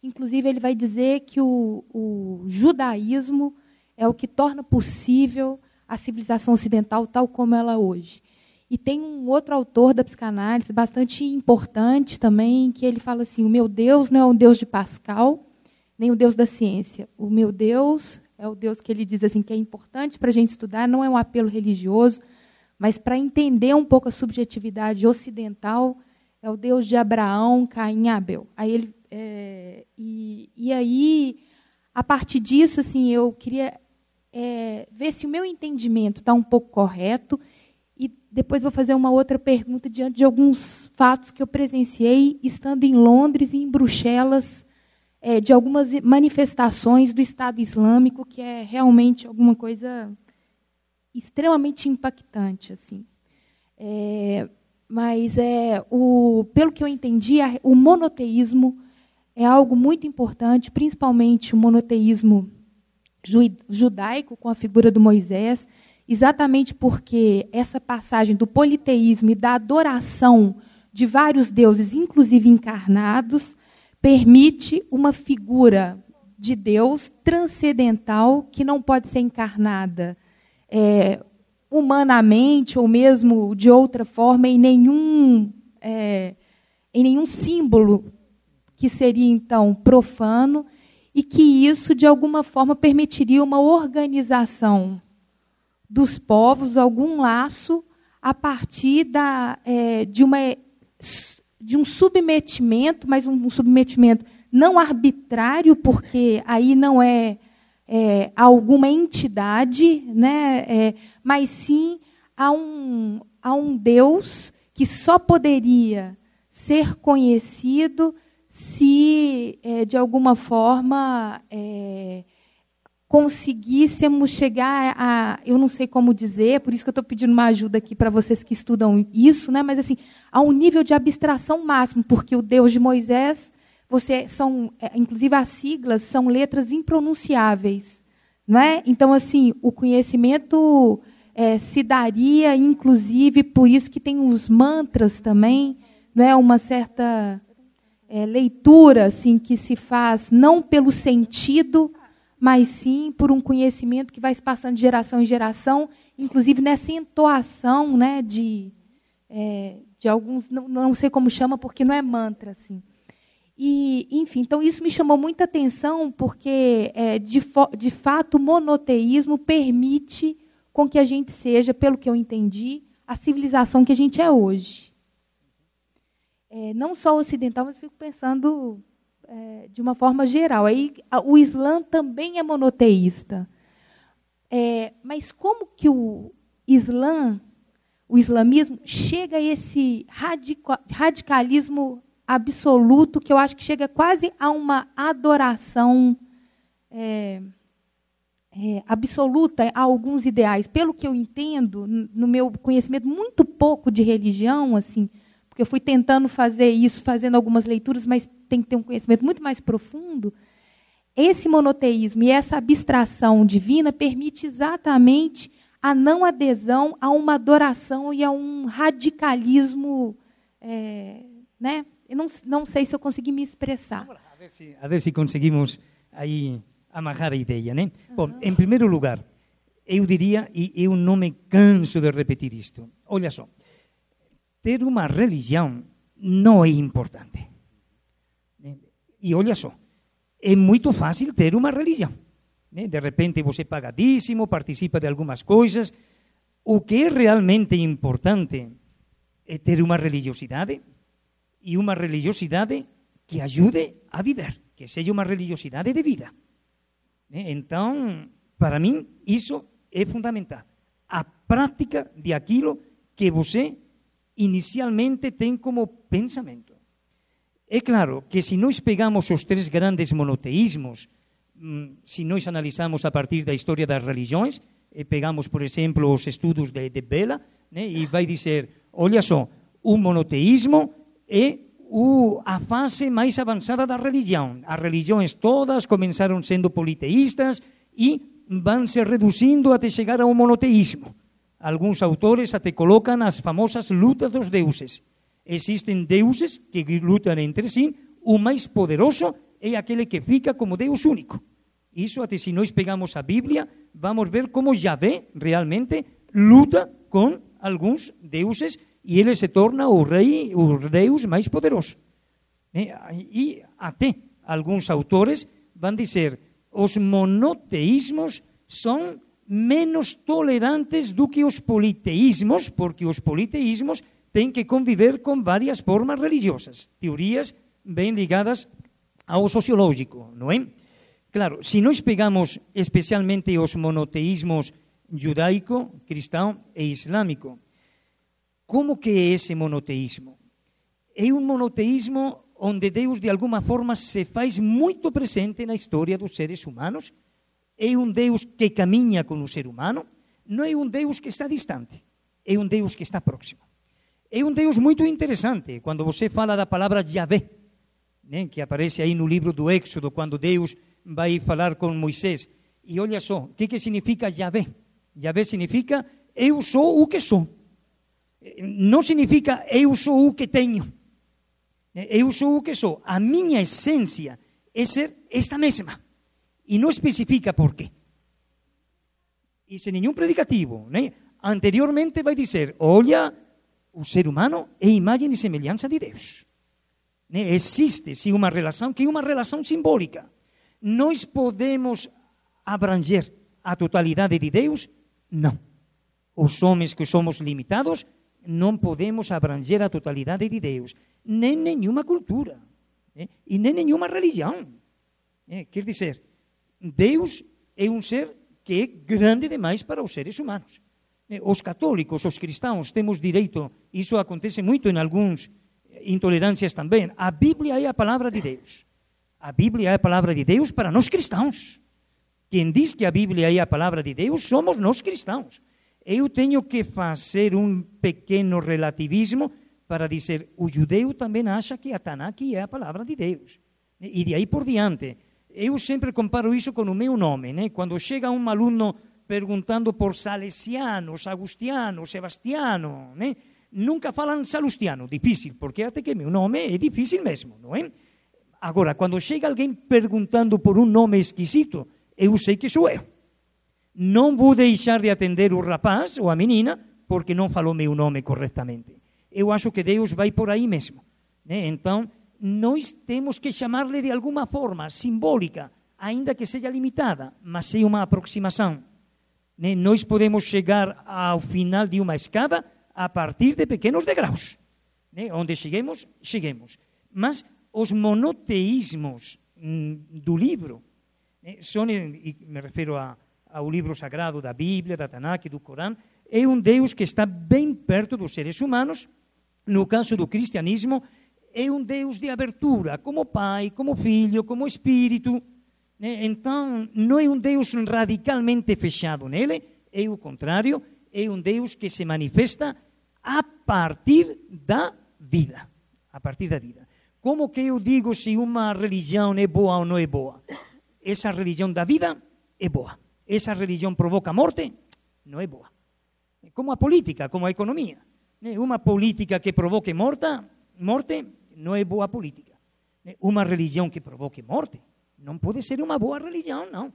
Speaker 9: Inclusive, ele vai dizer que o, o judaísmo é o que torna possível a civilização ocidental tal como ela é hoje. E tem um outro autor da psicanálise, bastante importante também, que ele fala assim: o meu Deus não é um Deus de Pascal, nem o Deus da ciência. O meu Deus é o Deus que ele diz assim que é importante para a gente estudar, não é um apelo religioso, mas para entender um pouco a subjetividade ocidental, é o Deus de Abraão, Caim Abel. Aí ele, é, e, e aí, a partir disso, assim, eu queria é, ver se o meu entendimento está um pouco correto e depois vou fazer uma outra pergunta diante de alguns fatos que eu presenciei estando em Londres e em Bruxelas, é, de algumas manifestações do Estado Islâmico, que é realmente alguma coisa extremamente impactante. assim. É, mas é o, pelo que eu entendi, o monoteísmo é algo muito importante, principalmente o monoteísmo judaico com a figura do Moisés, exatamente porque essa passagem do politeísmo e da adoração de vários deuses, inclusive encarnados, permite uma figura de Deus transcendental que não pode ser encarnada é, humanamente ou mesmo de outra forma em nenhum, é, em nenhum símbolo que seria então profano e que isso de alguma forma permitiria uma organização dos povos, algum laço a partir da, é, de, uma, de um submetimento, mas um, submetimento não arbitrário, porque aí não é, é alguma entidade, né, é, mas sim a um, a um Deus que só poderia ser conhecido se, é, de alguma forma, é, conseguíssemos chegar a, eu não sei como dizer, por isso que eu estou pedindo uma ajuda aqui para vocês que estudam isso, né? mas assim, a um nível de abstração máximo, porque o Deus de Moisés, você são, é, inclusive as siglas são letras impronunciáveis, não é? Então assim, o conhecimento é, se daria, inclusive, por isso que tem os mantras também, não é? Uma certa é, leitura assim que se faz não pelo sentido mas sim por um conhecimento que vai se passando de geração em geração, inclusive nessa entoação né, de, é, de alguns, não, não sei como chama, porque não é mantra. Assim. E, enfim, então isso me chamou muita atenção, porque, é, de, de fato, o monoteísmo permite com que a gente seja, pelo que eu entendi, a civilização que a gente é hoje. É, não só ocidental, mas fico pensando é, de uma forma geral. Aí, o Islã também é monoteísta. É, mas como que o Islã, o islamismo, chega a esse radicalismo absoluto, que eu acho que chega quase a uma adoração é, é, absoluta a alguns ideais. Pelo que eu entendo, no meu conhecimento muito pouco de religião, assim, porque eu fui tentando fazer isso, fazendo algumas leituras, mas tem que ter um conhecimento muito mais profundo, esse monoteísmo e essa abstração divina permite exatamente a não adesão a uma adoração e a um radicalismo. É, né? Eu não, não sei se eu consegui me expressar.
Speaker 5: A ver se, a ver se conseguimos aí amarrar a ideia. Né? Uhum. Bom, em primeiro lugar, eu diria, e eu não me canso de repetir isto, olha só, ter uma religião não é importante. E olha só, é muito fácil ter uma religião. De repente você paga dízimo, participa de algumas coisas. O que é realmente importante é ter uma religiosidade e uma religiosidade que ajude a viver, que seja uma religiosidade de vida. Então, para mim, isso é fundamental. A prática de aquilo que você inicialmente tem como pensamento. É claro que se nós pegamos os três grandes monoteísmos, mm, se nós analisamos a partir da história das religiões, e pegamos, por exemplo, os estudos de, de Bela, né, e vai dizer, olha só, o monoteísmo é o, a fase mais avançada da religião. As religiões todas começaram sendo politeístas e vão se reduzindo até chegar ao monoteísmo. Alguns autores até colocam as famosas lutas dos deuses. Existem deuses que lutam entre si, o mais poderoso é aquele que fica como Deus único. Isso até se nós pegamos a Bíblia, vamos ver como Yahvé realmente luta com alguns deuses e ele se torna o rei, o Deus mais poderoso. E até alguns autores vão dizer os monoteísmos são menos tolerantes do que os politeísmos, porque os politeísmos têm que conviver com várias formas religiosas, teorias bem ligadas ao sociológico, não é? Claro, se nós pegamos especialmente os monoteísmos judaico, cristão e islâmico, como que é esse monoteísmo? É um monoteísmo onde Deus de alguma forma se faz muito presente na história dos seres humanos é um Deus que caminha com o ser humano, não é um Deus que está distante, é um Deus que está próximo. É um Deus muito interessante, quando você fala da palavra Yahvé, né, que aparece aí no livro do Éxodo, quando Deus vai falar com Moisés. E olha só, o que, que significa Yahvé? Yahvé significa eu sou o que sou. Não significa eu sou o que tenho. Eu sou o que sou. A minha essência é ser esta mesma e não especifica por. E sem nenhum predicativo. Anteriormente vai dizer: olha, o ser humano é imagem e semelhança de Deus. Existe sim uma relação que é uma relação simbólica. Nós podemos abranger a totalidade de Deus? Não. Os homens que somos limitados não podemos abranger a totalidade de Deus, nem nenhuma cultura, né? e nem nenhuma religião. Quer dizer, Deus é um ser que é grande demais para os seres humanos. Eh, os católicos, os cristãos, temos direito, isso acontece muito em alguns intolerâncias também. A Bíblia é a palavra de Deus. A Bíblia é a palavra de Deus para nós cristãos. Quem diz que a Bíblia é a palavra de Deus somos nós cristãos. Eu tenho que fazer um pequeno relativismo para dizer o judeu também acha que a Tanakh é a palavra de Deus. E de aí por diante, eu sempre comparo isso com o meu nome, né? Quando chega um aluno perguntando por Salesiano, Agustiano, Sebastiano, né? Nunca falam Salustiano, difícil, porque até que meu nome é difícil mesmo, não é? Agora, quando chega alguém perguntando por um nome esquisito, eu sei que sou eu. Não vou deixar de atender o rapaz ou a menina porque não falou meu nome corretamente. Eu acho que Deus vai por aí mesmo. Né? Então, nós temos que chamarle de alguma forma simbólica, ainda que seja limitada, mas é uma aproximação. Nós podemos chegar ao final de uma escada a partir de pequenos degraus. Onde cheguemos, cheguemos. Mas os monoteísmos mm, do livro são, e me refiro a, ao livro sagrado da Bíblia, da Tanakh, do Corão, é um Deus que está bem perto dos seres humanos. No caso do cristianismo, é um Deus de abertura, como Pai, como Filho, como Espírito. Né? Então, não é um Deus radicalmente fechado nele, é o contrário, é um Deus que se manifesta a partir da vida. A partir da vida. Como que eu digo se uma religião é boa ou não é boa? Essa religião da vida é boa. Essa religião provoca morte? Não é boa. Como a política, como a economia. Né? Uma política que provoque morte, morte não é boa política. Uma religião que provoque morte não pode ser uma boa religião, não.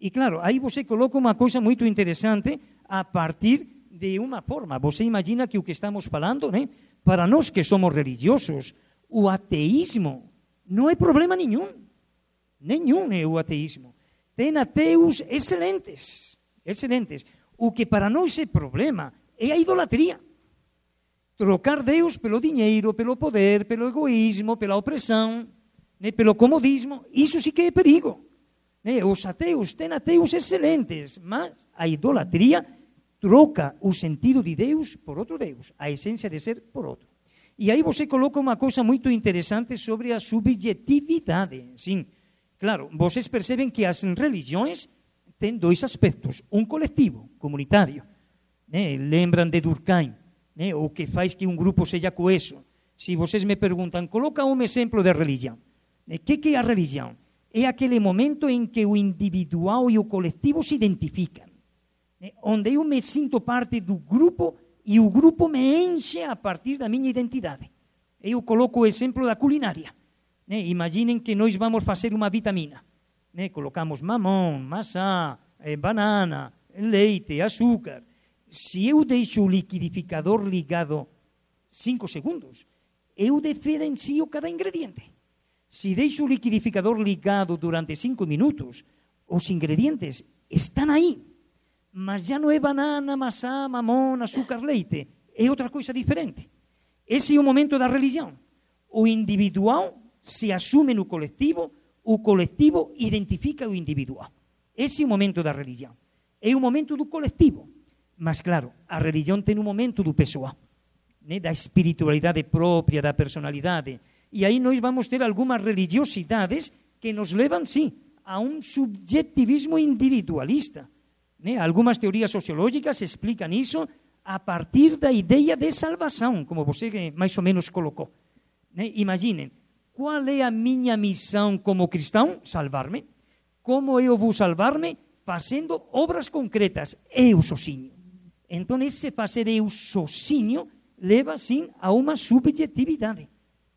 Speaker 5: E claro, aí você coloca uma coisa muito interessante a partir de uma forma. Você imagina que o que estamos falando, né? para nós que somos religiosos, o ateísmo não é problema nenhum. Nenhum é o ateísmo. Tem ateus excelentes, excelentes. O que para nós é problema é a idolatria trocar Deus pelo dinheiro, pelo poder, pelo egoísmo, pela opressão, né, pelo comodismo, isso sim que é perigo. Né? Os ateus têm ateus excelentes, mas a idolatria troca o sentido de Deus por outro Deus, a essência de ser por outro. E aí você coloca uma coisa muito interessante sobre a subjetividade. Sim, claro, vocês percebem que as religiões têm dois aspectos: um coletivo, comunitário. Né? Lembram de Durkheim, né, o que faz que um grupo seja coeso. Se vocês me perguntam, coloca um exemplo de religião. O né, que, que é a religião? É aquele momento em que o individual e o coletivo se identificam. Né, onde eu me sinto parte do grupo e o grupo me enche a partir da minha identidade. Eu coloco o exemplo da culinária. Né, imaginem que nós vamos fazer uma vitamina. Né, colocamos mamão, maçã, eh, banana, leite, açúcar se eu deixo o liquidificador ligado cinco segundos, eu diferencio cada ingrediente. Se deixo o liquidificador ligado durante cinco minutos, os ingredientes estão aí. Mas já não é banana, maçã, mamão, açúcar, leite. É outra coisa diferente. Esse é o momento da religião. O individual se assume no coletivo, o coletivo identifica o individual. Esse é o momento da religião. É o momento do coletivo. Mas, claro, a religião tem um momento do pessoal, né? da espiritualidade própria, da personalidade. E aí nós vamos ter algumas religiosidades que nos levam, sim, a um subjetivismo individualista. Né? Algumas teorias sociológicas explicam isso a partir da ideia de salvação, como você mais ou menos colocou. Né? Imaginem, qual é a minha missão como cristão? Salvar-me. Como eu vou salvar-me? Fazendo obras concretas, eu sozinho. Então, esse fazer eu sozinho leva, sim, a uma subjetividade.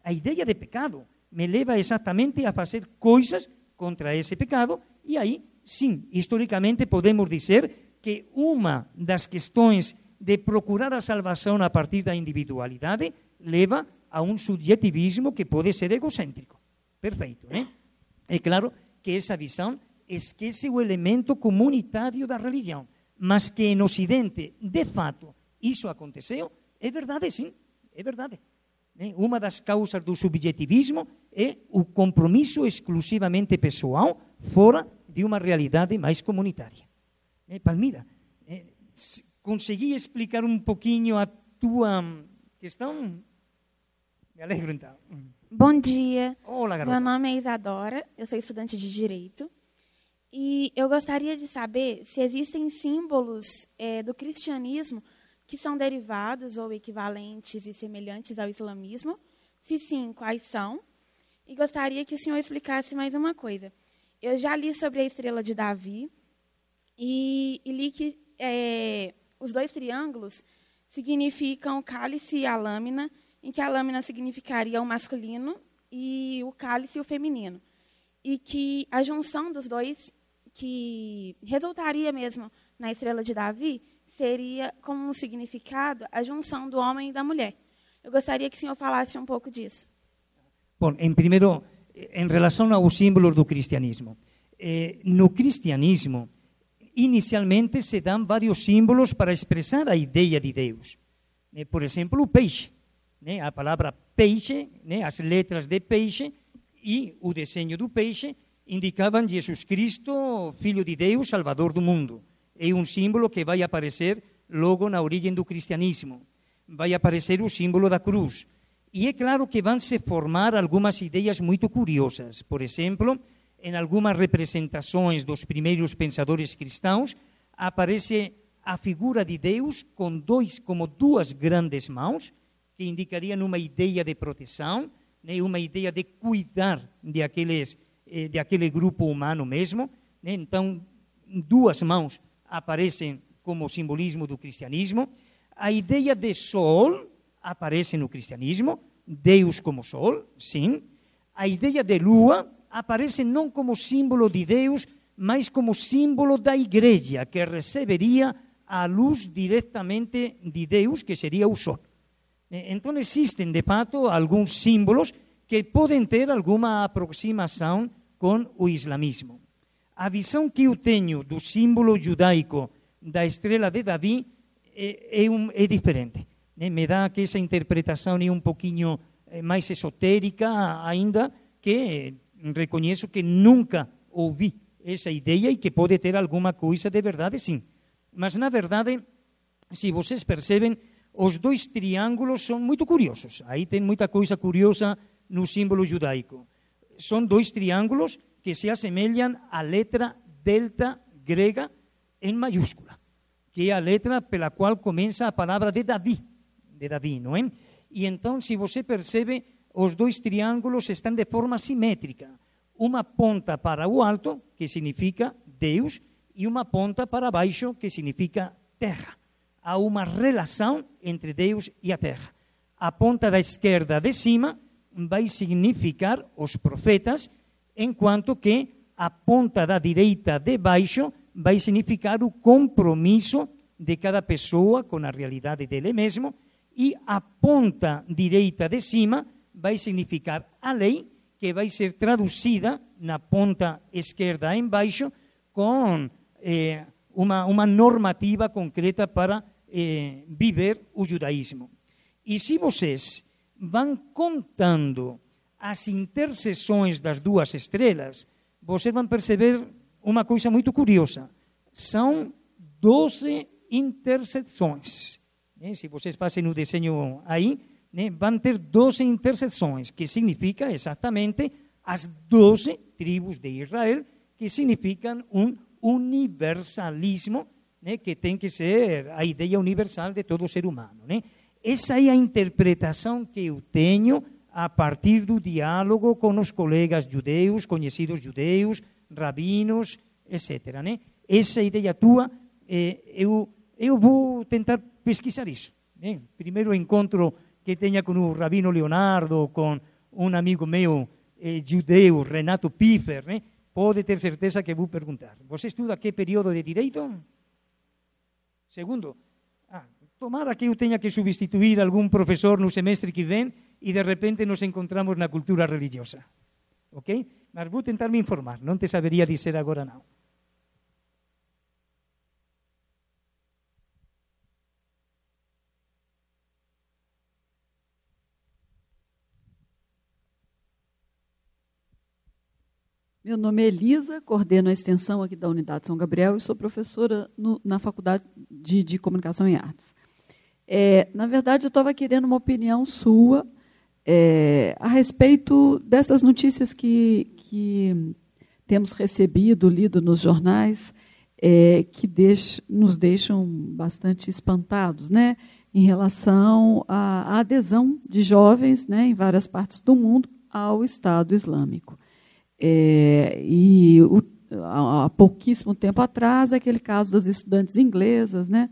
Speaker 5: A ideia de pecado me leva exatamente a fazer coisas contra esse pecado, e aí, sim, historicamente podemos dizer que uma das questões de procurar a salvação a partir da individualidade leva a um subjetivismo que pode ser egocêntrico. Perfeito, né? É claro que essa visão esquece o elemento comunitário da religião, mas que no Ocidente, de fato, isso aconteceu, é verdade, sim, é verdade. Né? Uma das causas do subjetivismo é o compromisso exclusivamente pessoal fora de uma realidade mais comunitária. Né? Palmira, é, consegui explicar um pouquinho a tua questão? Me alegro então.
Speaker 10: Bom dia.
Speaker 5: Olá, garota.
Speaker 10: Meu nome é Isadora, eu sou estudante de Direito. E eu gostaria de saber se existem símbolos é, do cristianismo que são derivados ou equivalentes e semelhantes ao islamismo. Se sim, quais são? E gostaria que o senhor explicasse mais uma coisa. Eu já li sobre a estrela de Davi e, e li que é, os dois triângulos significam o cálice e a lâmina, em que a lâmina significaria o masculino e o cálice o feminino. E que a junção dos dois, que resultaria mesmo na estrela de Davi, seria como um significado a junção do homem e da mulher. Eu gostaria que o senhor falasse um pouco disso.
Speaker 5: Bom, em primeiro, em relação aos símbolos do cristianismo. Eh, no cristianismo, inicialmente se dão vários símbolos para expressar a ideia de Deus. Eh, por exemplo, o peixe. Né? A palavra peixe, né? as letras de peixe e o desenho do peixe indicavam Jesus Cristo, Filho de Deus, Salvador do mundo. É um símbolo que vai aparecer logo na origem do cristianismo. Vai aparecer o símbolo da cruz. E é claro que vão se formar algumas ideias muito curiosas. Por exemplo, em algumas representações dos primeiros pensadores cristãos, aparece a figura de Deus com dois, como duas grandes mãos, que indicariam uma ideia de proteção, né, uma ideia de cuidar de, aqueles, eh, de aquele grupo humano mesmo. Né? Então, duas mãos aparecem como simbolismo do cristianismo. A ideia de sol aparece no cristianismo, Deus como sol, sim. A ideia de lua aparece não como símbolo de Deus, mas como símbolo da igreja, que receberia a luz diretamente de Deus, que seria o sol. Então existem, de fato, alguns símbolos que podem ter alguma aproximação com o islamismo. A visão que eu tenho do símbolo judaico da estrela de Davi é, é, um, é diferente. Né? Me dá que essa interpretação é um pouquinho eh, mais esotérica ainda, que reconheço que nunca ouvi essa ideia e que pode ter alguma coisa de verdade, sim. Mas, na verdade, se vocês percebem, os dois triângulos são muito curiosos. Aí tem muita coisa curiosa no símbolo judaico. São dois triângulos que se assemelham à letra delta grega em maiúscula, que é a letra pela qual começa a palavra de Davi, de Davi, não é? E então, se você percebe, os dois triângulos estão de forma simétrica. Uma ponta para o alto, que significa Deus, e uma ponta para baixo, que significa terra. Há uma relação entre Deus e a terra. A ponta da esquerda de cima vai significar os profetas, enquanto que a ponta da direita de baixo vai significar o compromisso de cada pessoa com a realidade dele mesmo, e a ponta direita de cima vai significar a lei, que vai ser traduzida na ponta esquerda embaixo com eh, uma, uma normativa concreta para eh, viver o judaísmo. E se vocês vão contando as interseções das duas estrelas, vocês vão perceber uma coisa muito curiosa. São 12 interseções. Né? Se vocês fazem o desenho aí, né, vão ter 12 interseções, que significa exatamente as 12 tribos de Israel, que significam um universalismo, né, que tem que ser a ideia universal de todo ser humano. Né? Essa é a interpretação que eu tenho a partir do diálogo com os colegas judeus, conhecidos judeus, rabinos, etc. Né? Essa ideia tua, eh, eu, eu vou tentar pesquisar isso. Né? Primeiro encontro que tenha com o rabino Leonardo, com um amigo meu eh, judeu, Renato Piffer, né? pode ter certeza que vou perguntar. Você estuda que período de direito? Segundo, tomara que eu tenha que substituir algum professor no semestre que vem e de repente nos encontramos na cultura religiosa. Ok? Mas vou tentar me informar, não te saberia dizer agora não.
Speaker 11: Meu nome é Elisa, coordeno a extensão aqui da Unidade São Gabriel e sou professora no, na Faculdade de, de, Comunicação e Artes. É, na verdade, eu estava querendo uma opinião sua é, a respeito dessas notícias que, que temos recebido, lido nos jornais, é, que nos deixam bastante espantados, né, em relação à, à adesão de jovens, né, em várias partes do mundo, ao Estado Islâmico. É, e o, há, pouquíssimo tempo atrás, aquele caso das estudantes inglesas, né,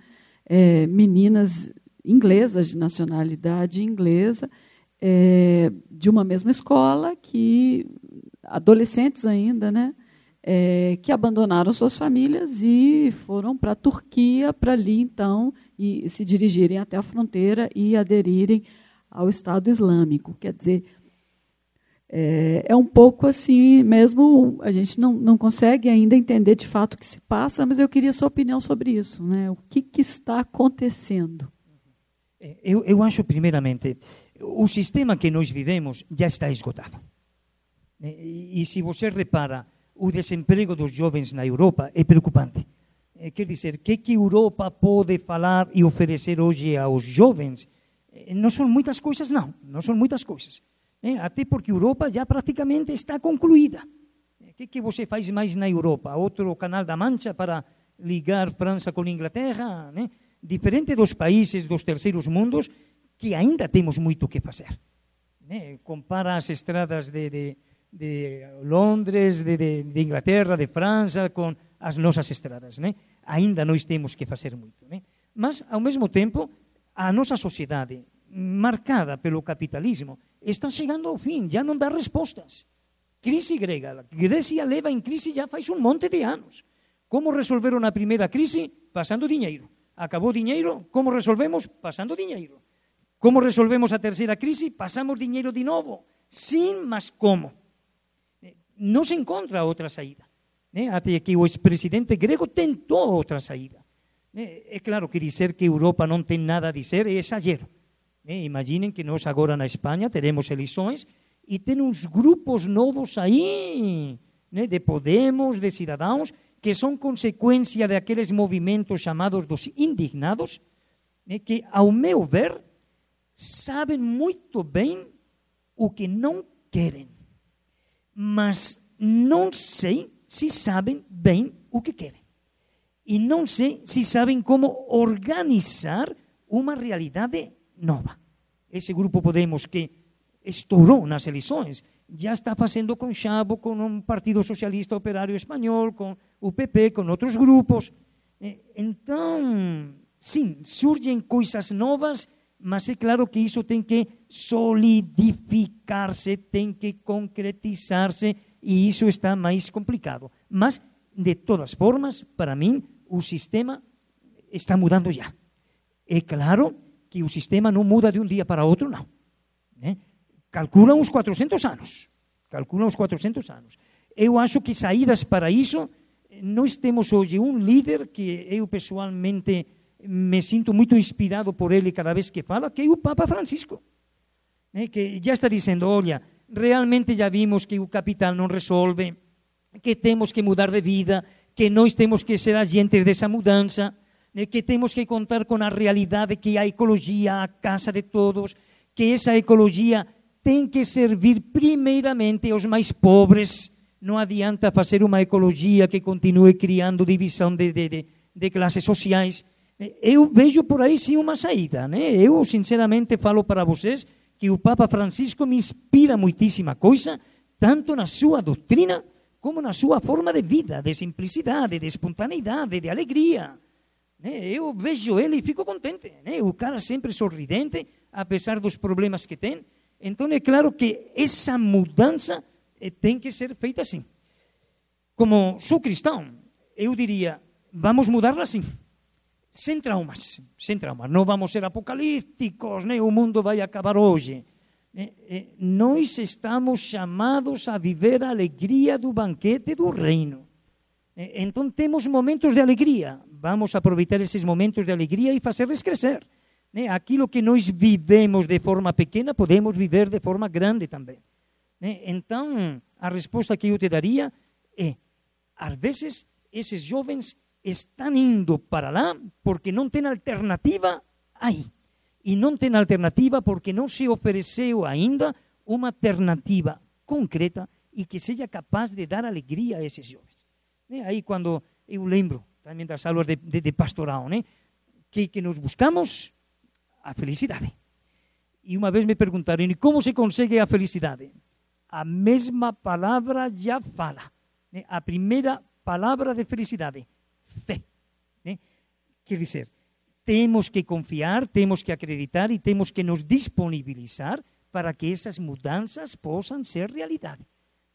Speaker 11: é, meninas inglesas, de nacionalidade inglesa, é, de uma mesma escola, que adolescentes ainda, né, é, que abandonaram suas famílias e foram para a Turquia, para ali então e se dirigirem até a fronteira e aderirem ao Estado Islâmico. Quer dizer, é, é, um pouco assim, mesmo a gente não, não consegue ainda entender de fato o que se passa, mas eu queria sua opinião sobre isso. Né? O que, que está acontecendo?
Speaker 5: Eu, eu acho, primeiramente, o sistema que nós vivemos já está esgotado. E, e se você repara, o desemprego dos jovens na Europa é preocupante. É, quer dizer, o que, que a Europa pode falar e oferecer hoje aos jovens? É, não são muitas coisas, não. Não são muitas coisas. Até porque a Europa já praticamente está concluída. O que, que você faz mais na Europa? Outro canal da Mancha para ligar França com Inglaterra? Né? Diferente dos países dos terceiros mundos, que ainda temos muito que fazer. Né? Compara as estradas de, de, de Londres, de, de, Inglaterra, de França, com as nossas estradas. Né? Ainda nós temos que fazer muito. Né? Mas, ao mesmo tempo, a nossa sociedade, marcada pelo capitalismo, está chegando ao fim, já não dá respostas. Crise grega. Grécia leva em crise já faz um monte de anos. Como resolveram a primeira crise? Passando dinheiro. Acabou dinheiro? Como resolvemos? Passando dinheiro. Como resolvemos a terceira crise? Passamos dinheiro de novo. Sim, mas como? Não se encontra outra saída. Até que o ex-presidente grego tentou outra saída. É claro que dizer que Europa não tem nada a dizer é exagero. Eh, imaginen que nós agora na Espanha teremos eleições e tem uns grupos novos aí, né, de Podemos, de cidadãos, que são consequência daqueles movimentos chamados dos indignados, né, que, ao meu ver, sabem muito bem o que não querem, mas não sei se sabem bem o que querem. E não sei se sabem como organizar uma realidade nova. Esse grupo Podemos que estourou nas eleições já está fazendo com Chavo, com um Partido Socialista Operário Espanhol, com o PP, com outros grupos. Então, sim, surgem coisas novas, mas é claro que isso tem que solidificar-se, tem que concretizar-se, e isso está mais complicado. Mas, de todas formas, para mim, o sistema está mudando já. É claro que o sistema não muda de um dia para outro, não. Né? Calcula uns 400 anos. calcula uns 400 anos. Eu acho que saídas para isso, nós temos hoje um líder que eu pessoalmente me sinto muito inspirado por ele cada vez que fala, que é o Papa Francisco. Né? Que já está dizendo, olha, realmente já vimos que o capital não resolve, que temos que mudar de vida, que nós temos que ser agentes dessa mudança, né? que temos que contar com a realidade que a ecologia, a casa de todos, que essa ecologia tem que servir primeiramente aos mais pobres. Não adianta fazer uma ecologia que continue criando divisão de, de, de, de classes sociais. Eu vejo por aí sim uma saída. Né? Eu, sinceramente, falo para vocês que o Papa Francisco me inspira muitíssima coisa, tanto na sua doutrina como na sua forma de vida, de simplicidade, de espontaneidade, de alegria. Né? Eu vejo ele e fico contente. Né? O cara sempre sorridente, apesar dos problemas que tem. Então é claro que essa mudança eh, tem que ser feita assim. Como sou cristão, eu diria, vamos mudá-la assim sem traumas, sem traumas. Não vamos ser apocalípticos, né? o mundo vai acabar hoje. Nós estamos chamados a viver a alegria do banquete do reino. Então temos momentos de alegria. Vamos aproveitar esses momentos de alegria e fazê-los crescer. Aquilo que nós vivemos de forma pequena, podemos viver de forma grande também. Então, a resposta que eu te daria é: às vezes, esses jovens estão indo para lá porque não tem alternativa aí. E não tem alternativa porque não se ofereceu ainda uma alternativa concreta e que seja capaz de dar alegria a esses jovens. Né? Aí quando eu lembro também das aulas de, de, de pastoral, né? que, que buscamos a felicidade. E uma vez me perguntaram, e como se consegue a felicidade? A mesma palavra já fala. Né? A primeira palavra de felicidade, fé. Né? Quer dizer, temos que confiar, temos que acreditar e temos que nos disponibilizar para que essas mudanças possam ser realidade.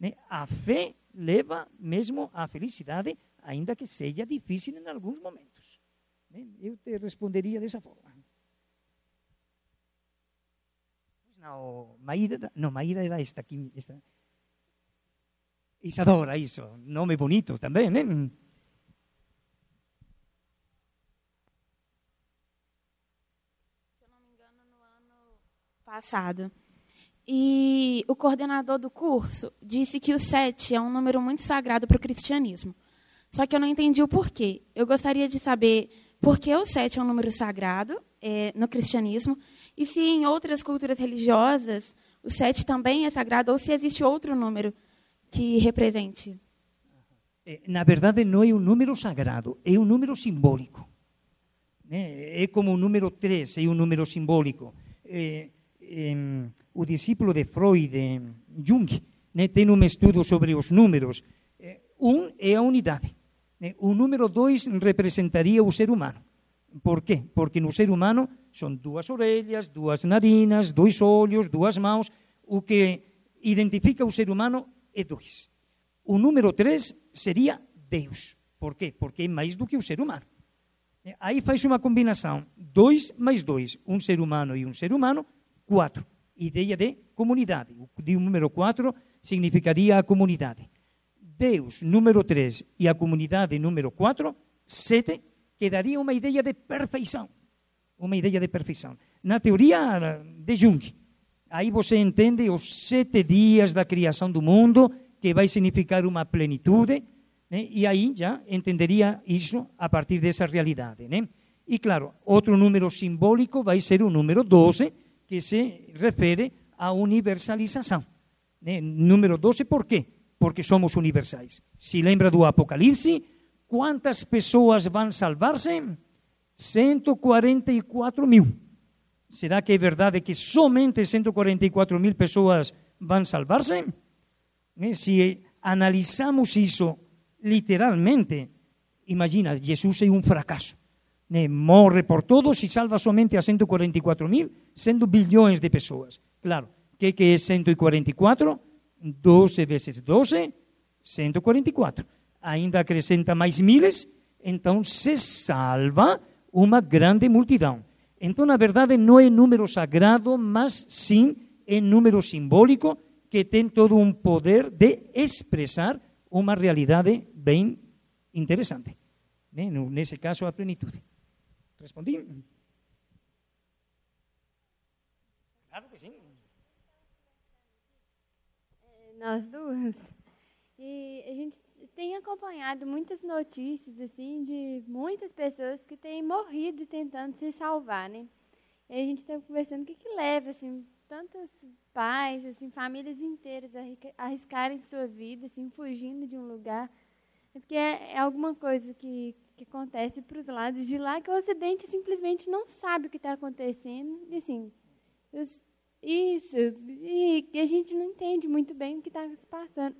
Speaker 5: Né? A fé leva mesmo à felicidade, ainda que seja difícil em alguns momentos. Né? Eu te responderia dessa forma. Não, Maíra, não, Maíra era esta aqui. Esta. Isadora, isso. Nome bonito também, né?
Speaker 10: passado. E o coordenador do curso disse que o sete é um número muito sagrado para o cristianismo. Só que eu não entendi o porquê. Eu gostaria de saber por que o sete é um número sagrado é, no cristianismo e se em outras culturas religiosas o sete também é sagrado ou se existe outro número que represente.
Speaker 5: É, na verdade, não é um número sagrado, é um número simbólico. É como o número três, é um número simbólico. É, eh, o discípulo de Freud, Jung, né, tem um estudo sobre os números. Eh, um é a unidade. Né? O número dois representaria o ser humano. Por quê? Porque no ser humano são duas orelhas, duas narinas, dois olhos, duas mãos. O que identifica o ser humano é dois. O número três seria Deus. Por quê? Porque é mais do que o ser humano. Aí faz uma combinação: dois mais dois, um ser humano e um ser humano, quatro. Ideia de comunidade. O número quatro significaria a comunidade. Deus, número três, e a comunidade, número quatro, sete, que daria uma ideia de perfeição. Uma ideia de perfeição. Na teoria de Jung, aí você entende os sete dias da criação do mundo, que vai significar uma plenitude, né? e aí já entenderia isso a partir dessa realidade. Né? E claro, outro número simbólico vai ser o número 12, que se refere à universalização. Né? Número 12, por quê? Porque somos universais. Se lembra do Apocalipse, quantas pessoas vão salvar-se? 144 mil. Será que é verdade que somente 144 mil pessoas vão salvar-se? Né? Se analisamos isso literalmente, imagina, Jesus é um fracasso morre por todos e salva somente a 144 mil, sendo bilhões de pessoas. Claro, o que, que é 144? 12 vezes 12, 144. Ainda acrescenta mais miles, então se salva uma grande multidão. Então, na verdade, não é número sagrado, mas sim é número simbólico que tem todo um poder de expressar uma realidade bem interessante. Né? Nesse caso, a plenitude. Respondi? Claro que sim.
Speaker 7: E a gente tem acompanhado muitas notícias assim de muitas pessoas que têm morrido tentando se salvar, né? E a gente está conversando o que, que leva assim tantos pais, assim famílias inteiras a arriscarem sua vida, assim fugindo de um lugar, é porque é, é alguma coisa que que acontece para os lados de lá que o Ocidente simplesmente não sabe o que está acontecendo, e assim os, isso e, a gente não entende muito bem o que está se passando.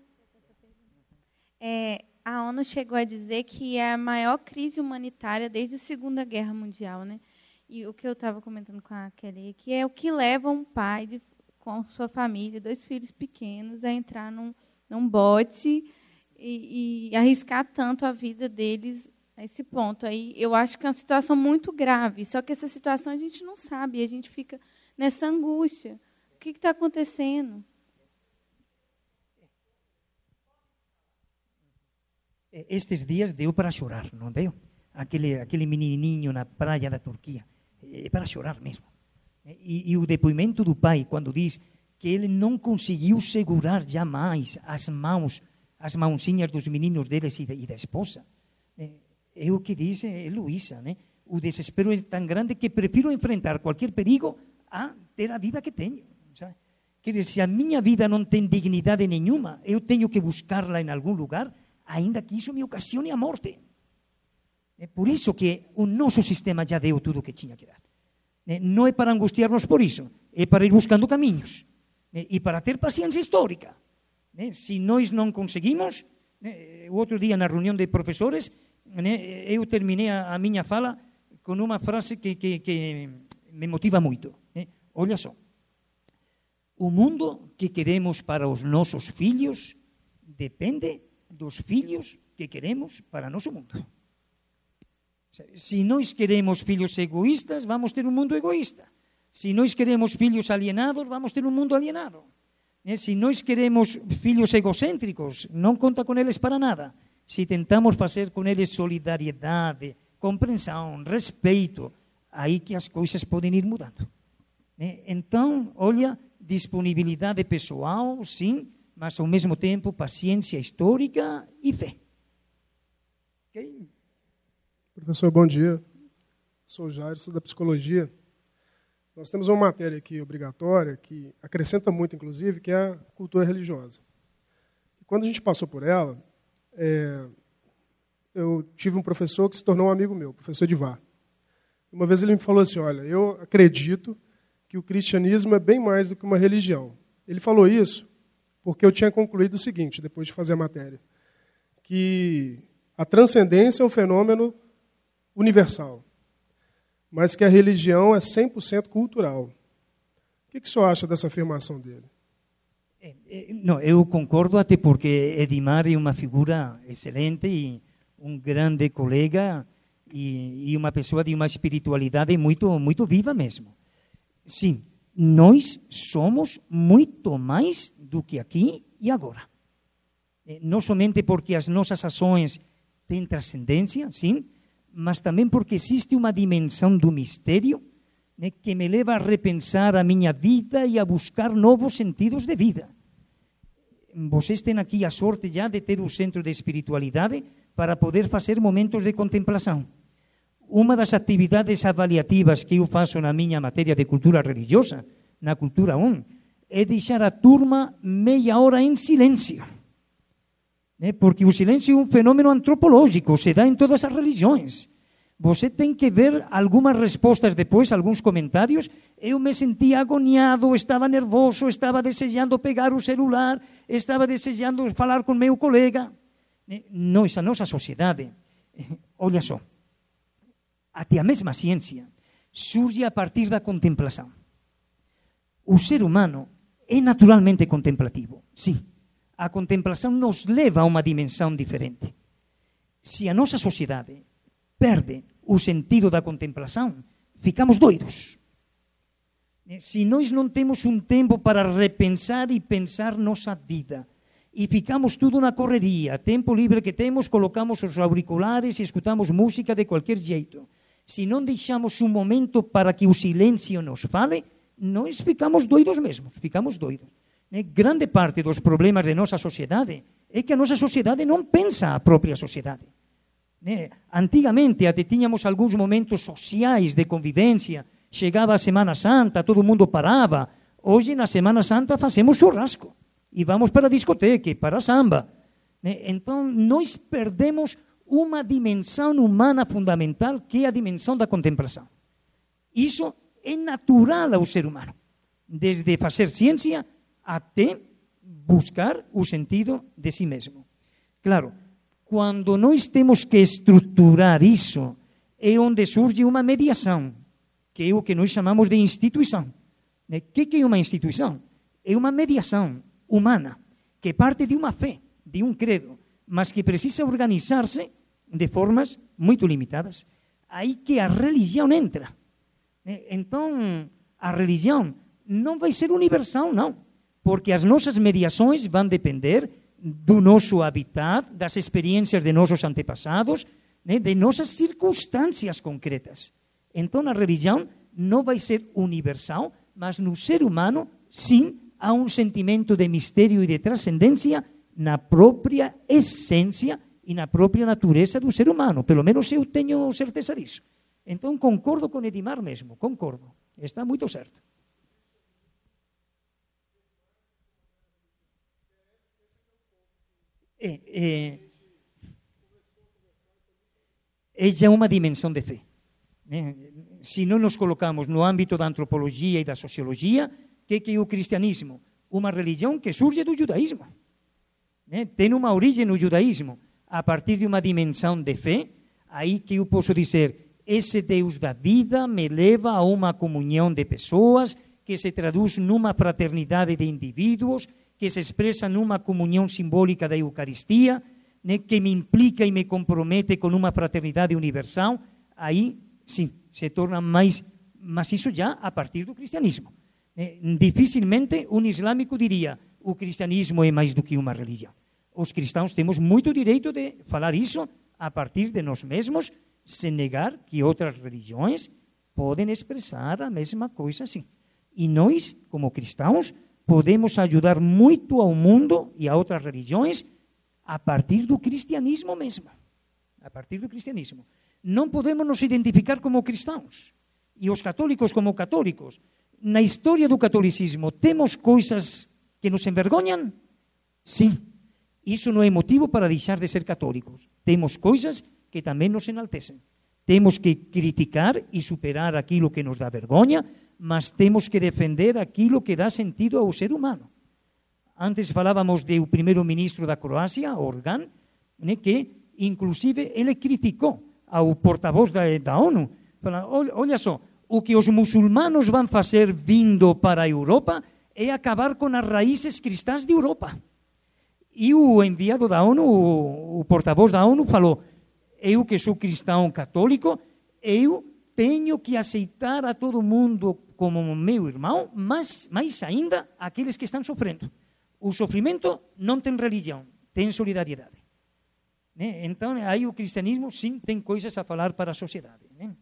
Speaker 8: É, a ONU chegou a dizer que é a maior crise humanitária desde a Segunda Guerra Mundial, né? E o que eu estava comentando com a Kelly, que é o que leva um pai de, com sua família, dois filhos pequenos, a entrar num, num bote e, e arriscar tanto a vida deles a esse ponto. Aí eu acho que é uma situação muito grave. Só que essa situação a gente não sabe, a gente fica nessa angústia. O que está acontecendo?
Speaker 5: Estes dias deu para chorar, não deu? Aquele, aquele menininho na praia da Turquia. É para chorar mesmo. E, e o depoimento do pai, quando diz que ele não conseguiu segurar jamais as mãos, as mãozinhas dos meninos deles e da, e da esposa. É o que diz é Luísa, né? O desespero é tão grande que prefiro enfrentar qualquer perigo a ter a vida que tenho. Sabe? Quer dizer, se a minha vida não tem dignidade nenhuma, eu tenho que buscá-la em algum lugar ainda que isso me ocasione a morte. É por isso que o nosso sistema já deu tudo o que tinha que dar. Não é para angustiarmos por isso, é para ir buscando caminhos e para ter paciência histórica. Se nós não conseguimos, o outro dia na reunião de professores, eu terminei a minha fala com uma frase que, que, que me motiva muito. Olha só, o mundo que queremos para os nossos filhos depende dos filhos que queremos para nosso mundo. Se nós queremos filhos egoístas, vamos ter um mundo egoísta. Se nós queremos filhos alienados, vamos ter um mundo alienado. Se nós queremos filhos egocêntricos, não conta com eles para nada. Se tentamos fazer com eles solidariedade, compreensão, respeito, aí que as coisas podem ir mudando. Então, olha, disponibilidade pessoal, sim, mas ao mesmo tempo paciência histórica e fé.
Speaker 12: Okay? Professor, bom dia. Sou Jair, sou da psicologia. Nós temos uma matéria aqui obrigatória que acrescenta muito, inclusive, que é a cultura religiosa. Quando a gente passou por ela, é, eu tive um professor que se tornou um amigo meu, professor Divar. Uma vez ele me falou assim: Olha, eu acredito que o cristianismo é bem mais do que uma religião. Ele falou isso porque eu tinha concluído o seguinte, depois de fazer a matéria, que a transcendência é um fenômeno universal, mas que a religião é 100% cultural. O que, que o senhor acha dessa afirmação dele?
Speaker 5: É, é, não, eu concordo até porque Edmar é uma figura excelente e um grande colega e, e uma pessoa de uma espiritualidade muito muito viva mesmo. Sim, nós somos muito mais do que aqui e agora. Eh, não somente porque as nossas ações têm transcendência, sim, mas também porque existe uma dimensão do mistério né, que me leva a repensar a minha vida e a buscar novos sentidos de vida. Vocês têm aqui a sorte já de ter o centro de espiritualidade para poder fazer momentos de contemplação. Uma das atividades avaliativas que eu faço na minha matéria de cultura religiosa, na cultura 1, é deixar a turma meia hora em silêncio. Né? Porque o silêncio é um fenômeno antropológico, se dá em todas as religiões. Você tem que ver algumas respostas depois, alguns comentários. Eu me sentia agoniado, estava nervoso, estava desejando pegar o celular, estava desejando falar com meu colega. Nós, a nossa sociedade, olha só, até a mesma ciência surge a partir da contemplação. O ser humano é naturalmente contemplativo. Sim, a contemplação nos leva a uma dimensão diferente. Se a nossa sociedade perde o sentido da contemplação, ficamos doidos. Eh, se nós não temos um tempo para repensar e pensar nossa vida, e ficamos tudo na correria, tempo livre que temos, colocamos os auriculares e escutamos música de qualquer jeito. Se não deixamos um momento para que o silêncio nos fale, nós ficamos doidos mesmos, ficamos doidos. Né? Grande parte dos problemas de nossa sociedade é que a nossa sociedade não pensa a própria sociedade. Né? Antigamente até tínhamos alguns momentos sociais de convivência, chegava a Semana Santa, todo mundo parava. Hoje, na Semana Santa, fazemos churrasco e vamos para a discoteca, para a samba. Né? Então, nós perdemos uma dimensão humana fundamental, que é a dimensão da contemplação. Isso é natural ao ser humano, desde fazer ciência até buscar o sentido de si mesmo. Claro, quando nós temos que estruturar isso, é onde surge uma mediação, que é o que nós chamamos de instituição. O né? que é uma instituição? É uma mediação humana, que parte de uma fé, de um credo, mas que precisa organizar-se de formas muito limitadas. Aí que a religião entra. Então, a religião não vai ser universal, não, porque as nossas mediações vão depender do nosso habitat, das experiências de nossos antepassados, de nossas circunstâncias concretas. Então, a religião não vai ser universal, mas no ser humano, sim, há um sentimento de mistério e de transcendência na própria essência e na própria natureza do ser humano. Pelo menos eu tenho certeza disso. Então concordo com Edimar mesmo, concordo. Está muito certo. É, é, é já de fé. Né? Se nos colocamos no âmbito da antropologia e da sociologia, o que, que é o cristianismo? Uma religião que surge do judaísmo. Né? Tem uma origem no judaísmo a partir de uma dimensão de fé, aí que eu posso dizer, esse Deus da vida me leva a uma comunhão de pessoas que se traduz numa fraternidade de indivíduos, que se expressa numa comunhão simbólica da Eucaristia, né, que me implica e me compromete com uma fraternidade universal, aí sim, se torna mais, mas isso já a partir do cristianismo. Né? Dificilmente um islâmico diria o cristianismo é mais do que uma religião os cristãos temos muito direito de falar isso a partir de nós mesmos, sem negar que outras religiões podem expressar a mesma coisa assim. E nós, como cristãos, podemos ajudar muito ao mundo e a outras religiões a partir do cristianismo mesmo. A partir do cristianismo. Não podemos nos identificar como cristãos. E os católicos como católicos. Na história do catolicismo, temos coisas que nos envergonham? Sim. Isso não é motivo para deixar de ser católicos. Temos coisas que também nos enaltecem. Temos que criticar e superar aquilo que nos dá vergonha, mas temos que defender aquilo que dá sentido ao ser humano. Antes falávamos do primeiro-ministro da Croácia, Organ, né, que inclusive ele criticou ao porta-voz da, da ONU. Fala, olha só, o que os muçulmanos vão fazer vindo para a Europa é acabar com as raízes cristãs de Europa. E o enviado da ONU, o, porta-voz da ONU, falou: Eu que sou cristão católico, eu tenho que aceitar a todo mundo como meu irmão, mas mais ainda aqueles que estão sofrendo. O sofrimento não tem religião, tem solidariedade. Né? Então, aí o cristianismo, sim, tem coisas a falar para a sociedade. Né?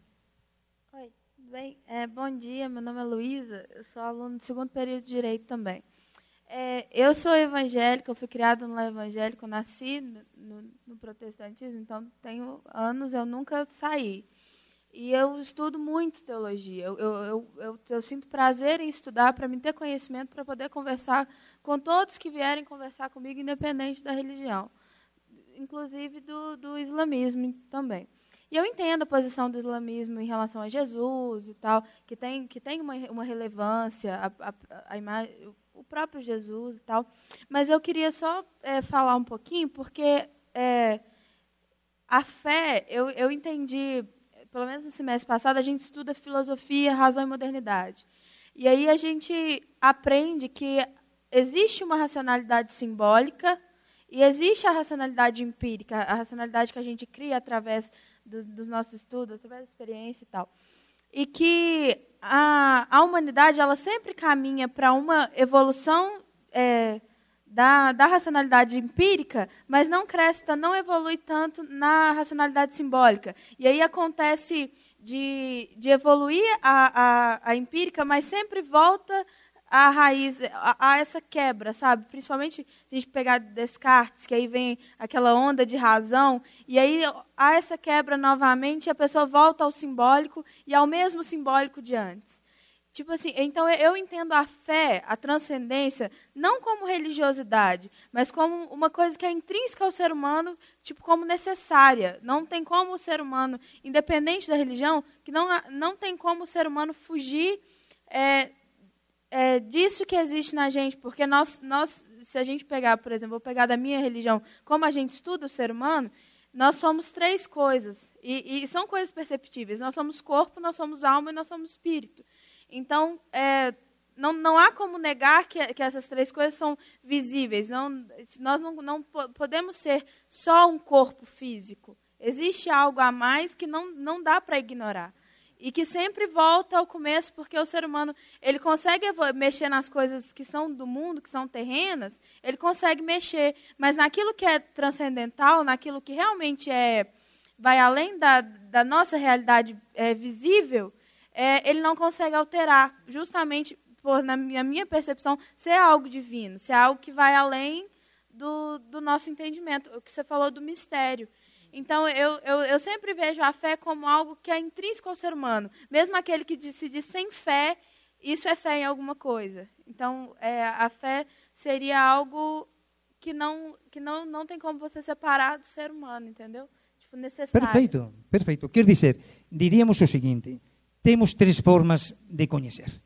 Speaker 13: Oi, bem, é, bom dia, meu nome é Luísa, eu sou aluno do segundo período de Direito também. É, eu sou evangélica, eu fui criada no evangélico, nasci no, no, protestantismo, então tenho anos, eu nunca saí. E eu estudo muito teologia. Eu, eu, eu, eu sinto prazer em estudar para me ter conhecimento, para poder conversar com todos que vierem conversar comigo, independente da religião, inclusive do, do islamismo também. E eu entendo a posição do islamismo em relação a Jesus e tal, que tem, que tem uma, uma relevância, a, a, a imagem, próprio Jesus e tal. Mas eu queria só é, falar um pouquinho, porque é, a fé, eu, eu entendi, pelo menos no semestre passado, a gente estuda filosofia, razão e modernidade. E aí a gente aprende que existe uma racionalidade simbólica e existe a racionalidade empírica, a racionalidade que a gente cria através do, dos nossos estudos, através da experiência e tal. e que a, a humanidade ela sempre caminha para uma evolução é, da, da racionalidade empírica, mas não cresce, não evolui tanto na racionalidade simbólica. E aí acontece de, de evoluir a, a, a empírica, mas sempre volta à raiz, a, a, essa quebra, sabe? Principalmente se a gente pegar Descartes, que aí vem aquela onda de razão, e aí há essa quebra novamente, a pessoa volta ao simbólico e ao mesmo simbólico de antes. Tipo assim, então eu entendo a fé, a transcendência, não como religiosidade, mas como uma coisa que é intrínseca ao ser humano, tipo como necessária. Não tem como o ser humano, independente da religião, que não, não tem como o ser humano fugir é, é, disso que existe na gente, porque nós, nós, se a gente pegar, por exemplo, vou pegar da minha religião, como a gente estuda o ser humano, nós somos três coisas, e, e são coisas perceptíveis. Nós somos corpo, nós somos alma e nós somos espírito. Então, é, não, não há como negar que, que essas três coisas são visíveis. Não, nós não, não podemos ser só um corpo físico. Existe algo a mais que não, não dá para ignorar. E que sempre volta ao começo, porque o ser humano ele consegue mexer nas coisas que são do mundo, que são terrenas, ele consegue mexer. Mas naquilo que é transcendental, naquilo que realmente é vai além da, da nossa realidade é, visível, é, ele não consegue alterar, justamente por, na minha, percepção, ser algo divino, ser algo que vai além do, do nosso entendimento, o que você falou do mistério. Então, eu, eu, eu, sempre vejo a fé como algo que é intrínseco ao ser humano. Mesmo aquele que se diz sem fé, isso é fé em alguma coisa. Então, é, a fé seria algo que não, que não, não tem como você separar do ser humano, entendeu? Tipo, necessário.
Speaker 5: Perfeito, perfeito. Quer dizer, diríamos o seguinte: temos três formas de conhecer.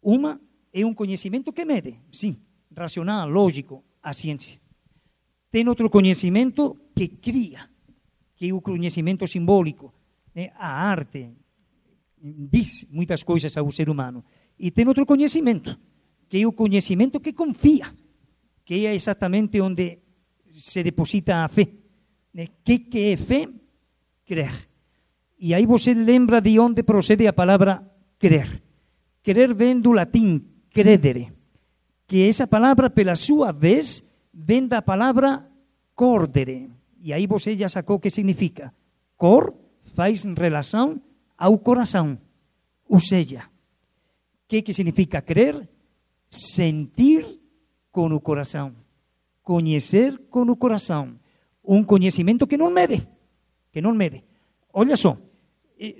Speaker 5: Uma é um conhecimento que mede, sim, racional, lógico, a ciência. Tem outro conhecimento que cria, que é o conhecimento simbólico. Né? A arte diz muitas coisas ao ser humano. E tem outro conhecimento, que é o conhecimento que confia, que é exatamente onde se deposita a fé. Né? que, que é fé? Crer. E aí você lembra de onde procede a palavra crer. Crer vem do latim credere, que essa palavra, pela sua vez, vem da palavra cordere. E aí você já sacou o que significa. Cor faz relação ao coração. Ou seja, o que, que significa crer? Sentir com o coração. Conhecer com o coração. Um conhecimento que não mede. Que não mede. Olha só,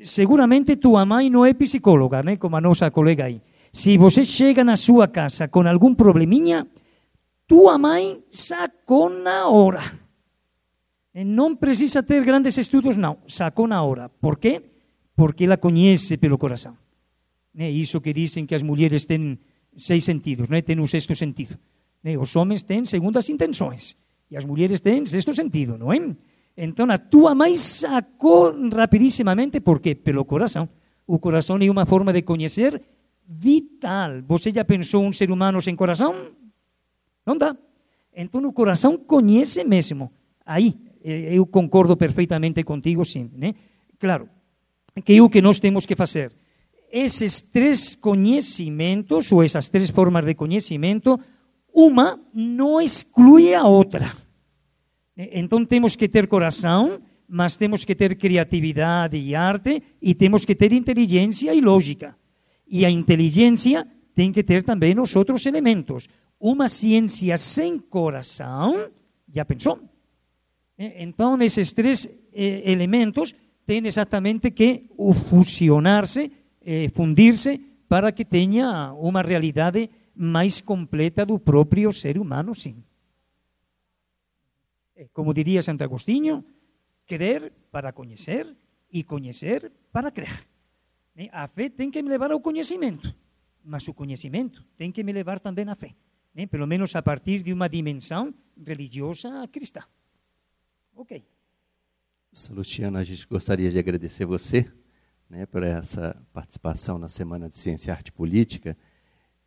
Speaker 5: seguramente tua mãe não é psicóloga, né, como a nossa colega aí. Se você chega na sua casa com algum probleminha, tua mãe sacou na hora. Não precisa ter grandes estudos, não. Sacou na hora. Por quê? Porque ela conhece pelo coração. É isso que dizem que as mulheres têm seis sentidos, né? têm um sexto sentido. Os homens têm segundas intenções. E as mulheres têm sexto sentido, não é? Então a tua mãe sacou rapidíssimamente, por quê? Pelo coração. O coração é uma forma de conhecer vital. Você já pensou um ser humano sem coração? Não dá. Então o coração conhece mesmo. Aí eu concordo perfeitamente contigo, sim. Né? Claro, que é o que nós temos que fazer. Esses três conhecimentos, ou essas três formas de conhecimento, uma não exclui a outra. Então temos que ter coração, mas temos que ter criatividade e arte, e temos que ter inteligência e lógica. E a inteligência tem que ter também os outros elementos. Uma ciência sem coração, já pensou? Então, esses três eh, elementos têm exatamente que fusionar-se, eh, fundir-se, para que tenha uma realidade mais completa do próprio ser humano, sim. Eh, como diría Santo Agostinho, crer para coñecer e coñecer para crer. Eh, a fe ten que me levar ao coñecimento, mas o coñecimento ten que me levar tamén a fé, pelo menos a partir de uma dimensão religiosa cristã. Ok.
Speaker 14: Salustiana, a gente gostaria de agradecer você né, por essa participação na Semana de Ciência, Arte e Política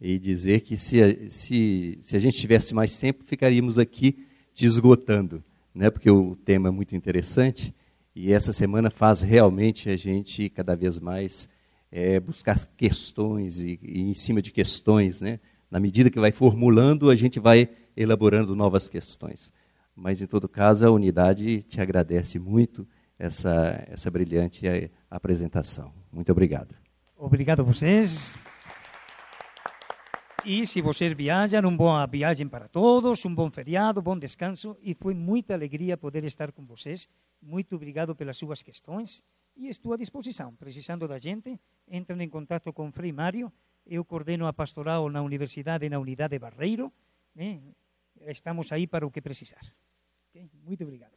Speaker 14: e dizer que se, se, se a gente tivesse mais tempo, ficaríamos aqui te esgotando, né? porque o tema é muito interessante e essa semana faz realmente a gente cada vez mais é, buscar questões e, e, em cima de questões, né? Na medida que vai formulando, a gente vai elaborando novas questões. Mas, em todo caso, a unidade te agradece muito essa, essa brilhante eh, apresentação. Muito obrigado.
Speaker 5: Obrigado a vocês. E se vocês viajam, uma boa viagem para todos, um bom feriado, bom descanso. E foi muita alegria poder estar com vocês. Muito obrigado pelas suas questões. E estou à disposição. Precisando da gente, entram em contato com o Frei Mário. Eu coordeno a pastoral na Universidade, na Unidade Barreiro. Estamos aí para o que precisar. Okay? Muito obrigado.